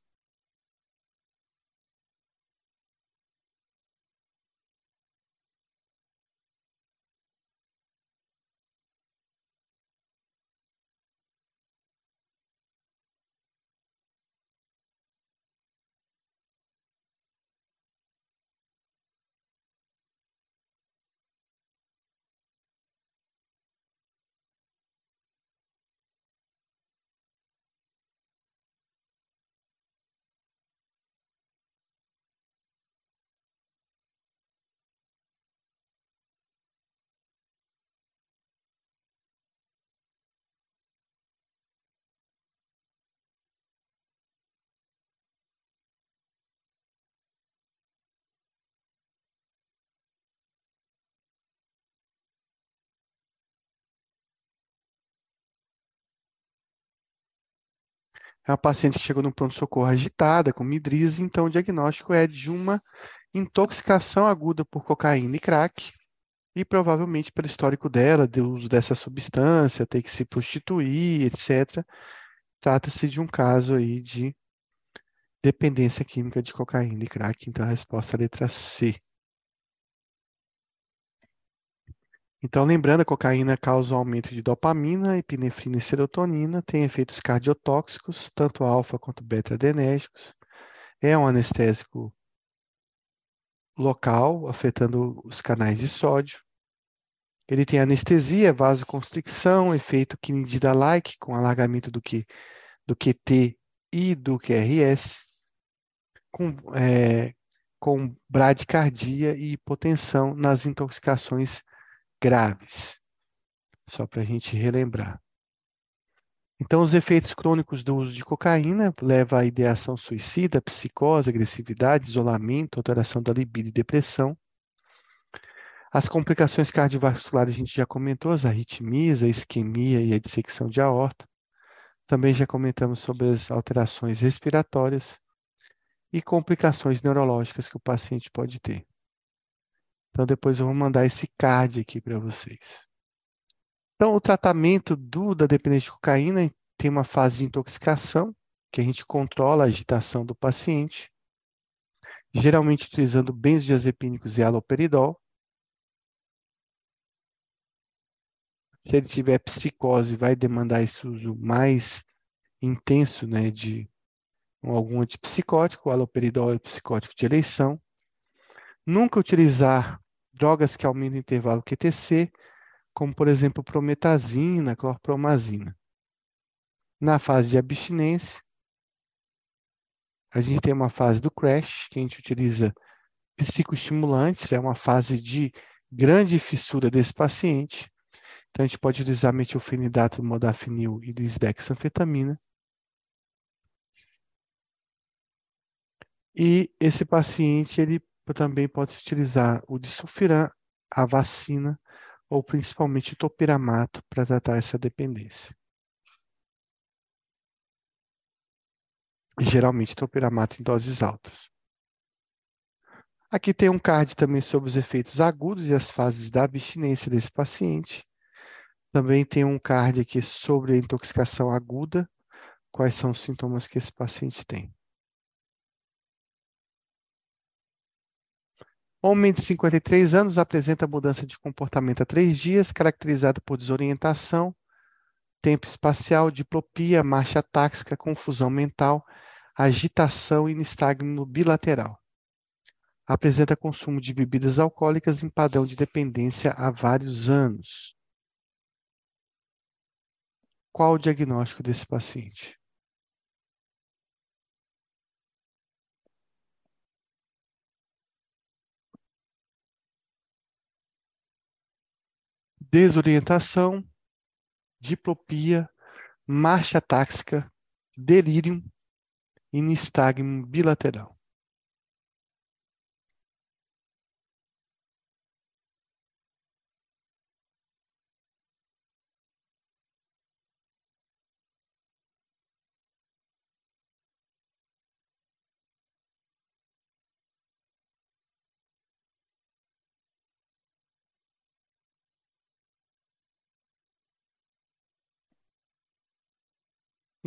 É uma paciente que chegou no pronto-socorro agitada, com midrise, então o diagnóstico é de uma intoxicação aguda por cocaína e crack, e provavelmente pelo histórico dela, do uso dessa substância, ter que se prostituir, etc. Trata-se de um caso aí de dependência química de cocaína e crack, então a resposta é a letra C. Então, lembrando, a cocaína causa um aumento de dopamina, epinefrina e serotonina, tem efeitos cardiotóxicos, tanto alfa quanto beta-adrenérgicos, é um anestésico local, afetando os canais de sódio. Ele tem anestesia, vasoconstricção, efeito kinidida-like, com alargamento do, Q, do QT e do QRS, com, é, com bradicardia e hipotensão nas intoxicações graves, só para a gente relembrar. Então, os efeitos crônicos do uso de cocaína levam à ideação suicida, psicose, agressividade, isolamento, alteração da libido e depressão. As complicações cardiovasculares a gente já comentou, as arritmias, a isquemia e a dissecção de aorta. Também já comentamos sobre as alterações respiratórias e complicações neurológicas que o paciente pode ter. Então, depois eu vou mandar esse card aqui para vocês. Então, o tratamento do, da dependência de cocaína tem uma fase de intoxicação, que a gente controla a agitação do paciente, geralmente utilizando benzodiazepínicos e haloperidol. Se ele tiver psicose, vai demandar esse uso mais intenso né, de algum antipsicótico, o haloperidol é o psicótico de eleição. Nunca utilizar drogas que aumentam o intervalo QTC, como por exemplo prometazina, clorpromazina. Na fase de abstinência, a gente tem uma fase do crash, que a gente utiliza psicoestimulantes, é uma fase de grande fissura desse paciente. Então, a gente pode utilizar metilfenidato, modafinil e lisdexanfetamina. E esse paciente, ele também pode se utilizar o disulfiram, a vacina ou principalmente o topiramato para tratar essa dependência. geralmente topiramato em doses altas. Aqui tem um card também sobre os efeitos agudos e as fases da abstinência desse paciente. Também tem um card aqui sobre a intoxicação aguda, quais são os sintomas que esse paciente tem. Homem de 53 anos apresenta mudança de comportamento há três dias, caracterizada por desorientação, tempo espacial, diplopia, marcha táxica, confusão mental, agitação e nistagmo bilateral. Apresenta consumo de bebidas alcoólicas em padrão de dependência há vários anos. Qual o diagnóstico desse paciente? Desorientação, diplopia, marcha táxica, delírio e nistagmo bilateral.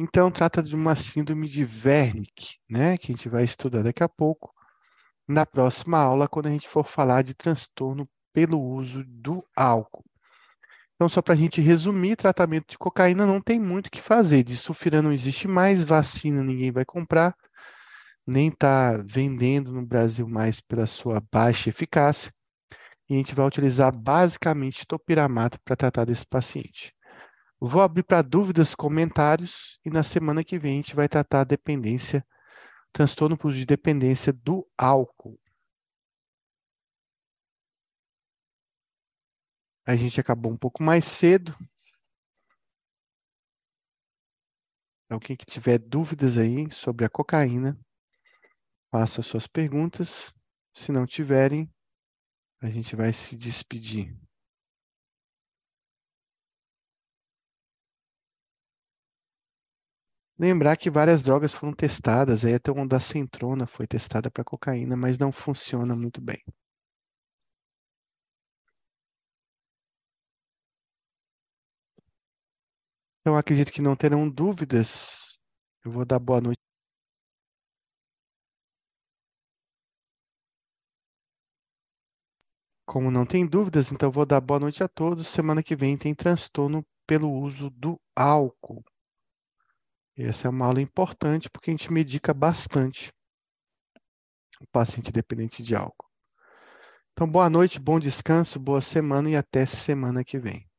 Então, trata de uma síndrome de Wernicke, né, que a gente vai estudar daqui a pouco, na próxima aula, quando a gente for falar de transtorno pelo uso do álcool. Então, só para a gente resumir, tratamento de cocaína não tem muito o que fazer. De sulfira não existe mais, vacina ninguém vai comprar, nem está vendendo no Brasil mais pela sua baixa eficácia. E a gente vai utilizar basicamente topiramato para tratar desse paciente. Vou abrir para dúvidas, comentários e na semana que vem a gente vai tratar a dependência, transtorno de dependência do álcool. A gente acabou um pouco mais cedo. Então, quem que tiver dúvidas aí sobre a cocaína, faça suas perguntas. Se não tiverem, a gente vai se despedir. Lembrar que várias drogas foram testadas, aí até uma centrona foi testada para cocaína, mas não funciona muito bem. Então, acredito que não terão dúvidas. Eu vou dar boa noite. Como não tem dúvidas, então vou dar boa noite a todos. Semana que vem tem transtorno pelo uso do álcool. Essa é uma aula importante porque a gente medica bastante o paciente dependente de álcool. Então, boa noite, bom descanso, boa semana e até semana que vem.